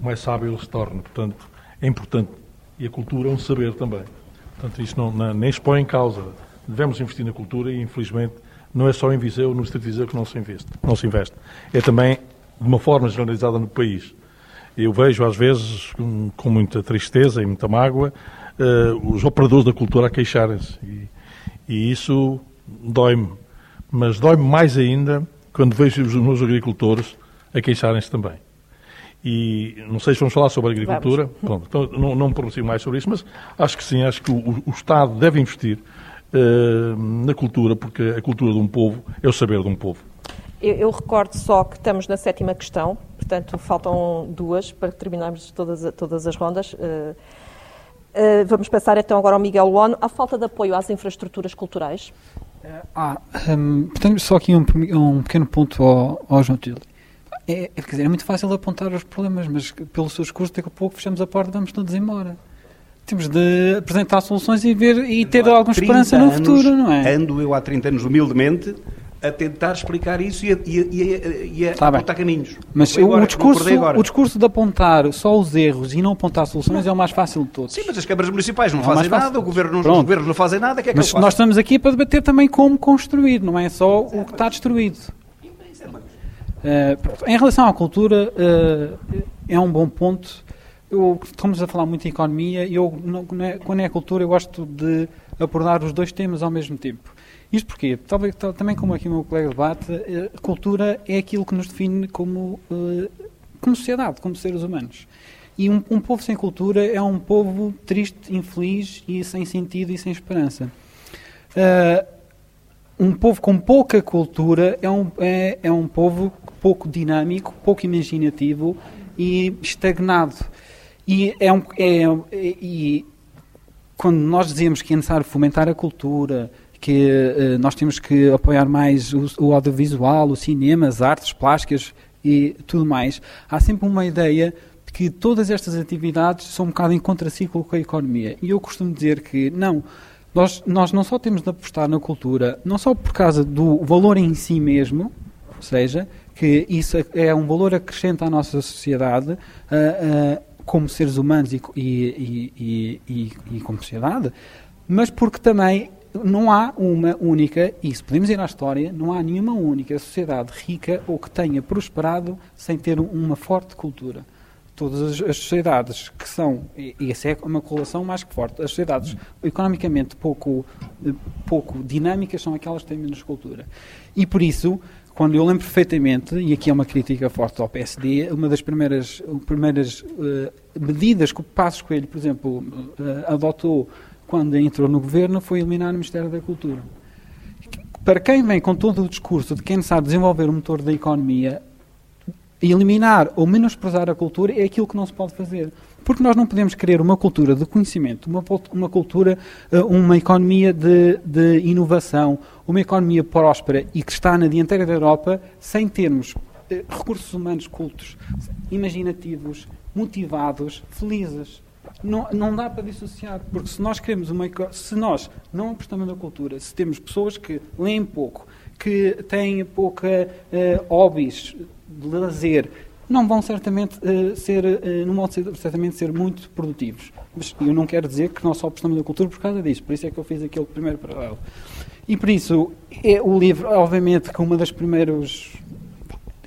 mais sábio ele se torna. Portanto, é importante. E a cultura é um saber também. Portanto, isto não, não- nem se põe em causa. Devemos investir na cultura e, infelizmente, não é só em Viseu, no Distrito de Viseu que não se investe. Não se investe. É também de uma forma generalizada no país. Eu vejo, às vezes, com, com muita tristeza e muita mágoa, eh, os operadores da cultura a queixarem-se. E, e isso dói-me. Mas dói-me mais ainda quando vejo os meus agricultores a queixarem-se também. E não sei se vamos falar sobre a agricultura, Pronto, então não, não me pronuncio mais sobre isso, mas acho que sim, acho que o, o Estado deve investir eh, na cultura, porque a cultura de um povo é o saber de um povo. Eu, eu recordo só que estamos na sétima questão, portanto faltam duas para terminarmos todas, todas as rondas. Eh, eh, vamos passar então agora ao Miguel Luono. Há falta de apoio às infraestruturas culturais? Ah, hum, portanto, só aqui um, um pequeno ponto ao, ao João Tilly. É, é, quer dizer, é muito fácil apontar os problemas, mas pelo seu discurso, daqui a pouco fechamos a porta e vamos todos embora. Temos de apresentar soluções e ver e ter alguma 30 esperança no anos, futuro, não é? Ando eu há 30 anos, humildemente, a tentar explicar isso e a, e a, e a, e a Tá apontar caminhos. Mas agora, o discurso, o discurso de apontar só os erros e não apontar soluções é o mais fácil de todos. Sim, mas as câmaras municipais não É fazem nada, o governo não, os governos não fazem nada, o que é que Mas nós estamos aqui para debater também como construir, não é só o que está destruído. Pronto. em relação à cultura, eh, é um bom ponto. Eu, estamos a falar muito em economia e eu, não- quando é- quando é cultura, eu gosto de abordar os dois temas ao mesmo tempo. Isto porque, talvez, tal- também como aqui o meu colega debate, eh, a cultura é aquilo que nos define como, eh, como sociedade, como seres humanos. E um, um povo sem cultura é um povo triste, infeliz e sem sentido e sem esperança. Eh, um povo com pouca cultura é um, é, é um povo pouco dinâmico, pouco imaginativo e estagnado. E, é um, é, é- e quando nós dizemos que é necessário fomentar a cultura, que eh, nós temos que apoiar mais o, o audiovisual, o cinema, as artes plásticas e tudo mais, há sempre uma ideia de que todas estas atividades são um bocado em contraciclo com a economia. E eu costumo dizer que não. Nós, nós não só temos de apostar na cultura, não só por causa do valor em si mesmo, ou seja, que isso é um valor acrescente à nossa sociedade, ah, ah, como seres humanos e, e, e- e como sociedade, mas porque também não há uma única, e se podemos ir à história, não há nenhuma única sociedade rica ou que tenha prosperado sem ter uma forte cultura. Todas as, sociedades que são, e, e essa é uma correlação mais que forte, as sociedades economicamente pouco, eh, pouco dinâmicas são aquelas que têm menos cultura. E por isso, quando eu lembro perfeitamente, e aqui é uma crítica forte ao PSD, uma das primeiras, primeiras uh, medidas que o Passos Coelho, por exemplo, uh, adotou quando entrou no governo foi eliminar o Ministério da Cultura. Para quem vem com todo o discurso de quem sabe desenvolver o motor da economia, eliminar ou menosprezar a cultura é aquilo que não se pode fazer. Porque nós não podemos querer uma cultura de conhecimento, uma, uma cultura, eh, uma economia de, de inovação, uma economia próspera e que está na dianteira da Europa sem termos eh, recursos humanos cultos, imaginativos, motivados, felizes. Não, não dá para dissociar, porque se nós queremos uma se nós não apostamos na cultura, se temos pessoas que leem pouco, que têm pouca uh, hobbies de lazer, não vão certamente uh, ser, uh, não vão ser, certamente ser muito produtivos. Mas eu não quero dizer que nós só apostamos na cultura por causa disso, por isso é que eu fiz aquele primeiro paralelo. E por isso, é o livro, obviamente, que uma das primeiras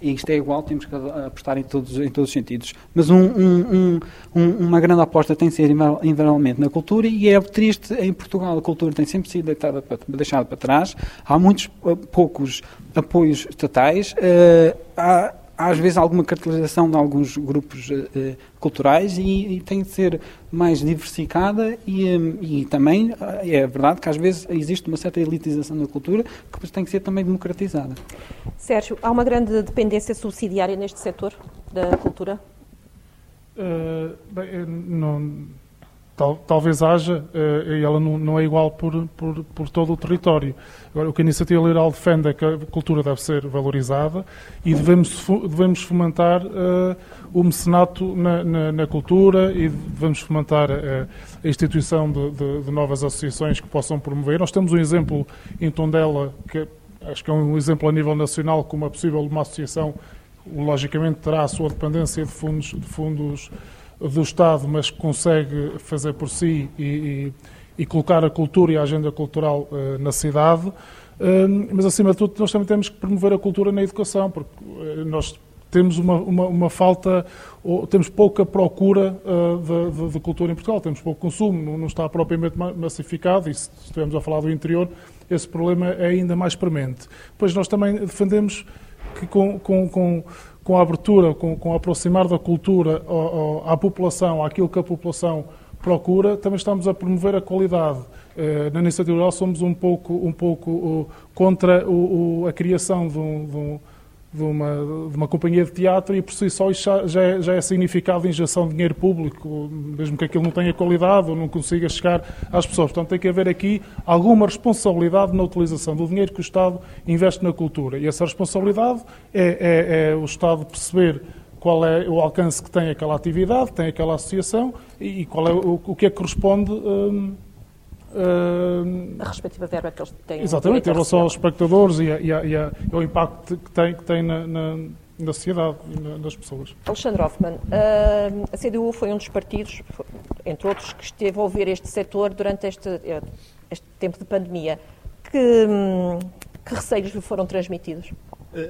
e isto é igual, temos que apostar em todos, em todos os sentidos. Mas um, um, um, uma grande aposta tem de ser, invariavelmente, na cultura, e é triste, em Portugal a cultura tem sempre sido deitada para, deixada para trás. Há muitos uh, poucos apoios estatais. Uh, há, às vezes alguma cartelização de alguns grupos uh, culturais e, e, tem de ser mais diversificada e, um, e, também uh, é verdade que às vezes existe uma certa elitização da cultura que tem que ser também democratizada. Sérgio, há uma grande dependência subsidiária neste setor da cultura? Uh, bem, não Tal, talvez haja, uh, e ela não, não, é igual por, por, por, todo o território. Agora, o que a Iniciativa Liberal defende é que a cultura deve ser valorizada e devemos, devemos fomentar uh, o mecenato na, na, na, cultura e devemos fomentar uh, a instituição de, de, de, novas associações que possam promover. Nós temos um exemplo em Tondela, que acho que é um exemplo a nível nacional, como é possível uma associação, logicamente terá a sua dependência de fundos, de fundos do Estado, mas consegue fazer por si e, e, e colocar a cultura e a agenda cultural uh, na cidade. Uh, mas, acima de tudo, nós também temos que promover a cultura na educação, porque uh, nós temos uma, uma, uma, falta, ou, temos pouca procura de, de, de, cultura em Portugal, temos pouco consumo, não, não está propriamente massificado, e se estivermos a falar do interior, esse problema é ainda mais premente. Pois nós também defendemos que com, com, com com a abertura, com, com o aproximar da cultura ao, ao, à população, àquilo que a população procura, também estamos a promover a qualidade. Eh, na Iniciativa Rural somos um pouco, um pouco contra o, o, a criação de um, de um de uma, de uma companhia de teatro e por si só isso já é, já é significado injeção de dinheiro público, mesmo que aquilo não tenha qualidade ou não consiga chegar às pessoas. Portanto, tem que haver aqui alguma responsabilidade na utilização do dinheiro que o Estado investe na cultura. E essa responsabilidade é, é, é o Estado perceber qual é o alcance que tem aquela atividade, tem aquela associação e, qual é o, o que é que corresponde. Hum, a respectiva verba que eles têm. Exatamente, em relação aos espectadores e, a, e, a, e, a, e, ao impacto que tem, que tem na, na, na sociedade e na, nas pessoas. Alexandre Hoffmann, uh, a CDU foi um dos partidos, entre outros, que esteve a ouvir este setor durante este, este tempo de pandemia. Que, hum, que receios lhe foram transmitidos?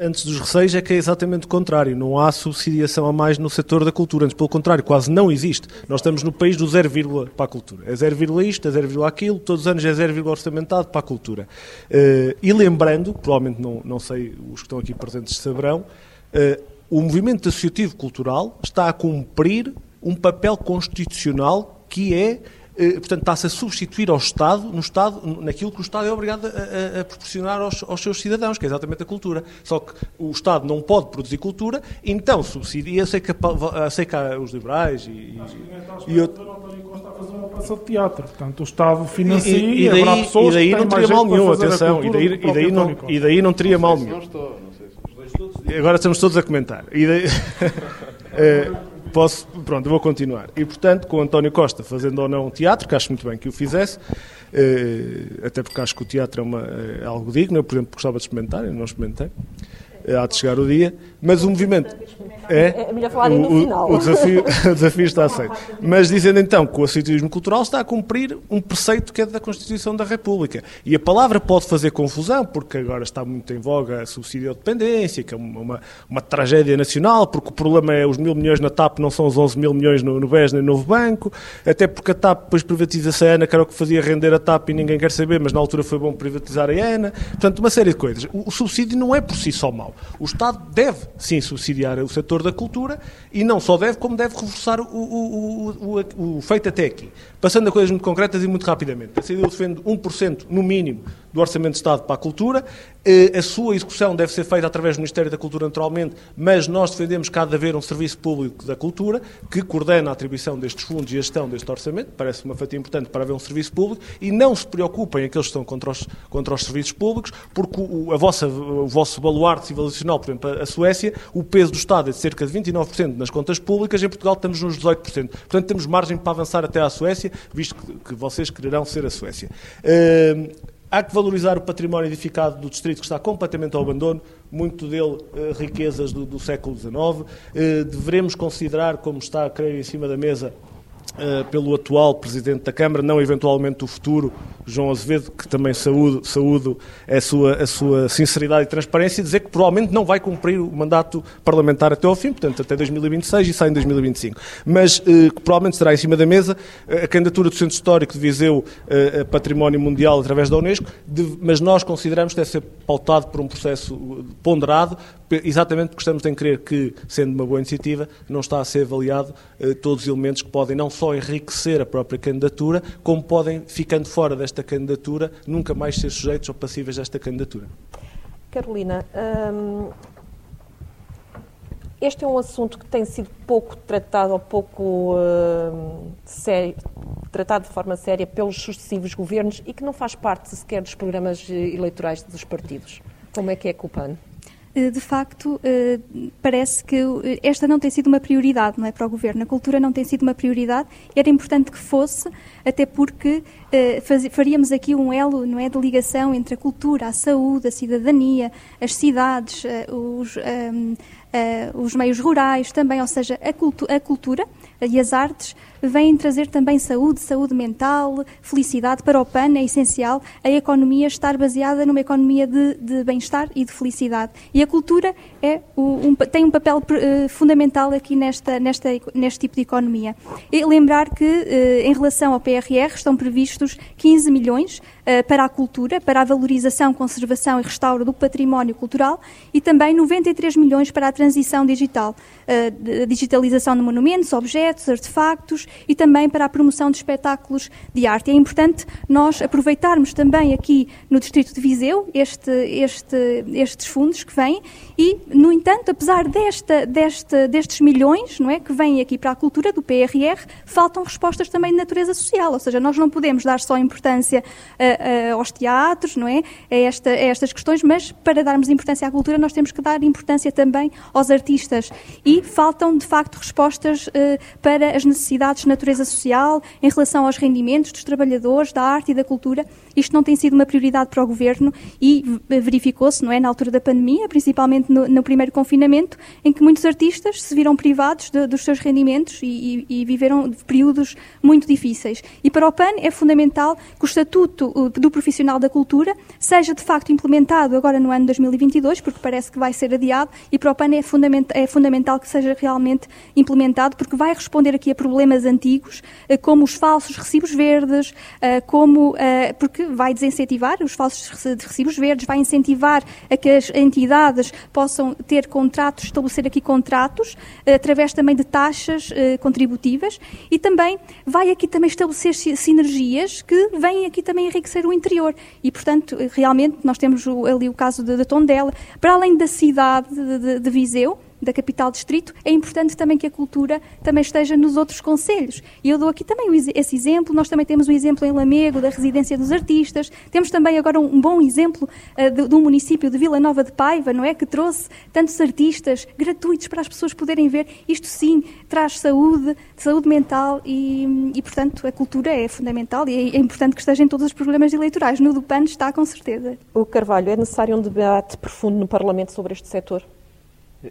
Antes dos receios é que é exatamente o contrário. Não há subsidiação a mais no setor da cultura. Antes, pelo contrário, quase não existe. Nós estamos no país do 0, para a cultura. É 0, isto, é 0, aquilo, todos os anos é 0, orçamentado para a cultura. Uh, e lembrando, provavelmente não, não sei, os que estão aqui presentes saberão, uh, o movimento associativo cultural está a cumprir um papel constitucional que é eh, portanto, está-se a substituir ao Estado, no Estado, naquilo que o Estado é obrigado a, a, a proporcionar aos, aos, seus cidadãos, que é exatamente a cultura. Só que o Estado não pode produzir cultura, então subsidia, eu sei que, sei que há os liberais e... e, e eu... Costa a fazer uma peça de teatro, portanto o Estado financia e, e, daí, haverá pessoas e daí não teria mal nenhum, atenção, e daí, e, daí não, e daí não teria mal nenhum. Agora estamos todos a comentar. E daí... Posso, pronto, vou continuar. E, portanto, com António Costa fazendo ou não teatro, que acho muito bem que o fizesse, eh, até porque acho que o teatro é, uma, é algo digno, eu, por exemplo, gostava de experimentar, eu não experimentei. Há de chegar o dia, mas o movimento. É, é melhor falar no o, final. O desafio, o desafio está aceito. Mas dizendo então que o associativismo cultural está a cumprir um preceito que é da Constituição da República. E a palavra pode fazer confusão, porque agora está muito em voga a subsídio-dependência, que é uma, uma, uma, tragédia nacional, porque o problema é os mil milhões na TAP, não são os 11 mil milhões no, no BES nem no Novo Banco, até porque a TAP depois privatiza-se a ANA, que era o que fazia render a TAP e ninguém quer saber, mas na altura foi bom privatizar a ANA. Portanto, uma série de coisas. O, o subsídio não é por si só mau. O Estado deve, sim, subsidiar o setor da cultura e não só deve, como deve reforçar o, o, o, o feito até aqui. Passando a coisas muito concretas e muito rapidamente. A CDU defende 1% no mínimo do Orçamento de Estado para a cultura. Eh, a sua execução deve ser feita através do Ministério da Cultura, naturalmente, mas nós defendemos que há de haver um serviço público da cultura que coordena a atribuição destes fundos e a gestão deste orçamento. Parece uma fatia importante para haver um serviço público e não se preocupem aqueles que estão contra os, contra os serviços públicos, porque o, a vossa, o vosso baluarte civilizacional, por exemplo, a Suécia, o peso do Estado é de cerca de 29% nas contas públicas, em Portugal estamos nos 18%. Portanto, temos margem para avançar até à Suécia, visto que, vocês quererão ser a Suécia. Uh, Há que valorizar o património edificado do distrito que está completamente ao abandono, muito dele eh, riquezas do, do século XIX. Eh, devemos considerar, como está, creio, em cima da mesa, Uh, pelo atual Presidente da Câmara, não eventualmente o futuro, João Azevedo, que também saúdo, saúdo a, sua, a sua sinceridade e transparência, e dizer que provavelmente não vai cumprir o mandato parlamentar até ao fim, portanto até 2026 e sai em 2025. Mas uh, que provavelmente será em cima da mesa uh, a candidatura do Centro Histórico de Viseu a Património Mundial através da Unesco, de, mas nós consideramos que deve ser pautado por um processo ponderado, exatamente porque estamos em crer que, sendo uma boa iniciativa, não está a ser avaliado todos os elementos que podem não só enriquecer a própria candidatura, como podem, ficando fora desta candidatura, nunca mais ser sujeitos ou passíveis desta candidatura. Carolina, hum, este é um assunto que tem sido pouco tratado ou pouco hum, sério, tratado de forma séria pelos sucessivos governos e que não faz parte sequer dos programas eleitorais dos partidos. Como é que é com? Eh, de facto, eh, parece que eh, esta não tem sido uma prioridade não é, para o Governo. A cultura não tem sido uma prioridade. Era importante que fosse, até porque faríamos aqui um elo não é, de ligação entre a cultura, a saúde, a cidadania, as cidades, os, um, os meios rurais também, ou seja, a, cultu a cultura e as artes vêm trazer também saúde, saúde mental, felicidade. Para o PAN é essencial a economia estar baseada numa economia de, de bem-estar e de felicidade. E a cultura é um, tem um papel uh, fundamental aqui nesta, nesta, neste tipo de economia. E lembrar que, uh, em relação ao PRR, estão previstos 15 milhões uh, para a cultura, para a valorização, conservação e restauro do património cultural e também 93 milhões para a transição digital, digitalização de monumentos, objetos, artefactos e também para a promoção de espetáculos de arte. É importante nós aproveitarmos também aqui no Distrito de Viseu este, este, estes fundos que vêm e, no entanto, apesar desta, desta, destes milhões não é, que vêm aqui para a cultura do PRR, faltam respostas também de natureza social, ou seja, nós não podemos dar só importância uh, uh, aos teatros, não é, a, esta, a estas questões, mas para darmos importância à cultura nós temos que dar importância também aos artistas e faltam, de facto, respostas uh, para as necessidades de natureza social em relação aos rendimentos dos trabalhadores da arte e da cultura. Isto não tem sido uma prioridade para o Governo e verificou-se, não é, na altura da pandemia, principalmente no, no, primeiro confinamento, em que muitos artistas se viram privados de, dos seus rendimentos e, e, e, viveram períodos muito difíceis. E para o PAN é fundamental que o Estatuto do Profissional da Cultura seja de facto implementado agora no ano 2022, porque parece que vai ser adiado, e para o PAN é, é fundamental que seja realmente implementado, porque vai responder aqui a problemas antigos, eh, como os falsos recibos verdes, eh, como, eh, vai desincentivar os falsos recibos verdes, vai incentivar a que as entidades possam ter contratos, estabelecer aqui contratos, eh, através também de taxas eh, contributivas e também vai aqui também estabelecer sinergias que vêm aqui também enriquecer o interior. E, portanto, realmente nós temos ali o caso da Tondela, para além da cidade de, de, de Viseu, da capital distrito, é importante também que a cultura também esteja nos outros conselhos. E eu dou aqui também esse exemplo, nós também temos o exemplo em Lamego, da residência dos artistas, temos também agora um, bom exemplo uh, de, de um município de Vila Nova de Paiva, não é? Que trouxe tantos artistas gratuitos para as pessoas poderem ver. Isto sim traz saúde, saúde mental e, e portanto, a cultura é fundamental e é, é importante que esteja em todos os programas eleitorais. No do PAN está, com certeza. O Carvalho, é necessário um debate profundo no Parlamento sobre este setor?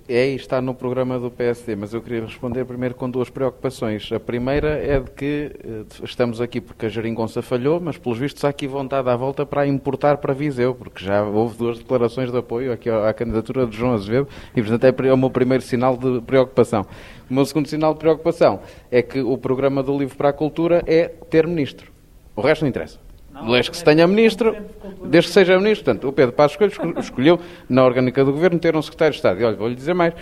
É está no programa do PSD, mas eu queria responder primeiro com duas preocupações. A primeira é de que eh, estamos aqui porque a Jeringonça falhou, mas pelos vistos há aqui vontade à volta para importar para Viseu, porque já houve duas declarações de apoio aqui à candidatura de João Azevedo e, portanto, é o meu primeiro sinal de preocupação. O meu segundo sinal de preocupação é que o programa do Livro para a Cultura é ter ministro. O resto não interessa. Desde que se tenha ministro, desde que seja ministro. Portanto, o Pedro Passos Coelho escolheu, na orgânica do governo, ter um secretário de Estado. E olha, vou-lhe dizer mais.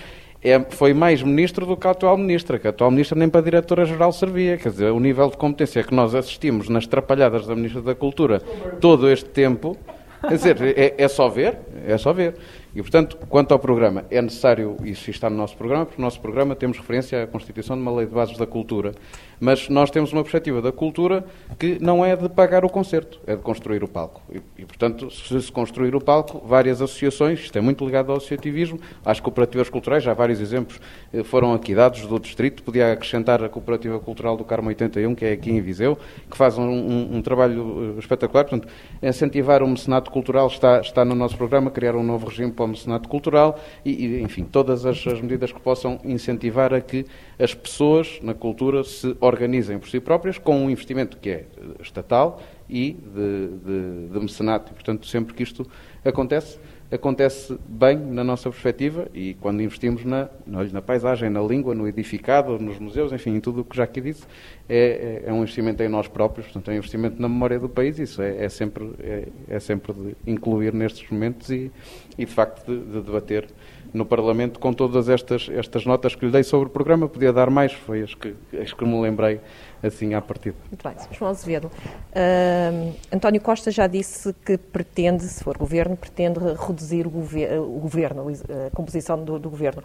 É, foi mais ministro do que a atual ministra, que a atual ministra nem para diretora-geral servia. Quer dizer, o nível de competência que nós assistimos nas trapalhadas da ministra da Cultura todo este tempo, quer dizer, é, é só ver, é só ver. E, portanto, quanto ao programa, é necessário, isso está no nosso programa, porque no nosso programa temos referência à constituição de uma lei de bases da cultura. Mas nós temos uma perspectiva da cultura que não é de pagar o concerto, é de construir o palco. E, e, portanto, se se construir o palco, várias associações, isto é muito ligado ao associativismo, às cooperativas culturais, já vários exemplos eh, foram aqui dados do distrito, podia acrescentar a Cooperativa Cultural do Carmo 81, que é aqui em Viseu, que faz um, um, um trabalho eh, espetacular. Portanto, incentivar o mecenato cultural está, está no nosso programa, criar um novo regime para o mecenato cultural e, e enfim, todas as, as, medidas que possam incentivar a que as pessoas na cultura se organizem por si próprias com um investimento que é estatal e de, de, de mecenato. E, portanto, sempre que isto acontece, acontece bem na nossa perspectiva e quando investimos na, na paisagem, na língua, no edificado, nos museus, enfim, em tudo o que já aqui disse, é, é, é, um investimento em nós próprios, portanto, é um investimento na memória do país. Isso é, é sempre, é, é, sempre de incluir nestes momentos e, e de facto, de, de, debater no Parlamento com todas estas, estas notas que lhe dei sobre o programa. Podia dar mais, foi as que, as que me lembrei assim à partida. Muito bem, João Azevedo. Uh, António Costa já disse que pretende, se for governo, pretende reduzir o, gover o governo, a composição do, do governo.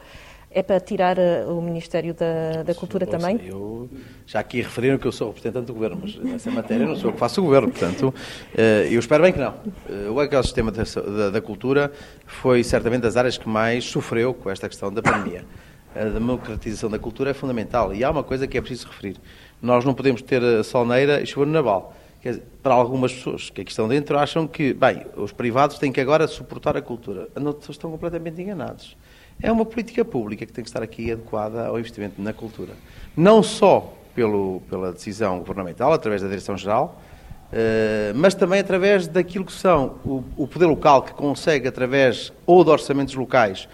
É para tirar uh, o Ministério da, da Cultura Nossa, também? Eu, já aqui referiram que eu sou representante do Governo, mas nessa matéria não sou eu que faço o Governo, portanto, uh, eu espero bem que não. Uh, o ecossistema da, da, da cultura foi certamente das áreas que mais sofreu com esta questão da pandemia. A democratização da cultura é fundamental e há uma coisa que é preciso referir. Nós não podemos ter a solneira e chover no naval. Para algumas pessoas que aqui estão dentro acham que, bem, os privados têm que agora suportar a cultura. Não, estão completamente enganados. É uma política pública que tem que estar aqui adequada ao investimento na cultura. Não só pelo, pela decisão governamental, através da Direção-Geral, uh, mas também através daquilo que são o, o poder local que consegue, através ou de orçamentos locais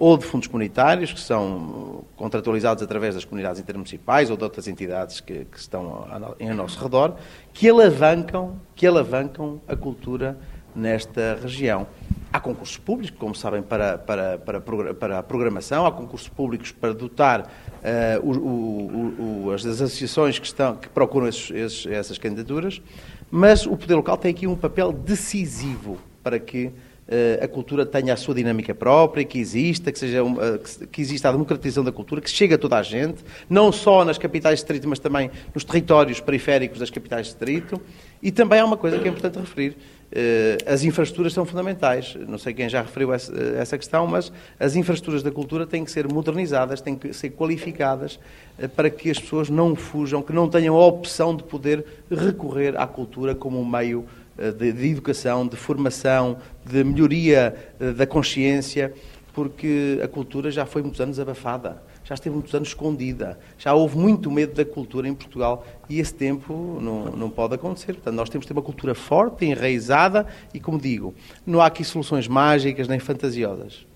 ou de fundos comunitários, que são contratualizados através das comunidades intermunicipais ou de outras entidades que, que estão em nosso redor, que alavancam, que alavancam a cultura nesta região. Há concursos públicos, como sabem, para, para, para, para a programação, há concursos públicos para dotar uh, o, o, o, as associações que, estão, que procuram esses, esses, essas candidaturas, mas o poder local tem aqui um papel decisivo para que eh, a cultura tenha a sua dinâmica própria, que exista, que, seja uma, que exista a democratização da cultura, que chegue a toda a gente, não só nas capitais de distrito, mas também nos territórios periféricos das capitais de distrito. E também há uma coisa que é importante referir. Eh, as infraestruturas são fundamentais. Não sei quem já referiu essa questão, mas as infraestruturas da cultura têm que ser modernizadas, têm que ser qualificadas eh, para que as pessoas não fujam, que não tenham a opção de poder recorrer à cultura como um meio eh, de, de, educação, de formação, de melhoria eh, da consciência, porque a cultura já foi muitos anos abafada, já esteve muitos anos escondida, já houve muito medo da cultura em Portugal e esse tempo não, não pode acontecer. Portanto, nós temos que ter uma cultura forte, enraizada e, como digo, não há aqui soluções mágicas nem fantasiosas.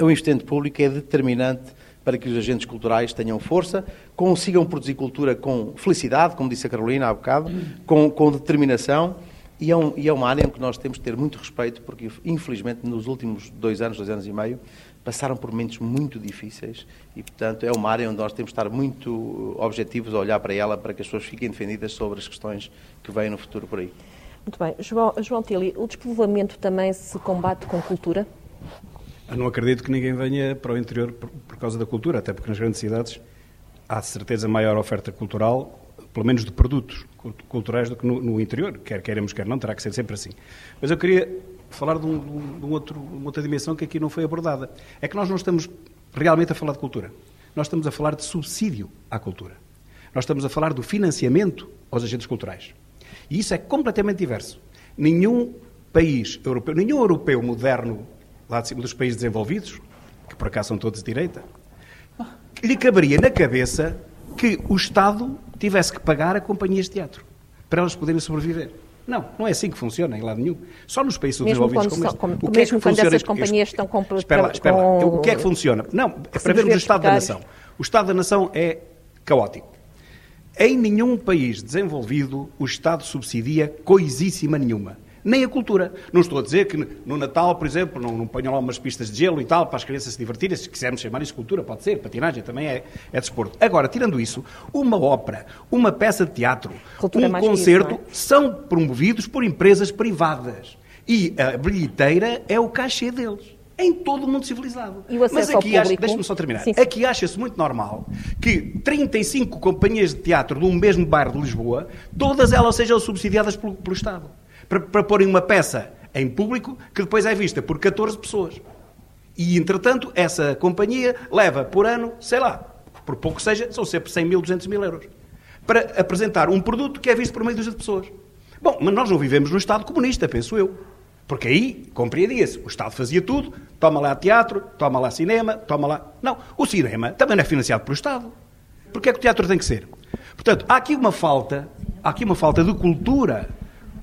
O investimento público é determinante para que os agentes culturais tenham força, consigam produzir cultura com felicidade, como disse a Carolina há bocado, com, com determinação e é, um, e é, uma área em que nós temos que ter muito respeito, porque, infelizmente, nos últimos dois anos, dois anos e meio, passaram por momentos muito difíceis e, portanto, é uma área onde nós temos que estar muito objetivos a olhar para ela para que as pessoas fiquem defendidas sobre as questões que vêm no futuro por aí. Muito bem. João, João Tili, o despovoamento também se combate com cultura? Eu não acredito que ninguém venha para o interior por, por causa da cultura, até porque nas grandes cidades há certeza maior oferta cultural, pelo menos de produtos culturais, do que no, no interior, quer queiramos, quer não, terá que ser sempre assim. Mas eu queria falar de, um, de, um outro, uma outra dimensão que aqui não foi abordada. É que nós não estamos realmente a falar de cultura. Nós estamos a falar de subsídio à cultura. Nós estamos a falar do financiamento aos agentes culturais. E isso é completamente diverso. Nenhum país europeu, nenhum europeu moderno, lá de cima dos países desenvolvidos, que por acaso são todos de direita, lhe caberia na cabeça que o Estado tivesse que pagar a companhias de teatro para elas poderem sobreviver. Não, não é assim que funciona em lado nenhum. Só nos países mesmo desenvolvidos como este. Como, o que mesmo é que quando essas companhias estão com... Espera lá, espera lá. O que é que funciona? Não, é para vermos o Estado da Nação. O Estado da Nação é caótico. Em nenhum país desenvolvido o Estado subsidia coisíssima nenhuma nem a cultura. Não estou a dizer que no Natal, por exemplo, não, não ponham lá umas pistas de gelo e tal, para as crianças se divertirem, se quisermos chamar isso cultura, pode ser, patinagem também é, é desporto. Agora, tirando isso, uma ópera, uma peça de teatro, cultura um concerto, isso, é? são promovidos por empresas privadas. E a bilheteira é o cachê deles em todo o mundo civilizado. Mas aqui, deixa-me só terminar. Sim, sim. Aqui acha-se muito normal que 35 companhias de teatro de um mesmo bairro de Lisboa, todas elas sejam subsidiadas pelo, pelo Estado para, para porem uma peça em público que depois é vista por 14 pessoas. E, entretanto, essa companhia leva por ano, sei lá, por pouco que seja, são sempre 100 mil, 200 mil euros, para apresentar um produto que é visto por meio de pessoas. Bom, mas nós não vivemos no Estado comunista, penso eu. Porque aí compreendia-se. O Estado fazia tudo, toma lá teatro, toma lá cinema, toma lá. Não, o cinema também não é financiado pelo Estado. Porque é que o teatro tem que ser? Portanto, há aqui uma falta, há aqui uma falta de cultura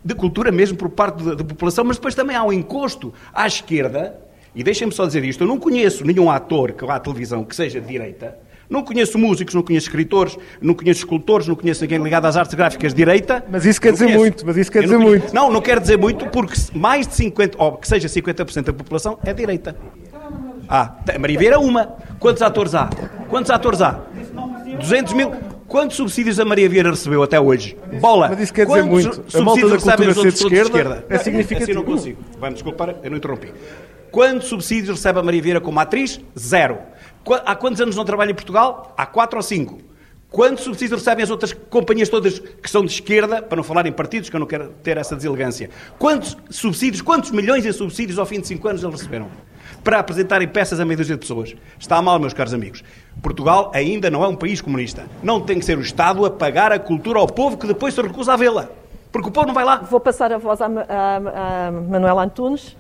de cultura mesmo por parte da, população, mas depois também há um encosto à esquerda, e deixem-me só dizer isto, eu não conheço nenhum ator que vá à televisão que seja de direita, não conheço músicos, não conheço escritores, não conheço escultores, não conheço ninguém ligado às artes gráficas de direita. Mas isso quer dizer conheço. muito, mas isso quer dizer muito. Não, não quer dizer muito porque mais de 50, ou que seja 50% da população é direita. Ah, Maria Vieira uma. Quantos atores há? Quantos atores há? 200 mil. Quantos subsídios a Maria Vieira recebeu até hoje? Bola! Mas isso quer dizer muito. A malta da cultura ser de esquerda, de esquerda é significativo. Assim não consigo. Vai-me desculpar, eu não interrompi. Quantos subsídios recebe a Maria Vieira como atriz? Zero. Há quantos anos não trabalha em Portugal? Há quatro ou cinco. Quantos subsídios recebem as outras companhias todas que são de esquerda, para não falar em partidos, que eu não quero ter essa deselegância? Quantos subsídios, quantos milhões em subsídios ao fim de cinco anos eles receberam? para apresentarem peças a meia dúzia de pessoas. Está mal, meus caros amigos. Portugal ainda não é um país comunista. Não tem que ser o Estado a pagar a cultura ao povo que depois se recusa a vê-la. Porque o povo não vai lá. Vou passar a voz à, à, à Manuela Antunes.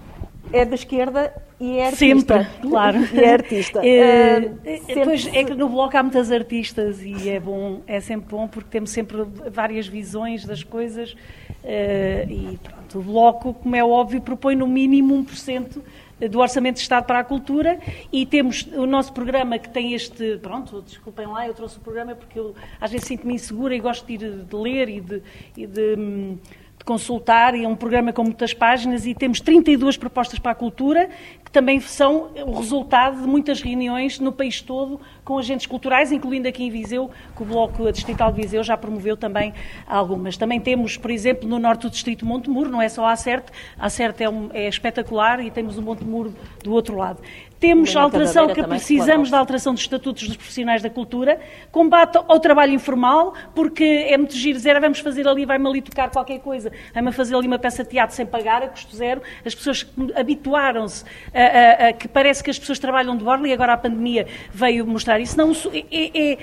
É da esquerda e é artista. Sempre, claro. E é artista. É, uh, Pois é que no Bloco há muitas artistas e é bom, é sempre bom porque temos sempre várias visões das coisas uh, e pronto, o Bloco, como é óbvio, propõe no mínimo 1% do Orçamento de Estado para a Cultura e temos o nosso programa que tem este. Pronto, desculpem lá, eu trouxe o programa porque eu às vezes sinto-me insegura e gosto de ir de ler e de. E de consultar, e é um programa com muitas páginas, e temos 32 propostas para a cultura, que também são o resultado de muitas reuniões no país todo com agentes culturais, incluindo aqui em Viseu, que o Bloco Distrital de Viseu já promoveu também algumas. Também temos, por exemplo, no norte do Distrito Montemuro, não é só a Acerte, a Acerte é, um, é espetacular e temos o Montemuro do outro lado. Temos a alteração que precisamos da alteração dos estatutos dos profissionais da cultura, combate ao trabalho informal, porque é muito giro dizer, ah, vamos fazer ali, vai-me ali tocar qualquer coisa, vai-me fazer ali uma peça de teatro sem pagar, a custo zero. As pessoas habituaram-se a, a, a, que parece que as pessoas trabalham de borla e agora a pandemia veio mostrar isso. Não, é, é,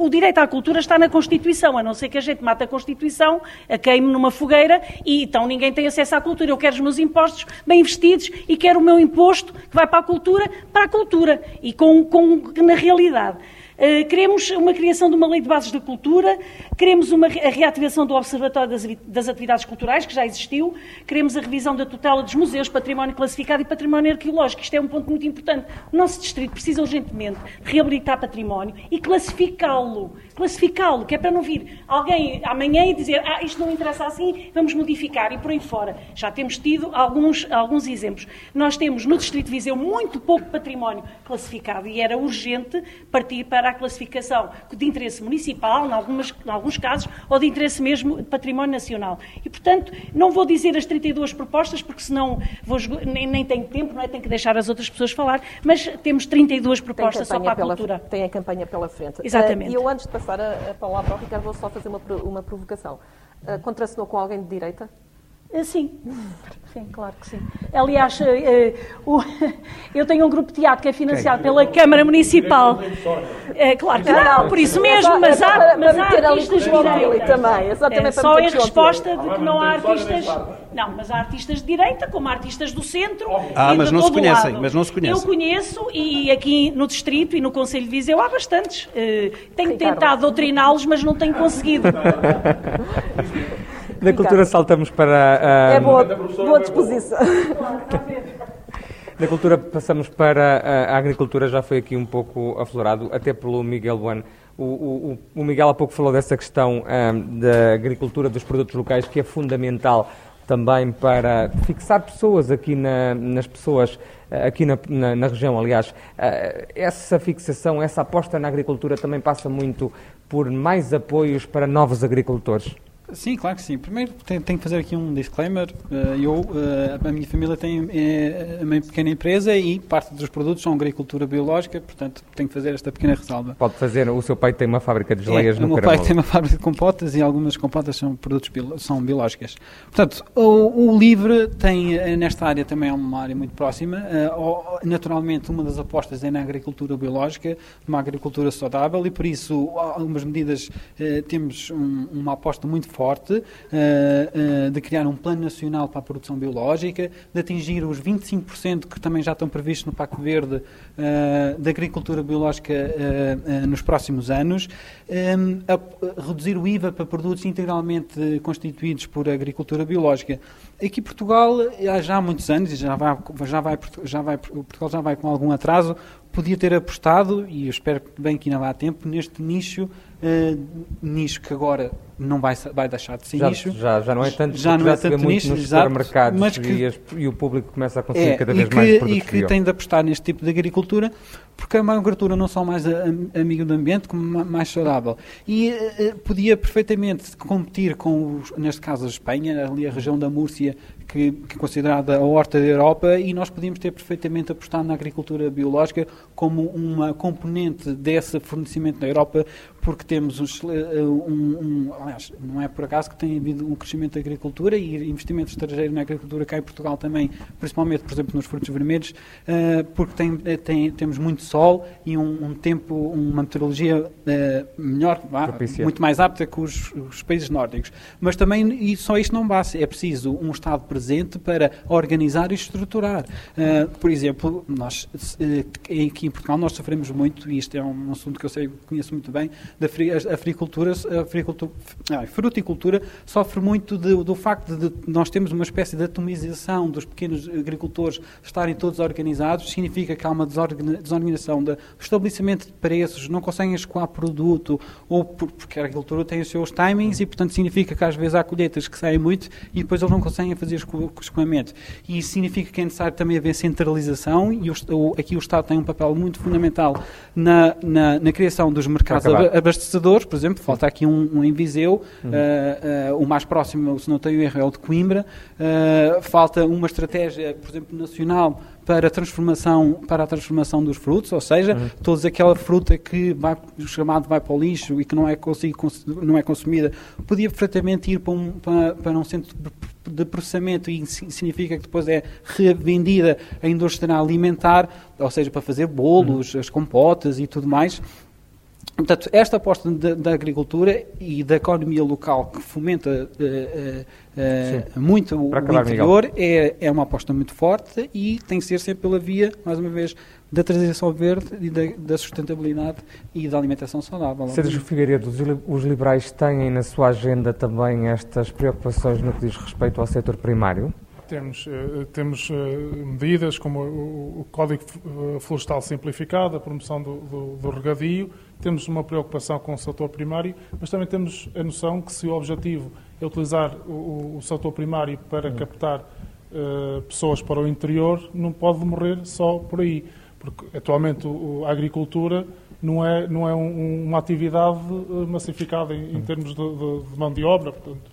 o direito à cultura está na Constituição, a não ser que a gente mate a Constituição, a queime numa fogueira e então ninguém tem acesso à cultura. Eu quero os meus impostos bem investidos e quero o meu imposto que vai para a cultura, para a cultura e com, com na realidade. Uh, queremos uma criação de uma lei de bases da cultura, queremos uma, a reativação do Observatório das, das, Atividades Culturais, que já existiu, queremos a revisão da tutela dos museus, património classificado e património arqueológico. Isto é um ponto muito importante. O nosso distrito precisa urgentemente reabilitar património e classificá-lo. Classificá-lo, que é para não vir alguém amanhã e dizer ah, isto não interessa assim, vamos modificar e por aí fora. Já temos tido alguns, alguns exemplos. Nós temos no Distrito de Viseu muito pouco património classificado e era urgente partir para a classificação de interesse municipal, em, algumas, em alguns casos, ou de interesse mesmo de património nacional. E, portanto, não vou dizer as 32 propostas, porque senão vou, nem, nem tenho tempo, não é? tenho que deixar as outras pessoas falar, mas temos 32 propostas só para a pela, cultura. Tem a campanha pela frente. Exatamente. Uh, e eu, antes de passar a, a palavra ao Ricardo, vou só fazer uma, uma provocação. Uh, contracenou com alguém de direita? Uh, sim. Sim, claro que sim. Aliás, eu tenho um grupo de teatro que é financiado pela Câmara Municipal. É, claro que não, por isso mesmo, mas há, mas há artistas de direita. Também, é, só em resposta de que não há artistas. Não, mas há artistas de direita, como há artistas do centro. Ah, mas não se conhecem, lado. mas não se conhecem. Eu conheço e aqui no Distrito e no Conselho de Viseu há bastantes. Tenho tentado doutriná-los, mas não tenho conseguido. Da cultura saltamos para. Uh, é boa, boa disposição. Da cultura passamos para a agricultura, já foi aqui um pouco aflorado, até pelo Miguel Bueno. O, o, o Miguel há pouco falou dessa questão um, da agricultura dos produtos locais, que é fundamental também para fixar pessoas aqui na, nas pessoas, aqui na, na, na região. Aliás, essa fixação, essa aposta na agricultura também passa muito por mais apoios para novos agricultores. Sim, claro que sim. Primeiro tenho, que fazer aqui um disclaimer. Eh, eu, eh, a minha família tem é, uma pequena empresa e parte dos produtos são agricultura biológica, portanto tenho que fazer esta pequena ressalva. Pode fazer, o seu pai tem uma fábrica de geleias é, no O meu pai tem uma fábrica de compotas e algumas compotas são produtos são biológicas. Portanto, o, o LIVRE tem nesta área também é uma área muito próxima. Naturalmente, uma das apostas é na agricultura biológica, numa agricultura saudável e por isso algumas medidas temos um, uma aposta muito forte forte uh, uh, de criar um plano nacional para a produção biológica, de atingir os 25% que também já estão previstos no Pacto Verde uh, da agricultura biológica nos próximos anos, reduzir o IVA para produtos integralmente constituídos por agricultura biológica. Aqui Portugal, já há muitos anos, e já vai, já vai, já vai, Portugal já vai com algum atraso, podia ter apostado, e eu espero bem que ainda vá a tempo, neste nicho, uh, nicho que agora não vai, vai deixar de ser já, nicho. Já, já não é tanto, já não é tanto nicho, nos exato, supermercados mas que, e, as, e, o público começa a consumir é, cada vez que, mais produtos E que tem de apostar neste tipo de agricultura, porque uma agricultura não só mais amigo do ambiente, como mais saudável. E uh, podia perfeitamente competir com, os, neste caso, a Espanha, ali a região da Múrcia, que, que, é considerada a horta da Europa, e nós podíamos ter perfeitamente apostado na agricultura biológica como uma componente desse fornecimento na Europa, porque temos um, um, um, aliás, não é por acaso que tem havido um crescimento da agricultura e investimento estrangeiro na agricultura cá em Portugal também, principalmente, por exemplo, nos frutos vermelhos, uh, porque tem, tem, temos muito sol e um, um tempo, uma meteorologia uh, melhor, muito mais apta que os, os, países nórdicos. Mas também, e só isto não basta, é preciso um Estado presente para organizar e estruturar. Uh, por exemplo, nós aqui em Portugal nós sofremos muito, e isto é um assunto que eu sei, conheço muito bem, da agricultura, a fruticultura sofre muito de, do facto de nós termos uma espécie de atomização dos pequenos agricultores estarem todos organizados, significa que há uma desorganização do estabelecimento de preços, não conseguem escoar produto, ou porque a agricultura tem os seus timings e, portanto, significa que às vezes há colheitas que saem muito e depois eles não conseguem fazer escoamento. E isso significa que é necessário também haver centralização e o, aqui o Estado tem um papel muito fundamental na, na, na criação dos mercados abastecedores, por exemplo, falta aqui um, um em Viseu, uhum. uh, uh, o mais próximo, se não tenho erro, é o de Coimbra. Uh, falta uma estratégia, por exemplo, nacional para a transformação, para a transformação dos frutos, ou seja, uhum. toda aquela fruta que vai, o chamado vai para o lixo e que não é, consigo, não é consumida, podia perfeitamente ir para um, para, para um centro de processamento e significa que depois é revendida à indústria alimentar, ou seja, para fazer bolos, uhum. as compotas e tudo mais. Portanto, esta aposta da, da, agricultura e da economia local que fomenta uh, uh, muito o, acabar, interior é, é uma aposta muito forte e tem que ser sempre pela via, mais uma vez, da transição verde e da, da sustentabilidade e da alimentação saudável. Sérgio Figueiredo, os liberais têm na sua agenda também estas preocupações no que diz respeito ao setor primário? Temos, temos medidas como o, o, Código Florestal Simplificado, a promoção do, do, do, regadio, temos uma preocupação com o setor primário, mas também temos a noção que se o objetivo é utilizar o, o setor primário para captar uh, pessoas para o interior, não pode morrer só por aí, porque atualmente a agricultura não é, não é um, uma atividade massificada em, em termos de, de, de, mão de obra. Portanto,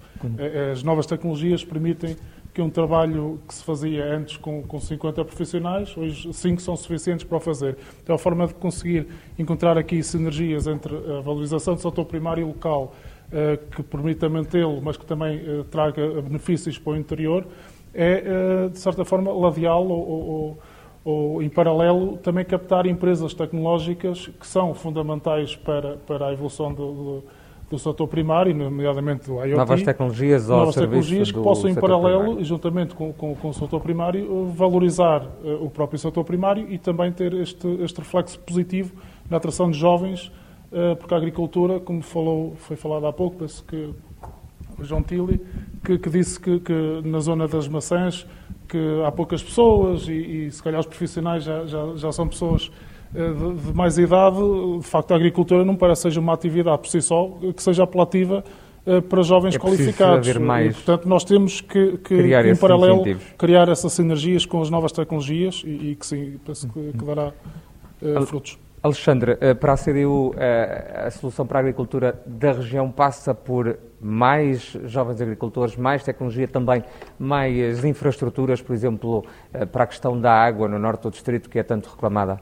as novas tecnologias permitem que um trabalho que se fazia antes com, com 50 profissionais, hoje 5 são suficientes para o fazer. Então, a forma de conseguir encontrar aqui sinergias entre a valorização do setor primário e local, eh, que permita mantê-lo, mas que também eh, traga benefícios para o interior, é, eh, de certa forma, ladeá-lo ou, ou, ou, em paralelo, também captar empresas tecnológicas que são fundamentais para, para a evolução do, do do setor primário, nomeadamente do IoT. Novas tecnologias novas tecnologias que possam, em paralelo, primário. juntamente com, com, com, o setor primário, valorizar uh, o próprio setor primário e também ter este, este reflexo positivo na atração de jovens, uh, porque a agricultura, como falou, foi falado há pouco, penso que o João Tilly, que, que disse que, que, na zona das maçãs que há poucas pessoas e, e se calhar os profissionais já, já, já são pessoas de, mais idade, de facto, a agricultura não parece seja uma atividade por si só que seja apelativa eh, para jovens é qualificados. Mais... E, portanto, nós temos que, que em paralelo, incentivos. criar essas sinergias com as novas tecnologias e, e que sim, penso que, que dará uh, frutos. Alexandre, para a CDU, a solução para a agricultura da região passa por mais jovens agricultores, mais tecnologia também, mais infraestruturas, por exemplo, para a questão da água no norte do distrito, que é tanto reclamada?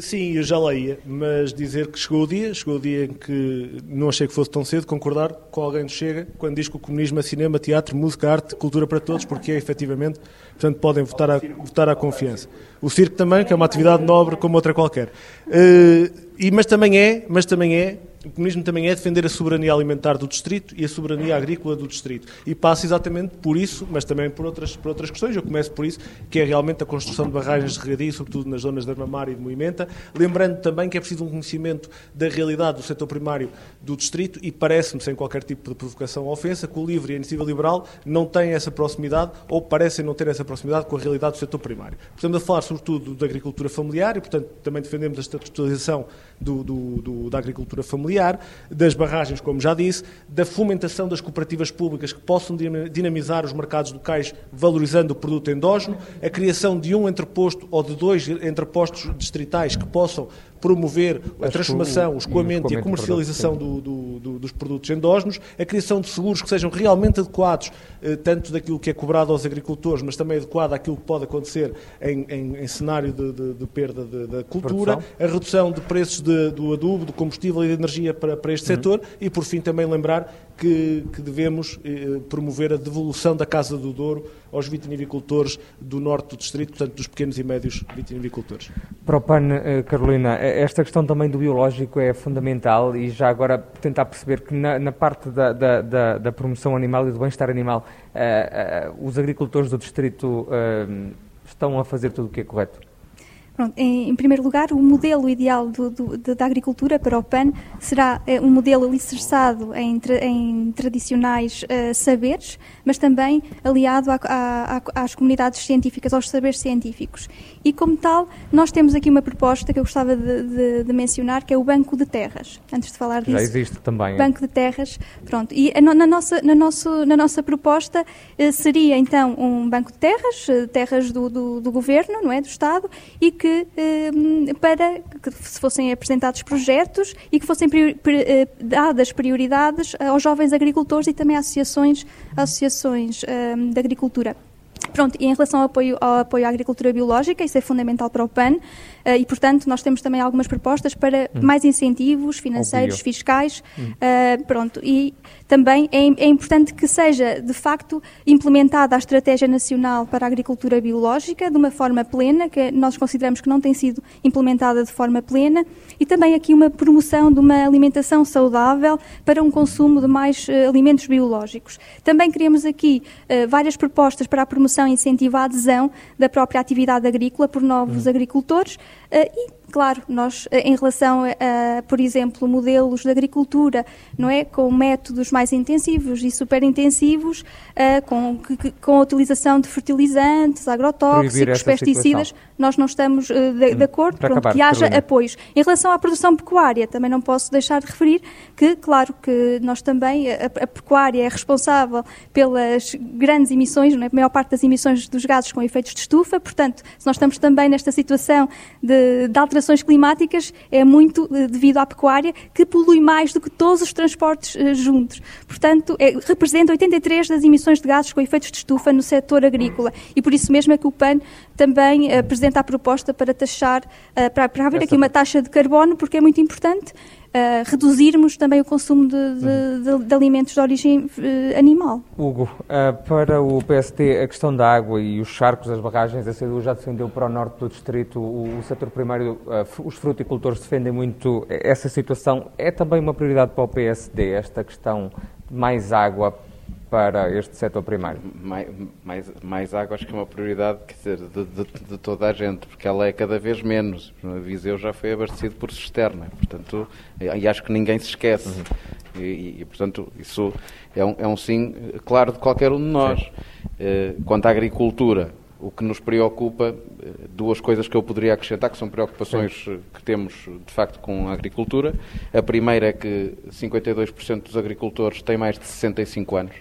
Sim, eu já leia, mas dizer que chegou o dia, chegou o dia em que não achei que fosse tão cedo, concordar com alguém que chega quando diz que o comunismo é cinema, teatro, música, arte, cultura para todos, porque é efetivamente, portanto podem votar à, votar à confiança. O circo também, que é uma atividade nobre como outra qualquer. Uh, e, mas também é, mas também é o comunismo também é defender a soberania alimentar do distrito e a soberania agrícola do distrito. E passa exatamente por isso, mas também por outras, por outras questões. Eu começo por isso, que é realmente a construção de barragens de regadio, sobretudo nas zonas de Armamar e de Moimenta. Lembrando também que é preciso um conhecimento da realidade do setor primário do distrito e parece-me, sem qualquer tipo de provocação ou ofensa, que o LIVRE e a Iniciativa Liberal não têm essa proximidade ou parecem não ter essa proximidade com a realidade do setor primário. Estamos a falar, sobretudo, da agricultura familiar e, portanto, também defendemos a estatutarização do, do, do, da agricultura familiar, das barragens, como já disse, da fomentação das cooperativas públicas que possam dinamizar os mercados locais, valorizando o produto endógeno, a criação de um entreposto ou de dois entrepostos distritais que possam promover a transformação, o escoamento e a comercialização do, do, do, dos produtos endógenos, a criação de seguros que sejam realmente adequados, eh, tanto daquilo que é cobrado aos agricultores, mas também adequado àquilo que pode acontecer em, em, em cenário de, de, de perda da cultura, Produção. a redução de preços de, do adubo, do combustível e de energia para, para este uhum. setor e, por fim, também lembrar que, que devemos eh, promover a devolução da Casa do Douro aos vitinivicultores do norte do distrito, portanto, dos pequenos e médios vitinivicultores. Para o PAN, eh, Carolina, eh, esta questão também do biológico é fundamental e já agora tentar perceber que na, na parte da, da, da, da, promoção animal e do bem-estar animal, uh, os agricultores do distrito estão a fazer tudo o que é correto? Pronto, em, em, primeiro lugar, o modelo ideal do, do, da agricultura para o PAN será é, um modelo alicerçado em, tra, em tradicionais uh, saberes, mas também aliado a, a, às comunidades científicas, aos saberes científicos. E, como tal, nós temos aqui uma proposta que eu gostava de, de, de mencionar, que é o Banco de Terras. Antes de falar disso. Já existe também. Banco de Terras. Pronto. E na nossa, na nosso, na nossa proposta uh, seria, então, um banco de terras, uh, terras do, do, do governo, não é? Do Estado, e que ehm, para que se fossem apresentados projetos e que fossem eh, dadas prioridades aos jovens agricultores e também associações, associações ehm, de agricultura. Pronto, e em relação ao apoio, ao apoio à agricultura biológica, isso é fundamental para o PAN, Uh, e, portanto, nós temos também algumas propostas para hum. mais incentivos financeiros, fiscais. Hum. Uh, pronto, e também é, é, importante que seja, de facto, implementada a Estratégia Nacional para a Agricultura Biológica de uma forma plena, que nós consideramos que não tem sido implementada de forma plena, e também aqui uma promoção de uma alimentação saudável para um consumo de mais uh, alimentos biológicos. Também queremos aqui várias propostas para a promoção e incentivo à adesão da própria atividade agrícola por novos hum. agricultores, Uh, e claro, nós, eh, em relação a, por exemplo, modelos de agricultura, não é? Com métodos mais intensivos e superintensivos, uh, com, com a utilização de fertilizantes, agrotóxicos, pesticidas, situação. nós não estamos de, de, hum, acordo, pronto, acabar, que haja Carolina. apoios. Em relação à produção pecuária, também não posso deixar de referir que, claro, que nós também, a, a pecuária é responsável pelas grandes emissões, não é? a maior parte das emissões dos gases com efeitos de estufa, portanto, se nós estamos também nesta situação de, de alterações climáticas é muito devido à pecuária, que polui mais do que todos os transportes juntos. Portanto, é, representa 83 das emissões de gases com efeitos de estufa no setor agrícola. E por isso mesmo é que o PAN também apresenta a proposta para taxar, para, para haver aqui uma taxa de carbono, porque é muito importante uh, reduzirmos também o consumo de, de, de, de alimentos de origem uh, animal. Hugo, uh, para o PSD, a questão da água e os charcos, as barragens, a CDU já defendeu para o norte do distrito, o, o setor primário, os fruticultores defendem muito essa situação. É também uma prioridade para o PSD esta questão de mais água para este setor primário? Mais, mais, mais água acho que é uma prioridade dizer, de, de, de, toda a gente, porque ela é cada vez menos. A Viseu já foi abastecido por cisterna, portanto, e acho que ninguém se esquece. Uhum. E, e, portanto, isso é um, é um sim claro de qualquer um de nós. Uh, quanto à agricultura, o que nos preocupa, eh, duas coisas que eu poderia acrescentar, que são preocupações Sim. que temos de facto com a agricultura. A primeira é que 52% dos agricultores têm mais de 65 anos.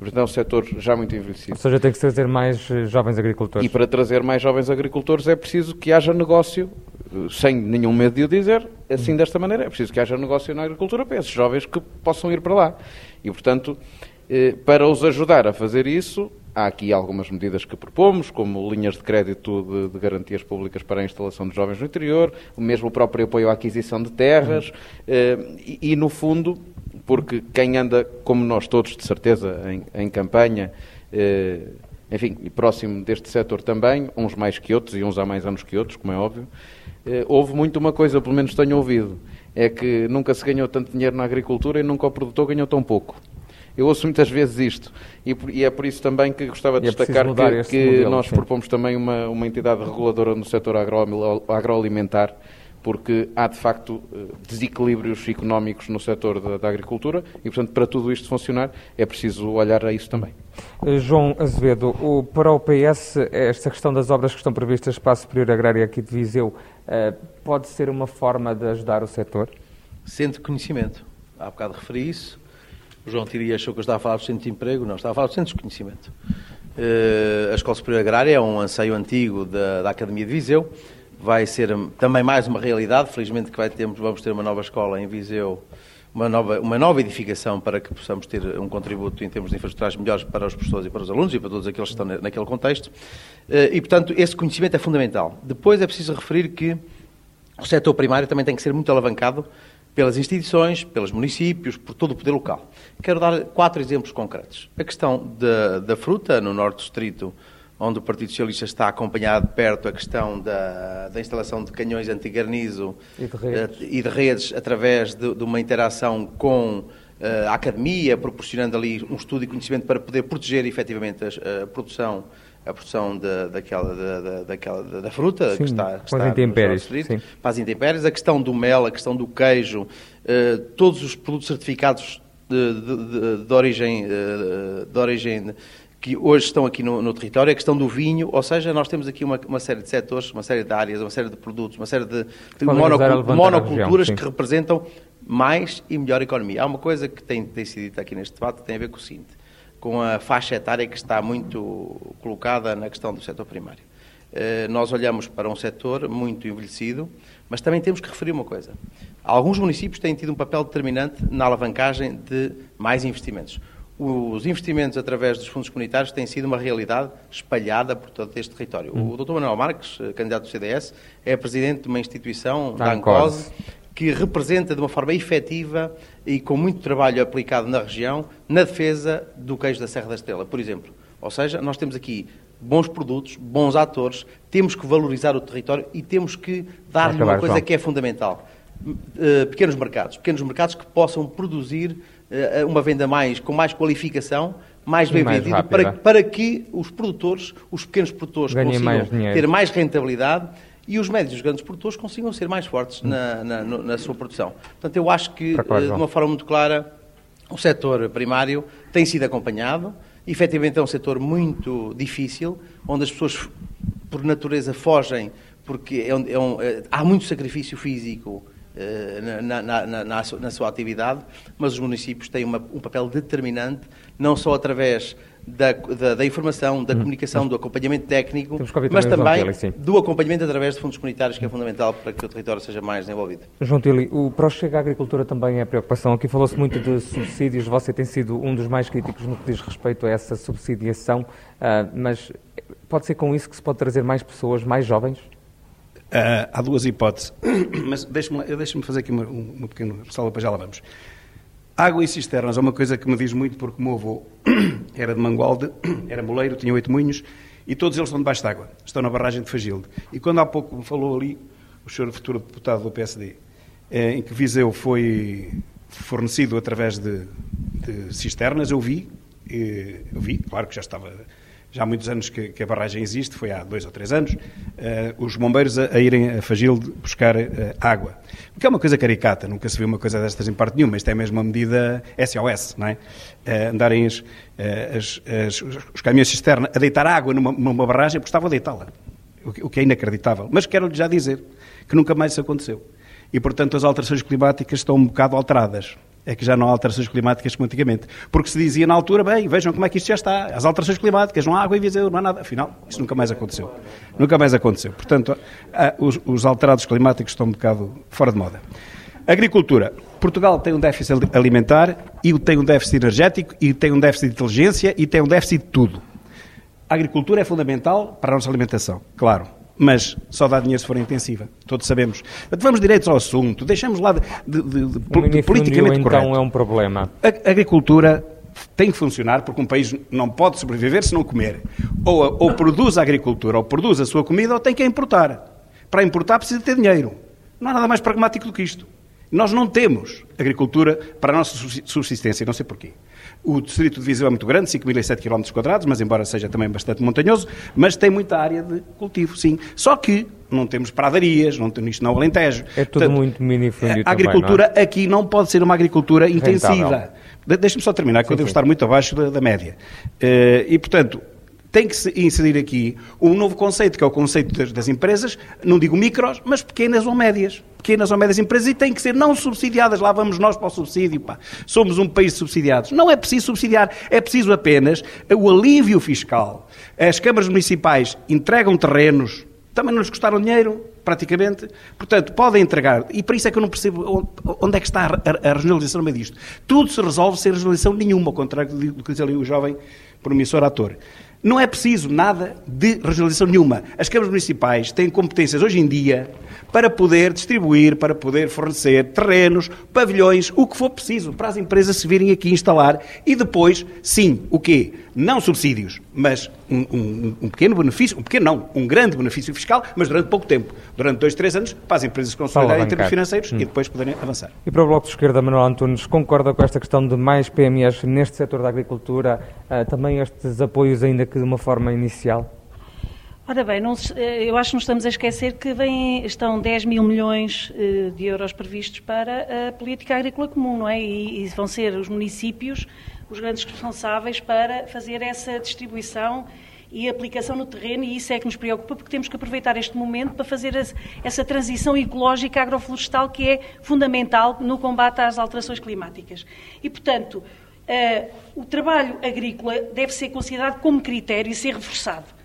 Portanto, é um setor já muito envelhecido. Ou seja, tem que trazer mais eh, jovens agricultores. E para trazer mais jovens agricultores é preciso que haja negócio, eh, sem nenhum medo de o dizer, assim desta maneira, é preciso que haja negócio na agricultura para esses jovens que possam ir para lá. E, portanto, eh, para os ajudar a fazer isso, há aqui algumas medidas que propomos, como linhas de crédito de, de, garantias públicas para a instalação de jovens no interior, o mesmo próprio apoio à aquisição de terras, e, e, no fundo, porque quem anda, como nós todos, de certeza, em, em campanha, eh, enfim, e próximo deste setor também, uns mais que outros e uns há mais anos que outros, como é óbvio, eh, houve muito uma coisa, pelo menos tenho ouvido, é que nunca se ganhou tanto dinheiro na agricultura e nunca o produtor ganhou tão pouco. Eu ouço muitas vezes isto e, e é por isso também que gostava de é destacar que, que modelo, nós sim. propomos também uma, uma entidade reguladora no setor agroalimentar porque há de facto eh, desequilíbrios económicos no setor da, da, agricultura e, portanto, para tudo isto funcionar é preciso olhar a isso também. Eh, João Azevedo, o, para o PS, esta questão das obras que estão previstas para a Superior Agrária aqui de Viseu eh, pode ser uma forma de ajudar o setor? Centro de conhecimento. Há bocado referi isso. O João Tiria achou que eu estava a falar do centro de emprego. Não, estava a falar do centro de conhecimento. a Escola Superior Agrária é um anseio antigo da, da Academia de Viseu vai ser também mais uma realidade. Felizmente que vai vamos ter uma nova escola em Viseu, uma nova, uma nova edificação para que possamos ter um contributo em termos de infraestruturas melhores para os professores e para os alunos e para todos aqueles que estão naquele contexto. Eh, e, portanto, esse conhecimento é fundamental. Depois é preciso referir que o setor primário também tem que ser muito alavancado pelas instituições, pelos municípios, por todo o poder local. Quero dar quatro exemplos concretos. A questão da, da fruta no Norte Distrito onde o Partido Socialista está acompanhado de perto a questão da, da instalação de canhões anti-garnizo e, eh, e, de redes através de, de uma interação com uh, a academia, proporcionando ali um estudo e conhecimento para poder proteger efetivamente a, a produção a produção de, daquela, da, daquela, da fruta sim, que está, que está intempéries, para as intempéries, a questão do mel, a questão do queijo, uh, todos os produtos certificados de, de, de origem, de origem que hoje estão aqui no, no, território, a questão do vinho, ou seja, nós temos aqui uma, uma, série de setores, uma série de áreas, uma série de produtos, uma série de, de monoculturas região, que representam mais e melhor economia. Há uma coisa que tem, tem sido dita aqui neste debate, tem a ver com o seguinte, com a faixa etária que está muito colocada na questão do setor primário. Uh, nós olhamos para um setor muito envelhecido, mas também temos que referir uma coisa. Alguns municípios têm tido um papel determinante na alavancagem de mais investimentos os investimentos através dos fundos comunitários têm sido uma realidade espalhada por todo este território. Hum. O Dr. Manuel Marques, eh, candidato do CDS, é presidente de uma instituição, da ANCOSE, que representa de uma forma efetiva e com muito trabalho aplicado na região, na defesa do queijo da Serra da Estrela, por exemplo. Ou seja, nós temos aqui bons produtos, bons atores, temos que valorizar o território e temos que dar-lhe uma coisa João. que é fundamental. Uh, pequenos mercados. Pequenos mercados que possam produzir uma venda mais, com mais qualificação, mais bem mais vendida, para, para que os produtores, os pequenos produtores, Ganhem consigam mais ter mais rentabilidade e os médios e os grandes produtores consigam ser mais fortes na, na, na sua produção. Portanto, eu acho que, uh, de uma forma muito clara, o setor primário tem sido acompanhado. Efetivamente é um setor muito difícil, onde as pessoas, por natureza, fogem, porque é um, é um, é, há muito sacrifício físico na, na, na, na, sua atividade, mas os municípios têm uma, um papel determinante, não só através da, da, da informação, da hum. comunicação, do acompanhamento técnico, mas também do acompanhamento através de fundos comunitários, que é fundamental para que o território seja mais desenvolvido. João Tili, o Prochega Agricultura também é preocupação. Aqui falou-se muito de subsídios, você tem sido um dos mais críticos no que diz respeito a essa subsidiação, uh, mas pode ser com isso que se pode trazer mais pessoas, mais jovens? Uh, há duas hipóteses, mas deixe-me deixe fazer aqui uma, uma pequena ressalva para já lá vamos. Água e cisternas é uma coisa que me diz muito porque o meu avô era de Mangualde, era moleiro, tinha oito moinhos e todos eles estão debaixo d'água, estão na barragem de Fagilde. E quando há pouco me falou ali o senhor futuro deputado do PSD, eh, em que Viseu foi fornecido através de, de cisternas, eu vi, eh, eu vi, claro que já estava já há muitos anos que, que, a barragem existe, foi há dois ou três anos, uh, os bombeiros a, a, irem a Fagil buscar uh, água. O que é uma coisa caricata, nunca se viu uma coisa destas em parte nenhuma, isto é mesmo uma medida SOS, não é? Uh, andarem as, as, as, os caminhões cisterna a deitar água numa, numa barragem porque estavam a deitá-la, o, o que é inacreditável. Mas quero-lhe já dizer que nunca mais isso aconteceu. E, portanto, as alterações climáticas estão um bocado alteradas é que já não há alterações climáticas como antigamente. Porque se dizia na altura, bem, vejam como é que isto já está, as alterações climáticas, não há água Viseu, não há nada. Afinal, isso nunca mais aconteceu. Nunca mais aconteceu. Portanto, os, os alterados climáticos estão um bocado fora de moda. Agricultura. Portugal tem um déficit alimentar, e tem um déficit energético, e tem um déficit de inteligência, e tem um déficit de tudo. A agricultura é fundamental para a nossa alimentação, claro mas só dá dinheiro se for intensiva. Todos sabemos. Vamos direitos ao assunto, deixamos lá de, de, de, de politicamente então, correto. então é um problema. A agricultura tem que funcionar porque um país não pode sobreviver se não comer. Ou, ou produz a agricultura, ou produz a sua comida, ou tem que importar. Para importar precisa ter dinheiro. Não há nada mais pragmático do que isto. Nós não temos agricultura para a nossa subsistência, não sei porquê. O distrito de Viseu é muito grande, 5.007 km, mas embora seja também bastante montanhoso, mas tem muita área de cultivo, sim. Só que não temos pradarias, não temos isto não Alentejo. É tudo Portanto, muito minifúndio A agricultura também, é? aqui não pode ser uma agricultura intensiva. Deixe-me só terminar, que eu devo sim. estar muito abaixo da, da média. Uh, e, portanto, tem que se inserir aqui um novo conceito, que é o conceito das, das, empresas, não digo micros, mas pequenas ou médias. Pequenas ou médias empresas e têm que ser não subsidiadas. Lá vamos nós para o subsídio. Pá. Somos um país de subsidiados. Não é preciso subsidiar, é preciso apenas o alívio fiscal. As câmaras municipais entregam terrenos, também não lhes custaram dinheiro, praticamente. Portanto, podem entregar. E por isso é que eu não percebo onde é que está a, a, a regionalização no meio disto. Tudo se resolve sem regionalização nenhuma, ao contrário do que diz ali o jovem promissor ator. Não é preciso nada de regionalização nenhuma. As câmaras municipais têm competências hoje em dia para poder distribuir, para poder fornecer terrenos, pavilhões, o que for preciso para as empresas se virem aqui instalar e depois, sim, o quê? Não subsídios, mas um, um, um, pequeno benefício, um pequeno não, um grande benefício fiscal, mas durante pouco tempo, durante dois, três anos, para as empresas consolidarem em termos financeiros hum. e depois poderem avançar. E para o Bloco de Esquerda, Manuel Antunes, concorda com esta questão de mais PMEs neste setor da agricultura, uh, também estes apoios ainda que de uma forma inicial? Ora bem, não, eh, eu acho que não estamos a esquecer que vem, estão 10 mil milhões eh, de euros previstos para a política agrícola comum, não é? E, e vão ser os municípios os grandes responsáveis para fazer essa distribuição e aplicação no terreno, e isso é que nos preocupa, porque temos que aproveitar este momento para fazer essa transição ecológica agroflorestal que é fundamental no combate às alterações climáticas. E, portanto, uh, o trabalho agrícola deve ser considerado como critério e ser reforçado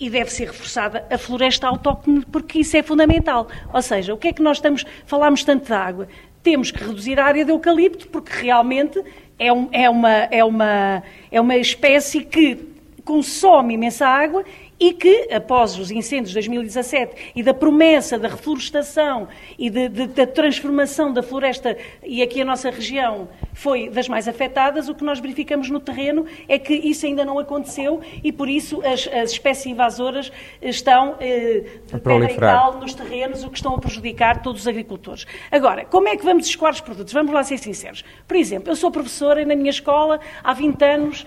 e deve ser reforçada a floresta autóctone, porque isso é fundamental. Ou seja, o que é que nós estamos, falamos tanto de água? Temos que reduzir a área de eucalipto, porque realmente é, um, é, uma, é, uma, é uma espécie que consome imensa água e que, após os incêndios de 2017 e da promessa da reflorestação e de, de, da transformação da floresta, e aqui a nossa região foi das mais afetadas, o que nós verificamos no terreno é que isso ainda não aconteceu e, por isso, as, as espécies invasoras estão eh, pedra nos terrenos, o que estão a prejudicar todos os agricultores. Agora, como é que vamos escoar os produtos? Vamos lá ser sinceros. Por exemplo, eu sou professora e na minha escola, há 20 anos,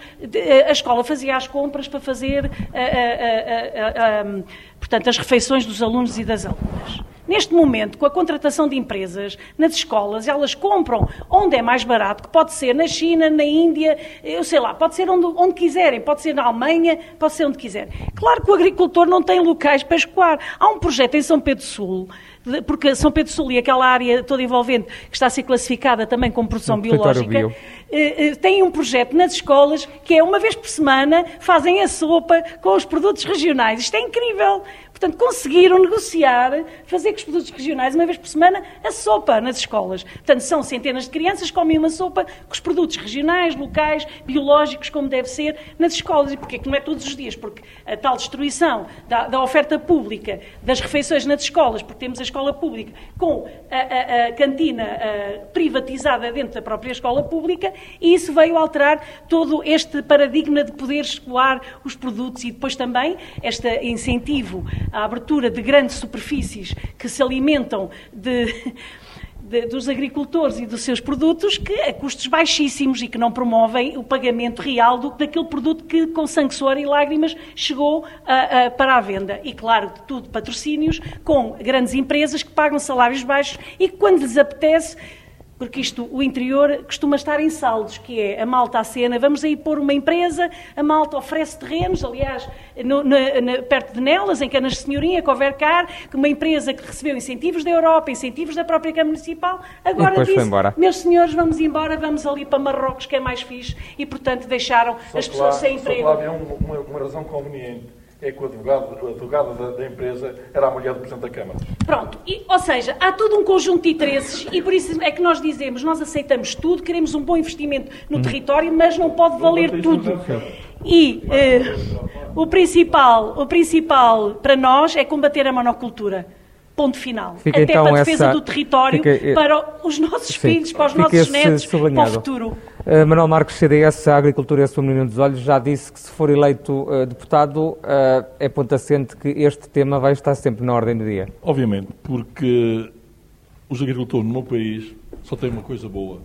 a escola fazia as compras para fazer... A, a, a, portanto, as refeições dos alunos e das alunas. Neste momento, com a contratação de empresas nas escolas, elas compram onde é mais barato, que pode ser na China, na Índia, eu sei lá, pode ser onde, onde quiserem, pode ser na Alemanha, pode ser onde quiserem. Claro que o agricultor não tem locais para escoar. Há um projeto em São Pedro Sul porque São Pedro Sul e aquela área toda envolvente, que está a ser classificada também como produção biológica, bio. eh, eh, tem um projeto nas escolas que é uma vez por semana fazem a sopa com os produtos regionais. Isto é incrível. Portanto, conseguiram negociar, fazer com os produtos regionais, uma vez por semana, a sopa nas escolas. Portanto, são centenas de crianças que comem uma sopa com os produtos regionais, locais, biológicos, como deve ser, nas escolas. E porquê que não é todos os dias? Porque a tal destruição da, da oferta pública, das refeições nas escolas, porque temos a escola pública com a, a, a cantina a, privatizada dentro da própria escola pública, e isso veio alterar todo este paradigma de poder escoar os produtos e depois também este incentivo a abertura de grandes superfícies que se alimentam de, de, dos agricultores e dos seus produtos que a custos baixíssimos e que não promovem o pagamento real do, daquele produto que com sangue, suor e lágrimas chegou a, a, para a venda. E claro, de tudo patrocínios com grandes empresas que pagam salários baixos e que quando lhes apetece porque isto, o interior costuma estar em saldos, que é a malta à cena, vamos aí pôr uma empresa, a malta oferece terrenos, aliás, no, na, na, perto de Nelas, em Canas de Senhorinha, Covercar, que uma empresa que recebeu incentivos da Europa, incentivos da própria Câmara Municipal, agora disse, meus senhores, vamos embora, vamos ali para Marrocos, que é mais fixe, e portanto deixaram só as pessoas lá, sem emprego. Só que lá havia uma, uma razão conveniente é que o advogado, o advogado da, da, empresa era a mulher do Presidente da Câmara. Pronto, e, ou seja, há todo um conjunto de interesses e por isso é que nós dizemos, nós aceitamos tudo, queremos um bom investimento no Hum. território, mas não pode valer tudo. E eh, o, principal, o principal para nós é combater a monocultura. Ponto final. Fica Até então para a defesa essa- do território, fica, para os nossos Sim, filhos, para os fica nossos netos, para o sublinhado. futuro. Uh, Manuel Marcos, CDS, a agricultura é a sua menina dos olhos, já disse que se for eleito uh, deputado, uh, é ponto assente que este tema vai estar sempre na ordem do dia. Obviamente, porque os agricultores no meu país só têm uma coisa boa.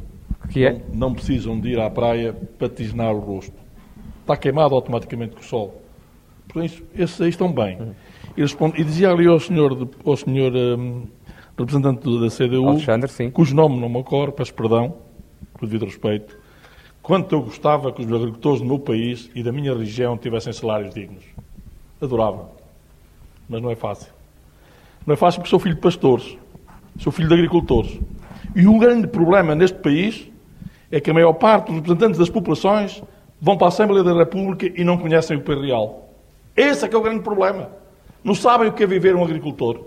Que é? Não, não precisam de ir à praia para tisnar o rosto. Está queimado automaticamente com o sol. Por isso, esses aí estão bem. E, responde- e dizia ali ao senhor, ao senhor hum, representante da CDU, Alexandre, sim. cujo nome não me ocorre, peço perdão, por devido respeito, quanto eu gostava que os agricultores do meu país e da minha região tivessem salários dignos. Adorava. Mas não é fácil. Não é fácil porque sou filho de pastores, sou filho de agricultores. E o grande problema neste país é que a maior parte dos representantes das populações vão para a Assembleia da República e não conhecem o país real. Esse é que é o grande problema. Não sabem o que é viver um agricultor.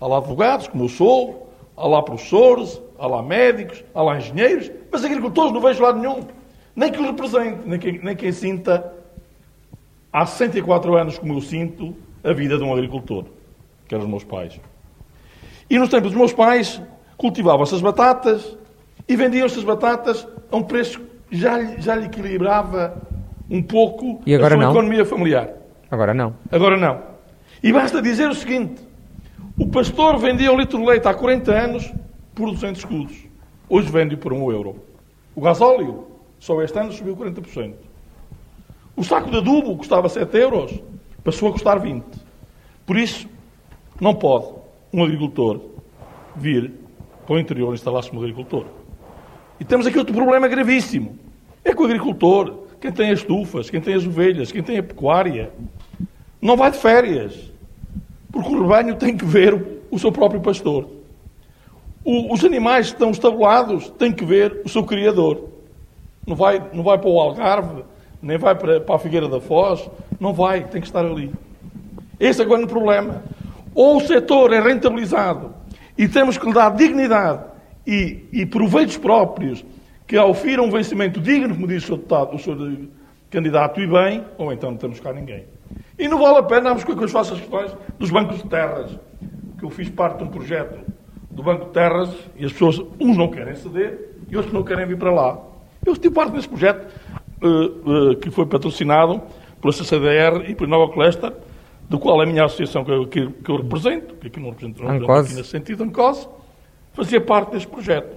Há lá advogados, como eu sou, há lá professores, há lá médicos, há lá engenheiros, mas agricultores não vejo lado nenhum. Nem que os represente, nem quem, nem quem sinta há 64 anos como eu sinto a vida de um agricultor, que eram os meus pais. E nos tempos dos meus pais cultivavam essas batatas e vendiam essas batatas a um preço que já, lhe- já lhe equilibrava um pouco E agora a sua não? economia familiar. Agora não. Agora não. E basta dizer o seguinte: o pastor vendia um litro de leite há 40 anos por 200 escudos. Hoje vende por 1 euro. O gasóleo, só este ano subiu 40%. O saco de adubo custava 7 euros, passou a custar 20. Por isso, não pode um agricultor vir para o interior instalar-se como agricultor. E temos aqui outro problema gravíssimo. É que o agricultor, quem tem as estufas, quem tem as ovelhas, quem tem a pecuária, não vai de férias. Porque o rebanho tem que ver o- seu próprio pastor. O- os animais que estão estabulados têm que ver o seu criador. Não vai, não vai para o Algarve, nem vai para, para a Figueira da Foz, não vai, tem que estar ali. Esse é o grande problema. Ou o setor é rentabilizado e temos que lhe dar dignidade e, e proveitos próprios que ofiram um vencimento digno, como diz o. Deputado, o Sr. candidato, e bem, ou então não temos cá ninguém. E não vale a pena vamos com as falsas questões dos bancos de terras, que eu fiz parte de um projeto do Banco de Terras e as pessoas, uns não querem ceder e outros não querem vir para lá. Eu tive parte nesse projeto eh, eh, que foi patrocinado pela CCDR e pela Nova Colesta, do qual a minha associação que eu, que, que eu represento, que aqui não represento, não represento aqui nesse sentido, Ancose, fazia parte deste projeto.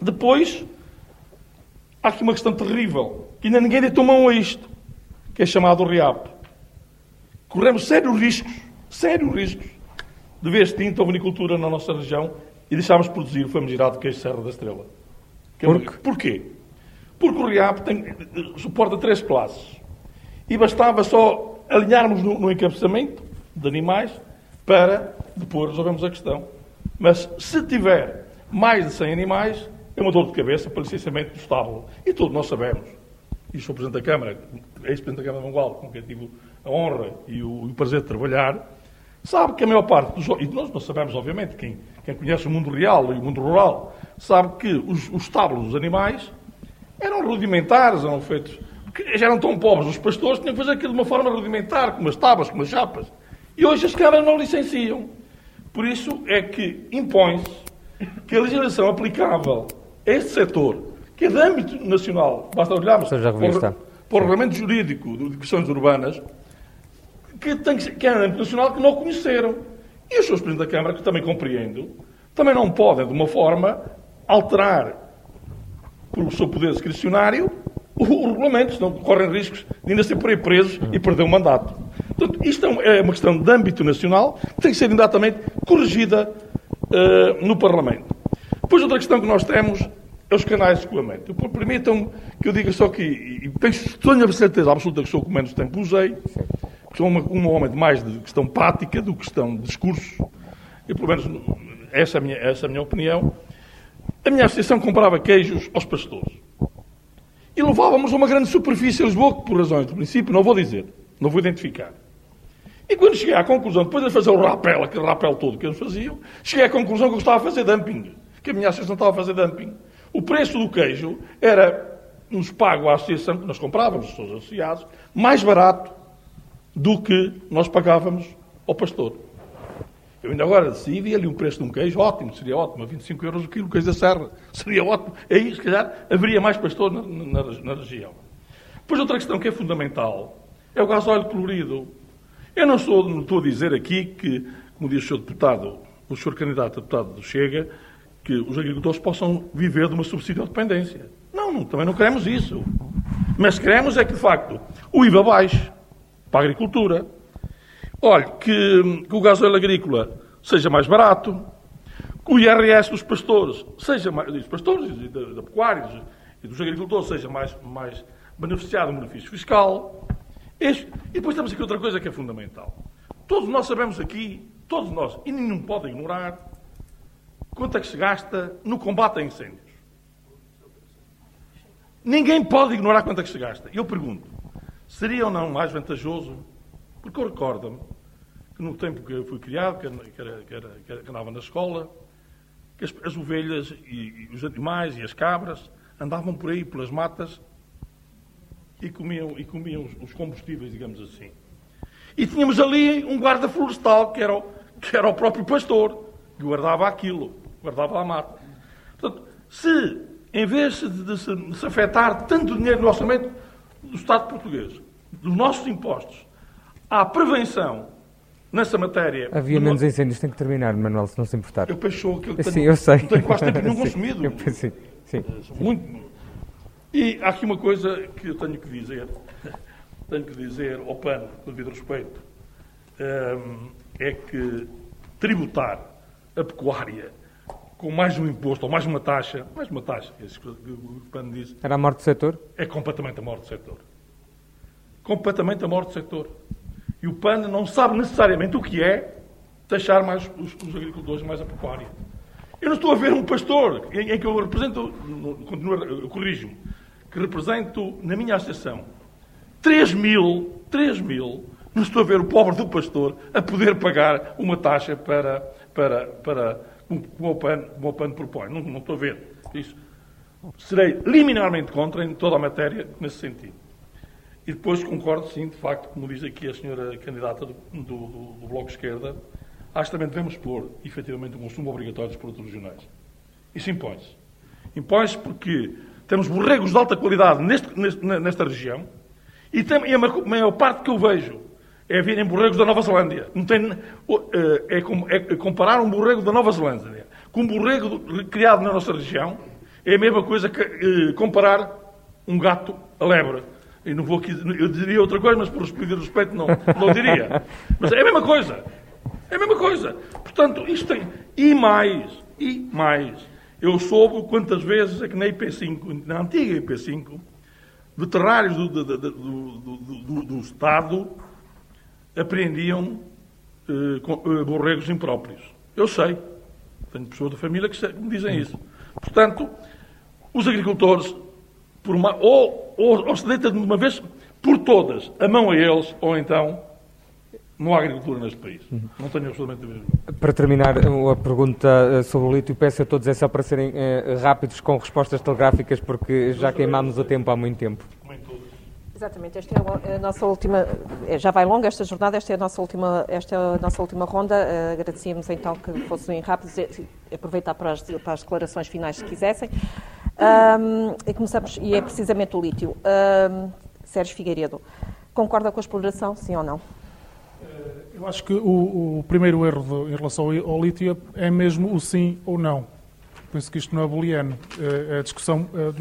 Depois, há aqui uma questão terrível, que ainda ninguém deitou mão a isto, que é chamado RIAP. Corremos sérios riscos, sérios riscos, de vez extinta a vinicultura na nossa região e deixámos de produzir o famigerado queijo Serra da Estrela. Que é uma- Por quê? Porquê? Porque o RIAP tem, suporta três classes. E bastava só alinharmos no, no encabeçamento de animais para depois resolvermos a questão. Mas se tiver mais de 100 animais, é uma dor de cabeça para licenciamento do estábulo. E todos nós sabemos. E o Sr. Presidente da Câmara, ex-Presidente da Câmara de Mangual, com quem tive a honra e o, o prazer de trabalhar, sabe que a maior parte dos. E nós não sabemos, obviamente, quem, quem conhece o mundo real e o mundo rural, sabe que os, os estábulos dos animais eram rudimentares, eram feitos. porque Já eram tão pobres os pastores, tinham que fazer aquilo de uma forma rudimentar, com umas tábuas, com umas chapas. E hoje as câmaras não licenciam. Por isso é que impõe-se que a legislação aplicável a este setor, que é de âmbito nacional, basta olharmos para o regulamento jurídico de questões urbanas, que, tem que, que é de âmbito nacional, que não conheceram. E os seus presidentes da Câmara, que também compreendo, também não podem, de uma forma, alterar por o seu poder discricionário, o, o regulamento, senão correm riscos de ainda ser por aí presos e perder o mandato. Portanto, isto é é uma questão de âmbito nacional que tem que ser imediatamente corrigida eh, no Parlamento. Depois, outra questão que nós temos é os canais de escoamento. Permitam-me que eu diga só que, e penso, tenho a certeza absoluta que sou o que menos tempo usei, sou uma, um homem de mais de questão prática do que questão de discurso, e pelo menos essa é a minha, essa é a minha opinião. A minha associação comprava queijos aos pastores. E levávamos a uma grande superfície em Lisboa, por razões de princípio não vou dizer, não vou identificar. E quando cheguei à conclusão, depois de fazer o rapel, aquele rapel todo que eles faziam, cheguei à conclusão que eu estava a fazer dumping. Que a minha associação estava a fazer dumping. O preço do queijo era, nos pago à associação, que nós comprávamos, os seus associados, mais barato do que nós pagávamos ao pastor. Eu ainda agora decidi ali um preço de um queijo ótimo, seria ótimo, a 25 euros o quilo, queijo da serra, seria ótimo. Aí, se calhar, haveria mais pastor na, na, na região. Depois, outra questão que é fundamental é o gasóleo colorido. Eu não estou, não estou a dizer aqui que, como diz o Sr. Deputado, o Sr. Candidato a Deputado do Chega, que os agricultores possam viver de uma subsídio de dependência. Não, não, também não queremos isso. Mas queremos é que, de facto, o IVA baixe para a agricultura. Olhe, que, que o gasóleo agrícola seja mais barato, que o IRS dos pastores seja mais, dos pastores e da, da pecuária e dos agricultores seja mais, mais beneficiado do benefício fiscal. Este- e depois temos aqui outra coisa que é fundamental. Todos nós sabemos aqui, todos nós, e nenhum pode ignorar, quanto é que se gasta no combate a incêndios. Ninguém pode ignorar quanto é que se gasta. Eu pergunto, seria ou não mais vantajoso, porque eu recordo-me que no tempo que eu fui criado, que, era, que, era, que, era, que andava na escola, que as, as ovelhas e, e os animais e as cabras andavam por aí pelas matas e comiam, e comiam os, os combustíveis, digamos assim. E tínhamos ali um guarda florestal, que era, o, que era o próprio pastor, que guardava aquilo, guardava a mata. Portanto, se, em vez de se, de se afetar tanto dinheiro no orçamento do Estado português, dos nossos impostos, à prevenção nessa matéria. Havia menos incêndios, tem que terminar, Manuel, se não se importar. Eu penso que eu tenho, Sim, eu sei. não tenho quase tempo nenhum Sim, consumido. eu pensei, sim. Muito. E há aqui uma coisa que eu tenho que dizer, tenho que dizer ao PAN, com devido respeito, hum, é que tributar a pecuária com mais um imposto ou mais uma taxa, mais uma taxa, que o PAN diz, Era a morte do setor? é completamente a morte do setor. Completamente a morte do setor. E o PAN não sabe necessariamente o que é taxar mais os, os agricultores, mais a pecuária. Eu não estou a ver um pastor em, em que eu represento, continuo, corrijo-me, que represento na minha associação 3 mil, 3 mil, não estou a ver o pobre do pastor a poder pagar uma taxa para, para, para como o PAN, como o PAN propõe. Não, não estou a ver isso. Serei liminarmente contra em toda a matéria nesse sentido. E depois concordo, sim, de facto, como diz aqui a senhora candidata do, do, do- Bloco de Esquerda, acho que também devemos pôr, efetivamente, um consumo obrigatório dos produtos regionais. Isso impõe-se. Impõe-se porque temos borregos de alta qualidade neste- neste- nesta região e, tem, e a ma- maior parte que eu vejo é virem borregos da Nova Zelândia. Não tem, o- eh, é, com- é comparar um borrego da Nova Zelândia com um borrego do- criado na nossa região é a mesma coisa que eh, comparar um gato a lebre. Eu não vou eu diria outra coisa, mas por respeito não, não diria. Mas é a mesma coisa. É a mesma coisa. Portanto, isto tem. E mais, e mais. Eu soube quantas vezes é que na IP5, na antiga IP5, veterinários do, do, do, do Estado apreendiam eh, eh, borregos impróprios. Eu sei. Tenho pessoas da família que me dizem isso. Portanto, os agricultores, por uma, ou, ou, ou se deita de uma vez por todas a mão a eles, ou então não há agricultura neste país. Não tenho absolutamente a mesma. Para terminar a pergunta eh, sobre o lítio, peço a todos é só para serem eh, rápidos com respostas telegráficas, porque já queimámos o tempo há muito tempo. Exatamente, esta é a nossa última, eh, já vai longa esta jornada, esta é a nossa última, esta é a nossa última ronda. Agradecíamos então que fossem rápidos e aproveitar para as, para as declarações finais se quisessem. Um, e começamos, e é precisamente o lítio. Um, Sérgio Figueiredo, concorda com a exploração, sim ou não? Eu acho que o, o primeiro erro de, em relação ao, ao lítio é mesmo o sim ou não. Penso que isto não é booleano. É, a discussão é,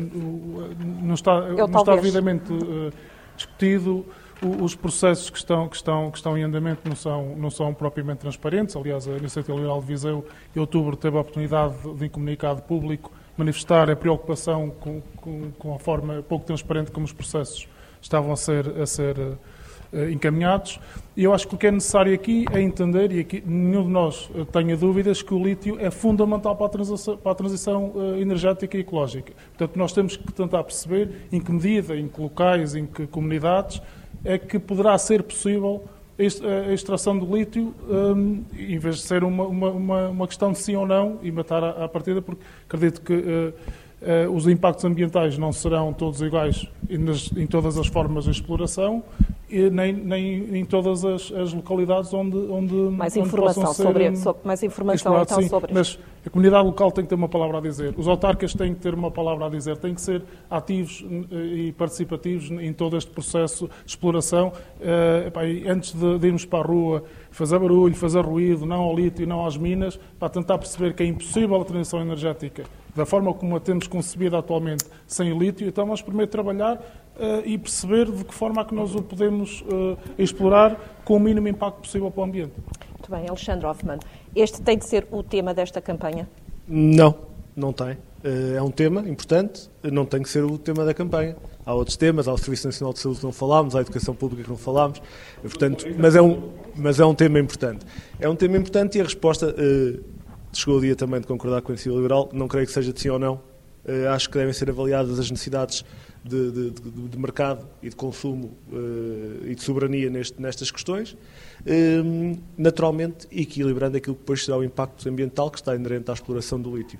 não está, Eu, não está devidamente é, discutido. os processos que estão, que, estão, que estão em andamento não são, não são propriamente transparentes. Aliás, a Iniciativa Liberal de Viseu, em outubro, teve a oportunidade de, em comunicado público, manifestar a preocupação com, com, com, a forma pouco transparente como os processos estavam a ser, a ser uh, encaminhados. E eu acho que o que é necessário aqui é entender, e aqui nenhum de nós eh, tenha dúvidas, que o lítio é fundamental para a transição, para a transição uh, energética e ecológica. Portanto, nós temos que tentar perceber em que medida, em que locais, em que comunidades é que poderá ser possível a extração do lítio, um, em vez de ser uma, uma, uma, questão de sim ou não e matar à, partida, porque acredito que uh, Uh, os impactos ambientais não serão todos iguais nas, em todas as formas de exploração, nem, nem em todas as, as, localidades onde, onde mais onde informação sobre, sobre, mais informação então sim, sobre mas a comunidade local tem que ter uma palavra a dizer. Os autarcas têm que ter uma palavra a dizer. Têm que ser ativos eh, e participativos em todo este processo de exploração. Epá, antes de, de, irmos para a rua fazer barulho, fazer ruído não ao lítio, não às minas para tentar perceber que é impossível a transição energética da forma como a temos concebida atualmente sem lítio, então vamos primeiro trabalhar uh, e perceber de que forma é que nós o podemos uh, explorar com o mínimo impacto possível para o ambiente. Muito bem, Alexandre Hoffman, este tem de ser o tema desta campanha? Não, não tem. Uh, é um tema importante, não tem que ser o tema da campanha. Há outros temas, há o Serviço Nacional de Saúde que não falámos, há a Educação Pública que não falámos, portanto, mas, é um, mas é um tema importante. É um tema importante e a resposta chegou o dia também de concordar com a iniciativa liberal, não creio que seja de sim ou não. Uh, acho que devem ser avaliadas as necessidades de, de, de, de mercado e de consumo uh, e de soberania neste, nestas questões, uh, naturalmente equilibrando aquilo que depois será o impacto ambiental que está inerente à exploração do lítio.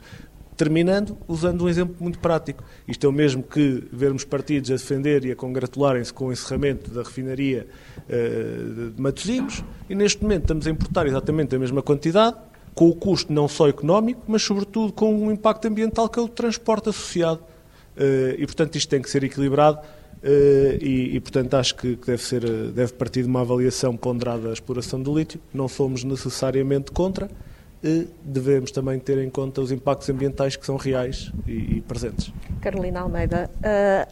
Terminando, usando um exemplo muito prático. Isto é o mesmo que vermos partidos a defender e a congratularem-se com o encerramento da refinaria de Matosinhos e neste momento estamos a importar exatamente a mesma quantidade com o custo não só económico, mas sobretudo com o impacto ambiental que é o transporte associado. Eh, e, portanto, isto tem que ser equilibrado eh, e, e portanto, acho que deve, ser, eh, deve partir de uma avaliação ponderada da exploração do lítio. Não somos necessariamente contra, devemos também ter em conta os impactos ambientais que são reais e, e presentes. Carolina Almeida,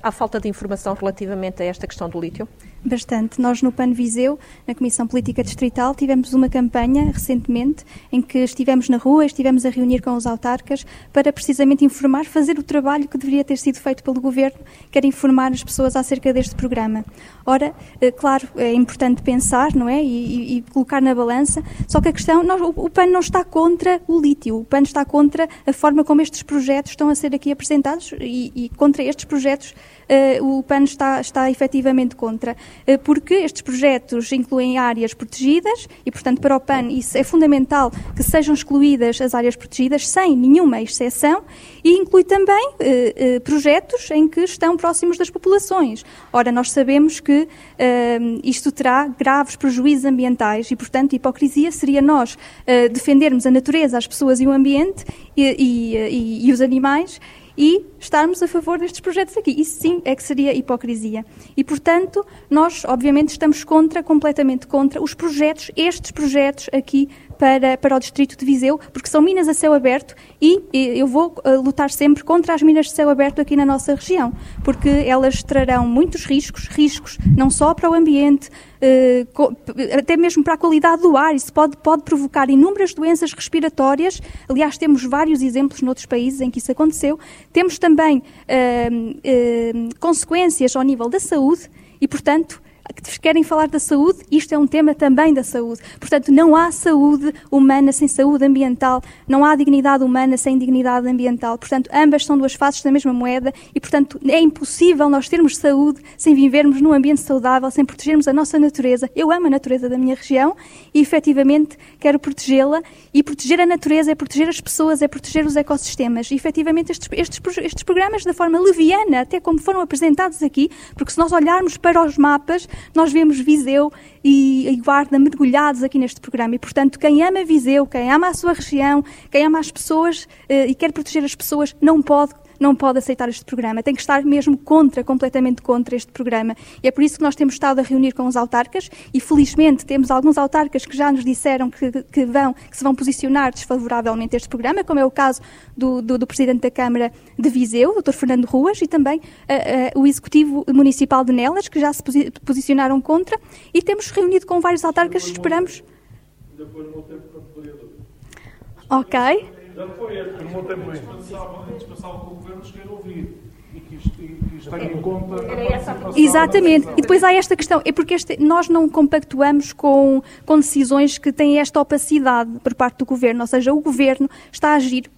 há falta de informação relativamente a esta questão do lítio? Bastante. Nós no PAN Viseu, na Comissão Política Distrital, tivemos uma campanha recentemente em que estivemos na rua, estivemos a reunir com os autarcas para precisamente informar, fazer o trabalho que deveria ter sido feito pelo Governo, que era informar as pessoas acerca deste programa. Ora, eh, claro, é importante pensar, não é? E, e, colocar na balança, só que a questão, nós, o PAN não está contra o lítio, o PAN está contra a forma como estes projetos estão a ser aqui apresentados e, e contra estes projetos o PAN está, está efetivamente contra, uh, porque estes projetos incluem áreas protegidas e, portanto, para o PAN isso é fundamental que sejam excluídas as áreas protegidas sem nenhuma exceção e inclui também uh, projetos em que estão próximos das populações. Ora, nós sabemos que isto terá graves prejuízos ambientais e, portanto, hipocrisia seria nós defendermos a natureza, as pessoas e o ambiente e, e, e os animais e estarmos a favor destes projetos aqui. Isso sim é que seria hipocrisia. E, portanto, nós, obviamente, estamos contra, completamente contra, os projetos, estes projetos aqui para, para o distrito de Viseu, porque são minas a céu aberto e, eu vou uh, lutar sempre contra as minas de céu aberto aqui na nossa região, porque elas trarão muitos riscos, riscos não só para o ambiente, uh, até mesmo para a qualidade do ar, isso pode, pode provocar inúmeras doenças respiratórias, aliás temos vários exemplos noutros países em que isso aconteceu, temos também uh, consequências ao nível da saúde e, portanto, que querem falar da saúde, isto é um tema também da saúde. Portanto, não há saúde humana sem saúde ambiental, não há dignidade humana sem dignidade ambiental. Portanto, ambas são duas faces da mesma moeda e, portanto, é impossível nós termos saúde sem vivermos num ambiente saudável, sem protegermos a nossa natureza. Eu amo a natureza da minha região e, efetivamente, quero protegê-la e proteger a natureza é proteger as pessoas, é proteger os ecossistemas. E, efetivamente, estes, estes, estes programas, da forma leviana, até como foram apresentados aqui, porque se nós olharmos para os mapas, nós vemos Viseu e, e Guarda mergulhados aqui neste programa. E, portanto, quem ama Viseu, quem ama a sua região, quem ama as pessoas eh, e quer proteger as pessoas, não pode não pode aceitar este programa. Tem que estar mesmo contra, completamente contra este programa. E é por isso que nós temos estado a reunir com os autarcas e, felizmente, temos alguns autarcas que já nos disseram que, que vão, que se vão posicionar desfavoravelmente a este programa, como é o caso do, do, do Presidente da Câmara de Viseu, o Dr. Fernando Ruas, e também uh, uh, o Executivo Municipal de Nelas, que já se posi posicionaram contra. E temos reunido com vários autarcas, esperamos. Ok. Já foi, tempo indispensável, indispensável que o Governo nos queira ouvir que tenha em conta a Exatamente. E depois há esta questão, é porque este, nós não compactuamos com, com decisões que têm esta opacidade por parte do Governo, ou seja, o Governo está a agir,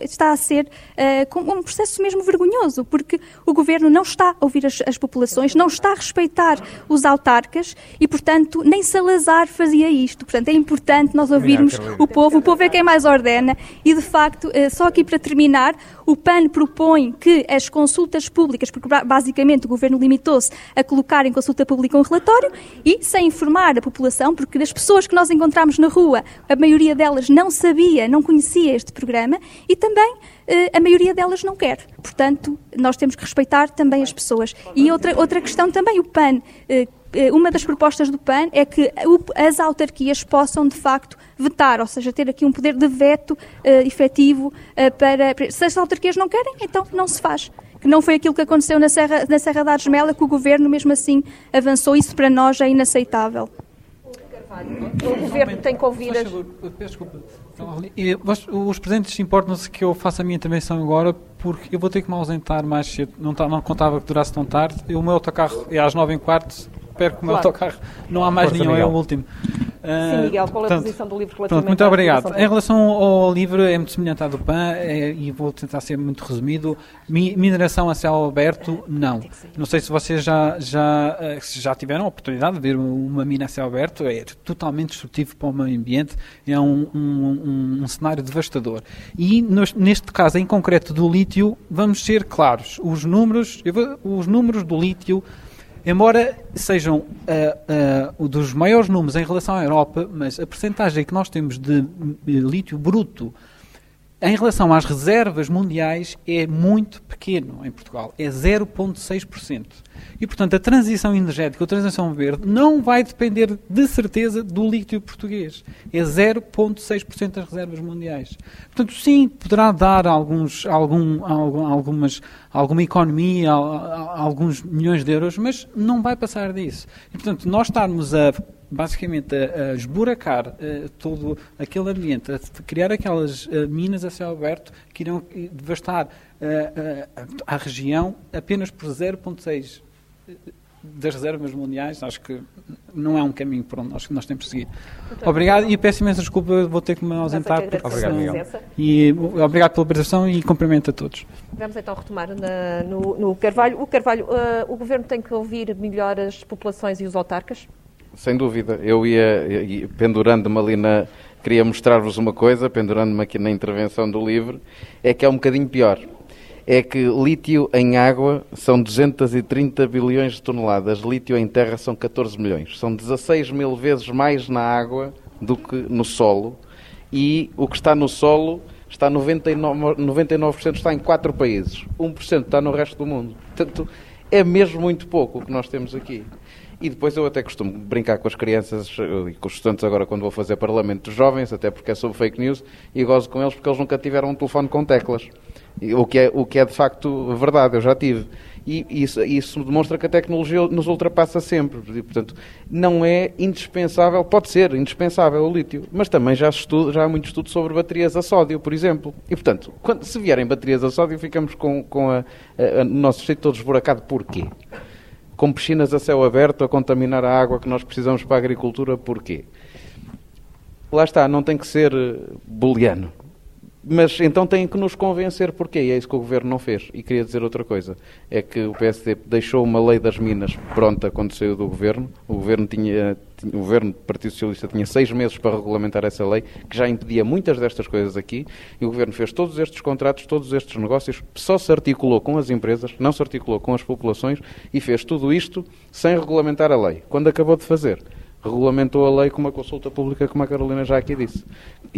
está a ser uh, com um processo mesmo vergonhoso, porque o Governo não está a ouvir as, as populações, não está a respeitar os autarcas e, portanto, nem Salazar fazia isto. Portanto, é importante nós ouvirmos o povo, o povo é quem mais ordena. E, de facto, uh, só aqui para terminar, o PAN propõe que as consultas públicas, porque basicamente o Governo limitou-se a colocar em consulta pública um relatório e sem informar a população, porque das pessoas que nós encontramos na rua, a maioria delas não sabia, não conhecia este programa e também eh, a maioria delas não quer. Portanto, nós temos que respeitar também as pessoas. E outra, outra questão também, o PAN eh, eh, uma das propostas do PAN é que as autarquias possam, de facto, vetar, ou seja, ter aqui um poder de veto efetivo para. Se as autarquias não querem, então não se faz. Que não foi aquilo que aconteceu na Serra, na Serra da Argemela, que o governo, mesmo assim, avançou. Isso para nós é inaceitável. O governo tem que ouvir as. Desculpa. Os presentes importam-se que eu faça a minha intervenção agora, porque eu vou ter que me ausentar mais cedo. Não, tá, não contava que durasse tão tarde. E o meu autocarro é às nove e quarto perco o meu claro. autocarro. Não há mais Força nenhum, Miguel. é o último. Sim, Miguel, qual é portanto, a posição do livro relativamente Muito obrigado. Em relação ao livro, é muito semelhante à do PAN é, e vou tentar ser muito resumido. Mineração a céu aberto, não. Não sei se vocês já, já, eh, já tiveram a oportunidade de ver uma mina a céu aberto, é totalmente destrutivo para o meio ambiente, é um, um, um, um cenário devastador. E neste caso em concreto do lítio, vamos ser claros, os números, vou, os números do lítio embora sejam uh, uh, dos maiores números em relação à Europa, mas a percentagem que nós temos de lítio bruto em relação às reservas mundiais é muito pequeno em Portugal, é 0,6%. E, portanto, a transição energética, a transição verde, não vai depender de certeza do lítio português. É 0,6% das reservas mundiais. Portanto, sim, poderá dar alguns, algum, algumas, alguma economia, alguns milhões de euros, mas não vai passar disso. E, portanto, nós estarmos a basicamente a, a esburacar uh, todo aquele ambiente, a criar aquelas uh, minas a céu aberto que irão devastar uh, a região apenas por 0,6 das reservas mundiais, acho que não é um caminho por onde nós, nós temos de seguir. Muito obrigado e peço imensa desculpa, vou ter que me ausentar. Porque, obrigado, Miguel. E obrigado pela apresentação e cumprimento a todos. Vamos então retomar na, no, no, Carvalho. O Carvalho, uh, o Governo tem que ouvir melhor as populações e os autarcas? Sem dúvida. Eu ia, pendurando-me ali na. Queria mostrar-vos uma coisa, pendurando-me aqui na intervenção do livro, é que é um bocadinho pior. É que lítio em água são 230 bilhões de toneladas, lítio em terra são 14 milhões. São 16 mil vezes mais na água do que no solo. E o que está no solo está 99%, 99% está em quatro países, 1% está no resto do mundo. Portanto, é mesmo muito pouco o que nós temos aqui. E depois eu até costumo brincar com as crianças e com os estudantes agora quando vou fazer parlamento dos jovens, até porque é sobre fake news, e gozo com eles porque eles nunca tiveram um telefone com teclas. O que é, o que é de facto verdade, eu já tive. E isso, isso demonstra que a tecnologia nos ultrapassa sempre. E, portanto, não é indispensável, pode ser indispensável o lítio, mas também já, estudo, já há muito estudo sobre baterias a sódio, por exemplo. E, portanto, quando, se vierem baterias a sódio, ficamos com, com a, a, a, o nosso distrito todo esburacado. Porquê? Com piscinas a céu aberto a contaminar a água que nós precisamos para a agricultura, porquê? Lá está, não tem que ser eh, booleano. Mas então têm que nos convencer porquê, e é isso que o Governo não fez. E queria dizer outra coisa, é que o PSD deixou uma lei das minas pronta quando saiu do Governo. O Governo, tinha, o Governo do Partido Socialista tinha seis meses para regulamentar essa lei, que já impedia muitas destas coisas aqui, e o Governo fez todos estes contratos, todos estes negócios, só se articulou com as empresas, não se articulou com as populações, e fez tudo isto sem regulamentar a lei. Quando acabou de fazer, regulamentou a lei com uma consulta pública, como a Carolina já aqui disse,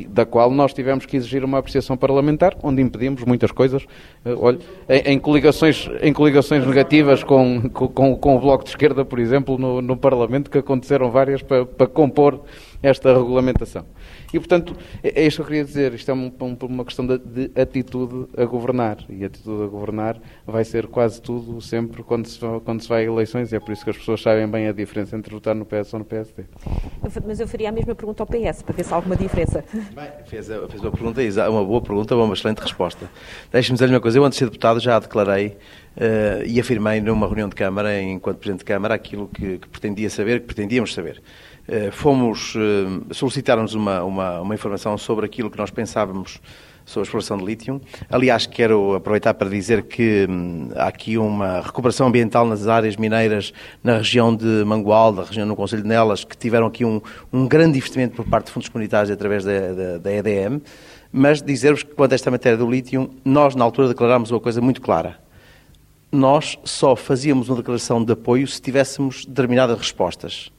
da qual nós tivemos que exigir uma apreciação parlamentar, onde impedimos muitas coisas, uh, olha, em, em, coligações, em coligações negativas com, com, com o Bloco de Esquerda, por exemplo, no, no Parlamento, que aconteceram várias para, para compor esta regulamentação. E, portanto, é, é isto que eu queria dizer. Isto é um, um, uma questão de, de, atitude a governar. E atitude a governar vai ser quase tudo, sempre, quando se, quando se vai a eleições. E é por isso que as pessoas sabem bem a diferença entre votar no PS ou no PSD. Mas eu faria a mesma pergunta ao PS, para ver se há alguma diferença. Bem, fez, fez uma pergunta, uma boa pergunta, uma excelente resposta. Deixe-me dizer uma coisa. Eu, antes de ser deputado, já declarei Uh, e afirmei numa reunião de Câmara, enquanto Presidente de Câmara, aquilo que, que pretendia saber, que pretendíamos saber. Eh, fomos, eh, solicitaram-nos uma, uma, uma, informação sobre aquilo que nós pensávamos sobre a exploração de lítio. Aliás, quero aproveitar para dizer que hum, há aqui uma recuperação ambiental nas áreas mineiras na região de Mangual, da região no Conselho de Nelas, que tiveram aqui um, um grande investimento por parte de fundos comunitários através da, da, da EDM. Mas dizer-vos que quanto a esta matéria do lítio, nós na altura declarámos uma coisa muito clara. Nós só fazíamos uma declaração de apoio se tivéssemos determinadas respostas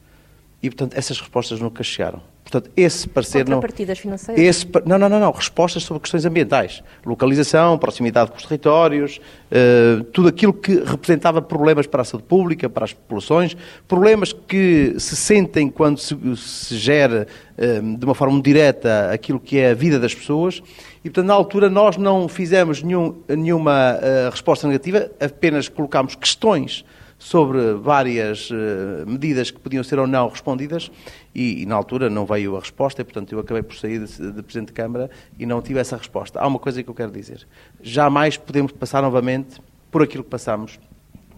e, portanto, essas respostas nunca chegaram. Portanto, esse parecer não. financeiras? Esse, não, não, não, não. Respostas sobre questões ambientais. Localização, proximidade com os territórios, uh, tudo aquilo que representava problemas para a saúde pública, para as populações, problemas que se sentem quando se, se gera uh, de uma forma direta aquilo que é a vida das pessoas. E, portanto, na altura nós não fizemos nenhum, nenhuma uh, resposta negativa, apenas colocámos questões sobre várias uh, medidas que podiam ser ou não respondidas e, e, na altura não veio a resposta e, portanto, eu acabei por sair de, de, Presidente de Câmara e não tive essa resposta. Há uma coisa que eu quero dizer. Jamais podemos passar novamente por aquilo que passamos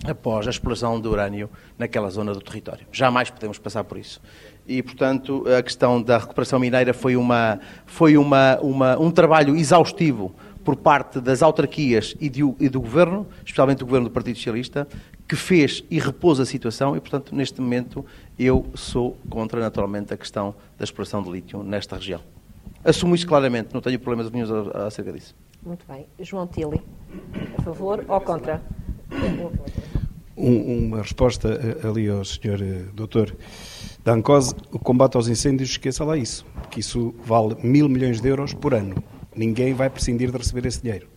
após a exploração do urânio naquela zona do território. Jamais podemos passar por isso. E, portanto, a questão da recuperação mineira foi, uma, foi uma, uma, um trabalho exaustivo por parte das autarquias e, de, e, do Governo, especialmente do Governo do Partido Socialista, que fez e repôs a situação e, portanto, neste momento eu sou contra, naturalmente, a questão da exploração de lítio nesta região. Assumo isso claramente, não tenho problemas nenhum acerca disso. Muito bem. João Tili, a favor ou contra? Um, uma resposta eh, ali ao senhor eh, doutor Dancose, o combate aos incêndios, esqueça lá isso, que isso vale mil milhões de euros por ano. Ninguém vai prescindir de receber esse dinheiro.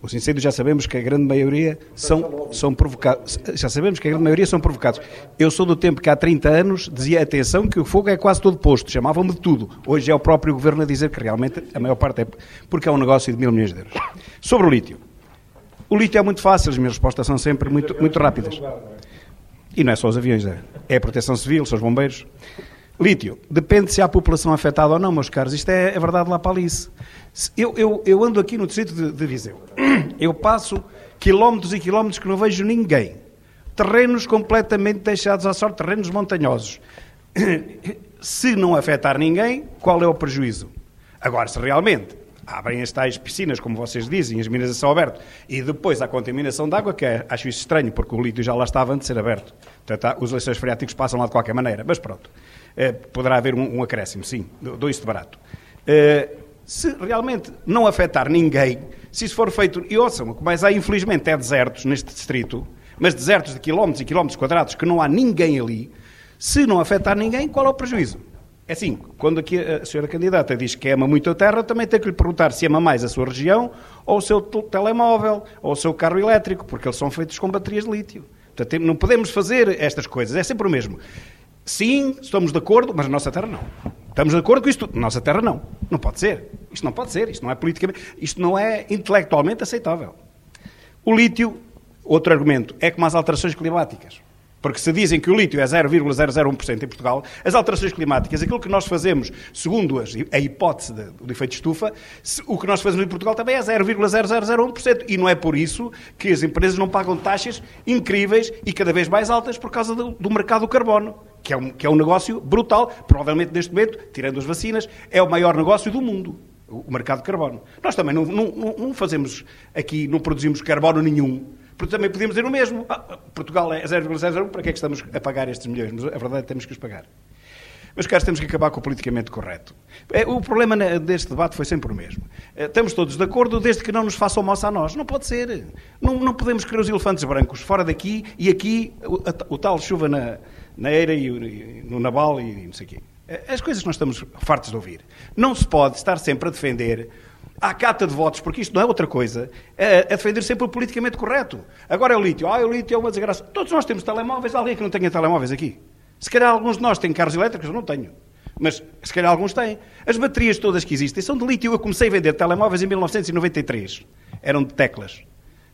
Os incêndios já sabemos que a grande maioria são, são provocados. Já sabemos que a grande maioria são provocados. Eu sou do tempo que há 30 anos dizia atenção que o fogo é quase todo posto, chamavam-me de tudo. Hoje é o próprio governo a dizer que realmente a maior parte é porque é um negócio de mil milhões de euros. Sobre o lítio. O lítio é muito fácil, as minhas respostas são sempre muito, muito rápidas. E não é só os aviões, é. É a proteção civil, são os bombeiros. Lítio, depende se há população afetada ou não, meus caros. Isto é, é verdade lá para Alice. Eu, eu, eu ando aqui no distrito de, de Viseu. Eu passo quilómetros e quilómetros que não vejo ninguém. Terrenos completamente deixados à sorte, terrenos montanhosos. Se não afetar ninguém, qual é o prejuízo? Agora, se realmente abrem as tais piscinas, como vocês dizem, as minas a céu aberto, e depois a contaminação de água, que é, acho isso estranho, porque o lítio já lá estava antes de ser aberto. Portanto, os lençóis freáticos passam lá de qualquer maneira, mas pronto. É, poderá haver um, um, acréscimo, sim, dou isso de barato. É, se realmente não afetar ninguém, se isso for feito, e ouçam, mais há infelizmente é desertos neste distrito, mas desertos de quilómetros e quilómetros quadrados que não há ninguém ali, se não afetar ninguém, qual é o prejuízo? É assim, quando aqui a senhora candidata diz que ama muito a terra, também tem que lhe perguntar se ama mais a sua região, ou o seu telemóvel, ou o seu carro elétrico, porque eles são feitos com baterias de lítio. Portanto, não podemos fazer estas coisas, é sempre o mesmo. Sim, estamos de acordo, mas a nossa terra não. Estamos de acordo com isto? Nossa terra não. Não pode ser. Isto não pode ser. Isto não é politicamente. Isto não é intelectualmente aceitável. O lítio, outro argumento, é como as alterações climáticas. Porque se dizem que o lítio é 0,001% em Portugal, as alterações climáticas, aquilo que nós fazemos, segundo a hipótese do efeito estufa, o que nós fazemos em Portugal também é 0,0001%. E não é por isso que as empresas não pagam taxas incríveis e cada vez mais altas por causa do, do mercado do carbono, que é, um, que é um negócio brutal. Provavelmente, neste momento, tirando as vacinas, é o maior negócio do mundo o mercado de carbono. Nós também não, não, não, fazemos aqui, não produzimos carbono nenhum porque também podíamos dizer o mesmo. Ah, Portugal é 0,01, para que é que estamos a pagar estes milhões? Mas a verdade é que temos que os pagar. Mas, caros, temos que acabar com o politicamente correto. É, o problema deste debate foi sempre o mesmo. É, estamos todos de acordo desde que não nos façam moça a nós. Não pode ser. Não, não podemos querer os elefantes brancos fora daqui e aqui o, a, o tal chuva na, na eira e, no Nabal e não sei o quê. As coisas que nós estamos fartos de ouvir. Não se pode estar sempre a defender à cata de votos, porque isto não é outra coisa, é, é defender sempre o politicamente correto. Agora é o lítio. Ah, o lítio é uma desgraça. Todos nós temos telemóveis. Há alguém que não tenha telemóveis aqui? Se calhar alguns de nós têm carros elétricos, eu não tenho. Mas se calhar alguns têm. As baterias todas que existem são de lítio. Eu comecei a vender telemóveis em 1993. Eram de teclas,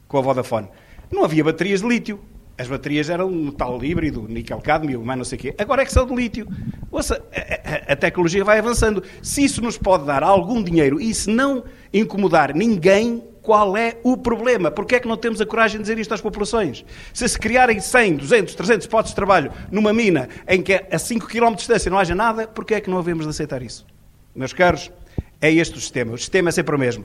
com a Vodafone. Não havia baterias de lítio. As baterias eram metal híbrido, níquel-cadmio, mais não sei o quê. Agora é que são de lítio. Ouça, a, a, a, tecnologia vai avançando. Se isso nos pode dar algum dinheiro e se não incomodar ninguém, qual é o problema? Porquê é que não temos a coragem de dizer isto às populações? Se se criarem 100, 200, 300 postos de trabalho numa mina em que a 5 km de distância não haja nada, porquê é que não havemos de aceitar isso? Meus caros, é este o sistema. O sistema é sempre o mesmo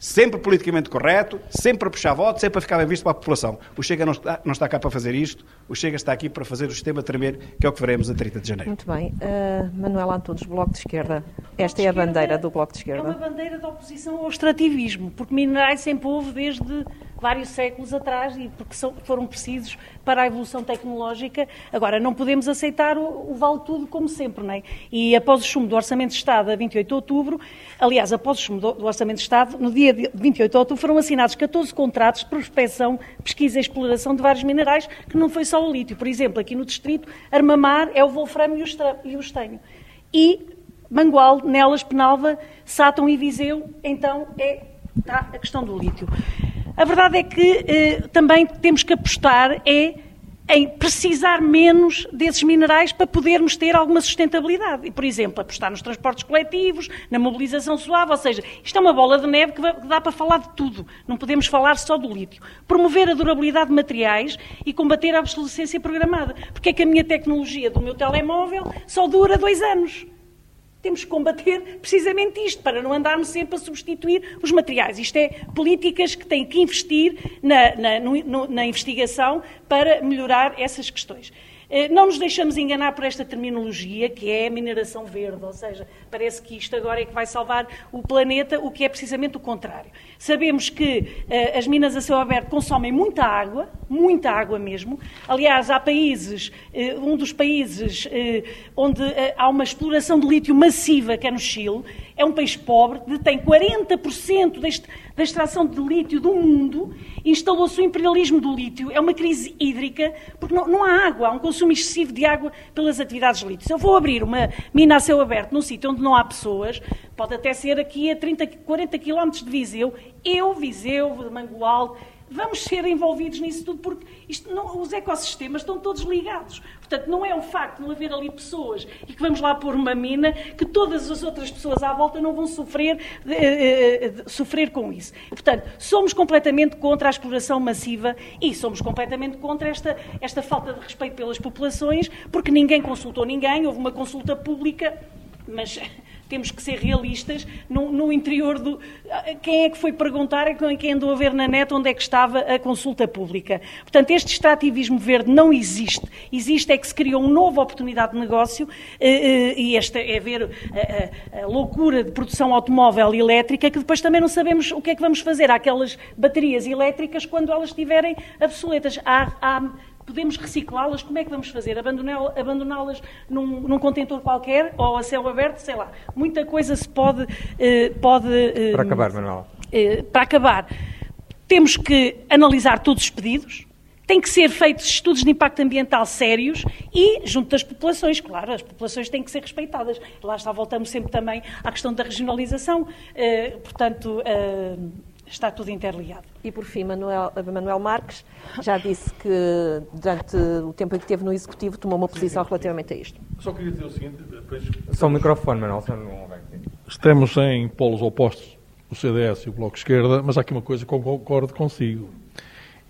sempre politicamente correto, sempre a puxar votos, sempre a ficar bem visto para a população. O Chega não está, não está cá para fazer isto, o Chega está aqui para fazer o sistema tremer, que é o que veremos a 30 de janeiro. Muito bem. Uh, Manuela Antunes, Bloco de Esquerda. Esta é a bandeira do Bloco de Esquerda. É uma bandeira de oposição ao extrativismo, porque minerais sempre houve desde vários séculos atrás e porque são, foram precisos para a evolução tecnológica. Agora, não podemos aceitar o, o vale tudo como sempre, não é? E após o chumbo do Orçamento de Estado a 28 de outubro, aliás, após o chumbo do, Orçamento de Estado, no dia de 28 de outubro foram assinados 14 contratos de prospecção, pesquisa e exploração de vários minerais, que não foi só o lítio. Por exemplo, aqui no distrito, Armamar é o wolframio e o estanho. E Mangual, Nelas, Penalva, Sátão e Viseu, então é tá, a questão do lítio. A verdade é que eh, também temos que apostar é em precisar menos desses minerais para podermos ter alguma sustentabilidade. E, por exemplo, apostar nos transportes coletivos, na mobilização suave, ou seja, isto é uma bola de neve que dá para falar de tudo. Não podemos falar só do lítio. Promover a durabilidade de materiais e combater a obsolescência programada. Porque é que a minha tecnologia do meu telemóvel só dura dois anos. Temos que combater precisamente isto, para não andarmos sempre a substituir os materiais. Isto é políticas que têm que investir na, na, no, na investigação para melhorar essas questões. Eh, não nos deixamos enganar por esta terminologia que é mineração verde, ou seja, parece que isto agora é que vai salvar o planeta, o que é precisamente o contrário. Sabemos que uh, as minas a céu aberto consomem muita água, muita água mesmo. Aliás, há países, uh, um dos países onde há uma exploração de lítio massiva, que é no Chile, é um país pobre, detém 40% deste, da extração de lítio do mundo, instalou-se o imperialismo do lítio, é uma crise hídrica, porque não, não, há água, há um consumo excessivo de água pelas atividades de lítio. Se eu vou abrir uma mina a céu aberto num sítio onde não há pessoas, pode até ser aqui a 30, 40 quilómetros de Viseu, eu, Viseu, Mangual, vamos ser envolvidos nisso tudo, porque isto não, os ecossistemas estão todos ligados. Portanto, não é o facto de não haver ali pessoas e que vamos lá pôr uma mina que todas as outras pessoas à volta não vão sofrer, eh, eh, sofrer com isso. Portanto, somos completamente contra a exploração massiva e somos completamente contra esta, esta falta de respeito pelas populações, porque ninguém consultou ninguém, houve uma consulta pública, mas temos que ser realistas no, no, interior do. Quem é que foi perguntar, é quem andou a ver na net onde é que estava a consulta pública. Portanto, este extrativismo verde não existe. Existe é que se criou uma nova oportunidade de negócio eh, eh, e esta é ver a, a, a loucura de produção automóvel elétrica que depois também não sabemos o que é que vamos fazer àquelas baterias elétricas quando elas estiverem obsoletas. Há, há podemos reciclá-las, como é que vamos fazer? Abandoná-las num, num, contentor qualquer ou a céu aberto, sei lá. Muita coisa se pode. Eh, pode eh, para acabar, Manuel. Eh, para acabar, temos que analisar todos os pedidos tem que ser feitos estudos de impacto ambiental sérios e junto das populações, claro, as populações têm que ser respeitadas. Lá está, voltamos sempre também à questão da regionalização, uh, portanto, uh, está tudo interligado. E por fim, Manuel, Manuel Marques já disse que durante o tempo em que esteve no Executivo tomou uma posição relativamente a isto. Só queria dizer o seguinte... Depois... Só o microfone, Manuel, senão não Estamos em polos opostos, o CDS e o Bloco de Esquerda, mas há aqui uma coisa que eu concordo consigo.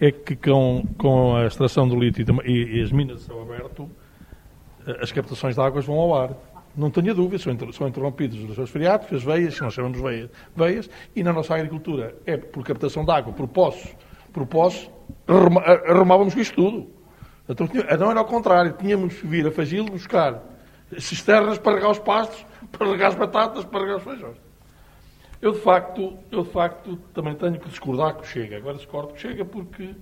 É que com, com a extração do lítio e, e as minas de céu aberto, eh, as captações de águas vão ao ar. Não tenha dúvida, são, interrompidos os seus feriados, as veias, que nós chamamos veias, veias, e na nossa agricultura é por captação de água, por poços, por poços, arrumávamos isto tudo. Então, não era ao contrário, tínhamos que vir a Fagil buscar cisternas para regar os pastos, para regar as batatas, para regar os feijões. Eu, de facto, eu, de facto, também tenho que discordar o Chega. Agora discordo o Chega porque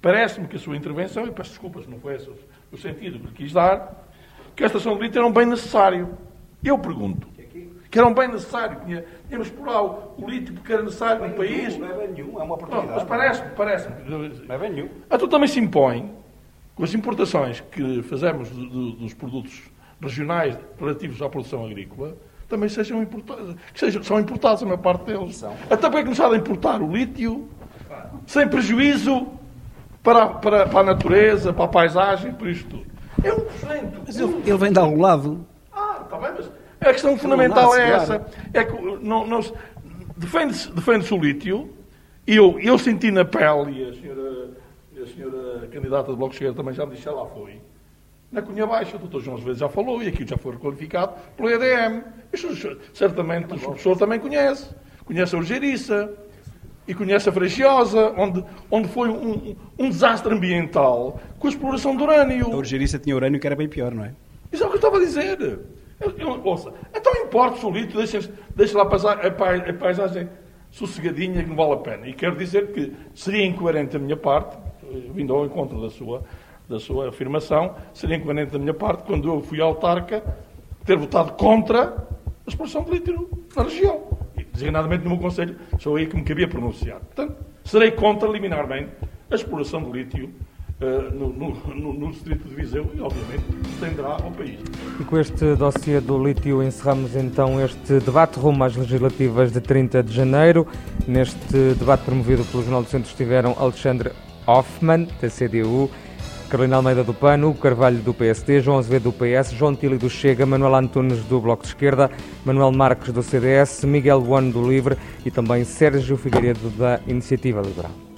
parece-me que a sua intervenção, e peço desculpas, não foi esse o sentido que quis dar, que a estação de lítio era um bem necessário. Eu pergunto. Que era um bem necessário. Tínhamos por lá o, o lítio porque era necessário no país. Não é bem nenhum, é uma oportunidade. Não, mas parece-me, parece-me. Não é bem nenhum. A tu também se impõe, com as importações que fazemos de, de, dos produtos regionais relativos à produção agrícola, também sejam importados, que sejam, são importados a maior parte deles. São. Até porque é nos a importar o lítio sem prejuízo para, para, para a natureza, para a paisagem, por isto tudo. É um Mas ele, ele vem de algum lado. Ah, está bem, mas a questão fundamental é essa. É que não, não defende-se defende o lítio, e eu, eu senti na pele, e a senhora, a senhora candidata do Bloco de Esquerda também já me disse, lá foi, na Cunha Baixa, o doutor João Azevedo já falou, e aquilo já foi requalificado pelo EDM. Isto, certamente o professor também conhece. Conhece a Urgeriça, e conhece a Freixiosa, onde, onde foi um, um, desastre ambiental com a exploração de urânio. A Urgeriça tinha urânio que era bem pior, não é? Isso é o que eu estava a dizer. Eu, eu, ouça, então importa o lítio, deixa, deixa lá passar a, a paisagem sossegadinha que não vale a pena. E quero dizer que seria incoerente da minha parte, vindo ao encontro da sua, da sua afirmação, seria incoerente da minha parte, quando eu fui autarca, ter votado contra a exploração de lítio na região designadamente no meu Conselho, sou aí que me cabia pronunciar. Portanto, serei contra liminarmente a exploração do lítio uh, no, no, no, distrito de Viseu e, obviamente, estenderá ao país. E com este dossiê do lítio encerramos então este debate rumo às legislativas de 30 de janeiro. Neste debate promovido pelo Jornal do Centro estiveram Alexandre Hoffmann, da CDU, Carolina Almeida do PAN, Hugo Carvalho do PSD, João Azevedo do PS, João Tili do Chega, Manuel Antunes do Bloco de Esquerda, Manuel Marques do CDS, Miguel Buano do Livre e também Sérgio Figueiredo da Iniciativa Liberal.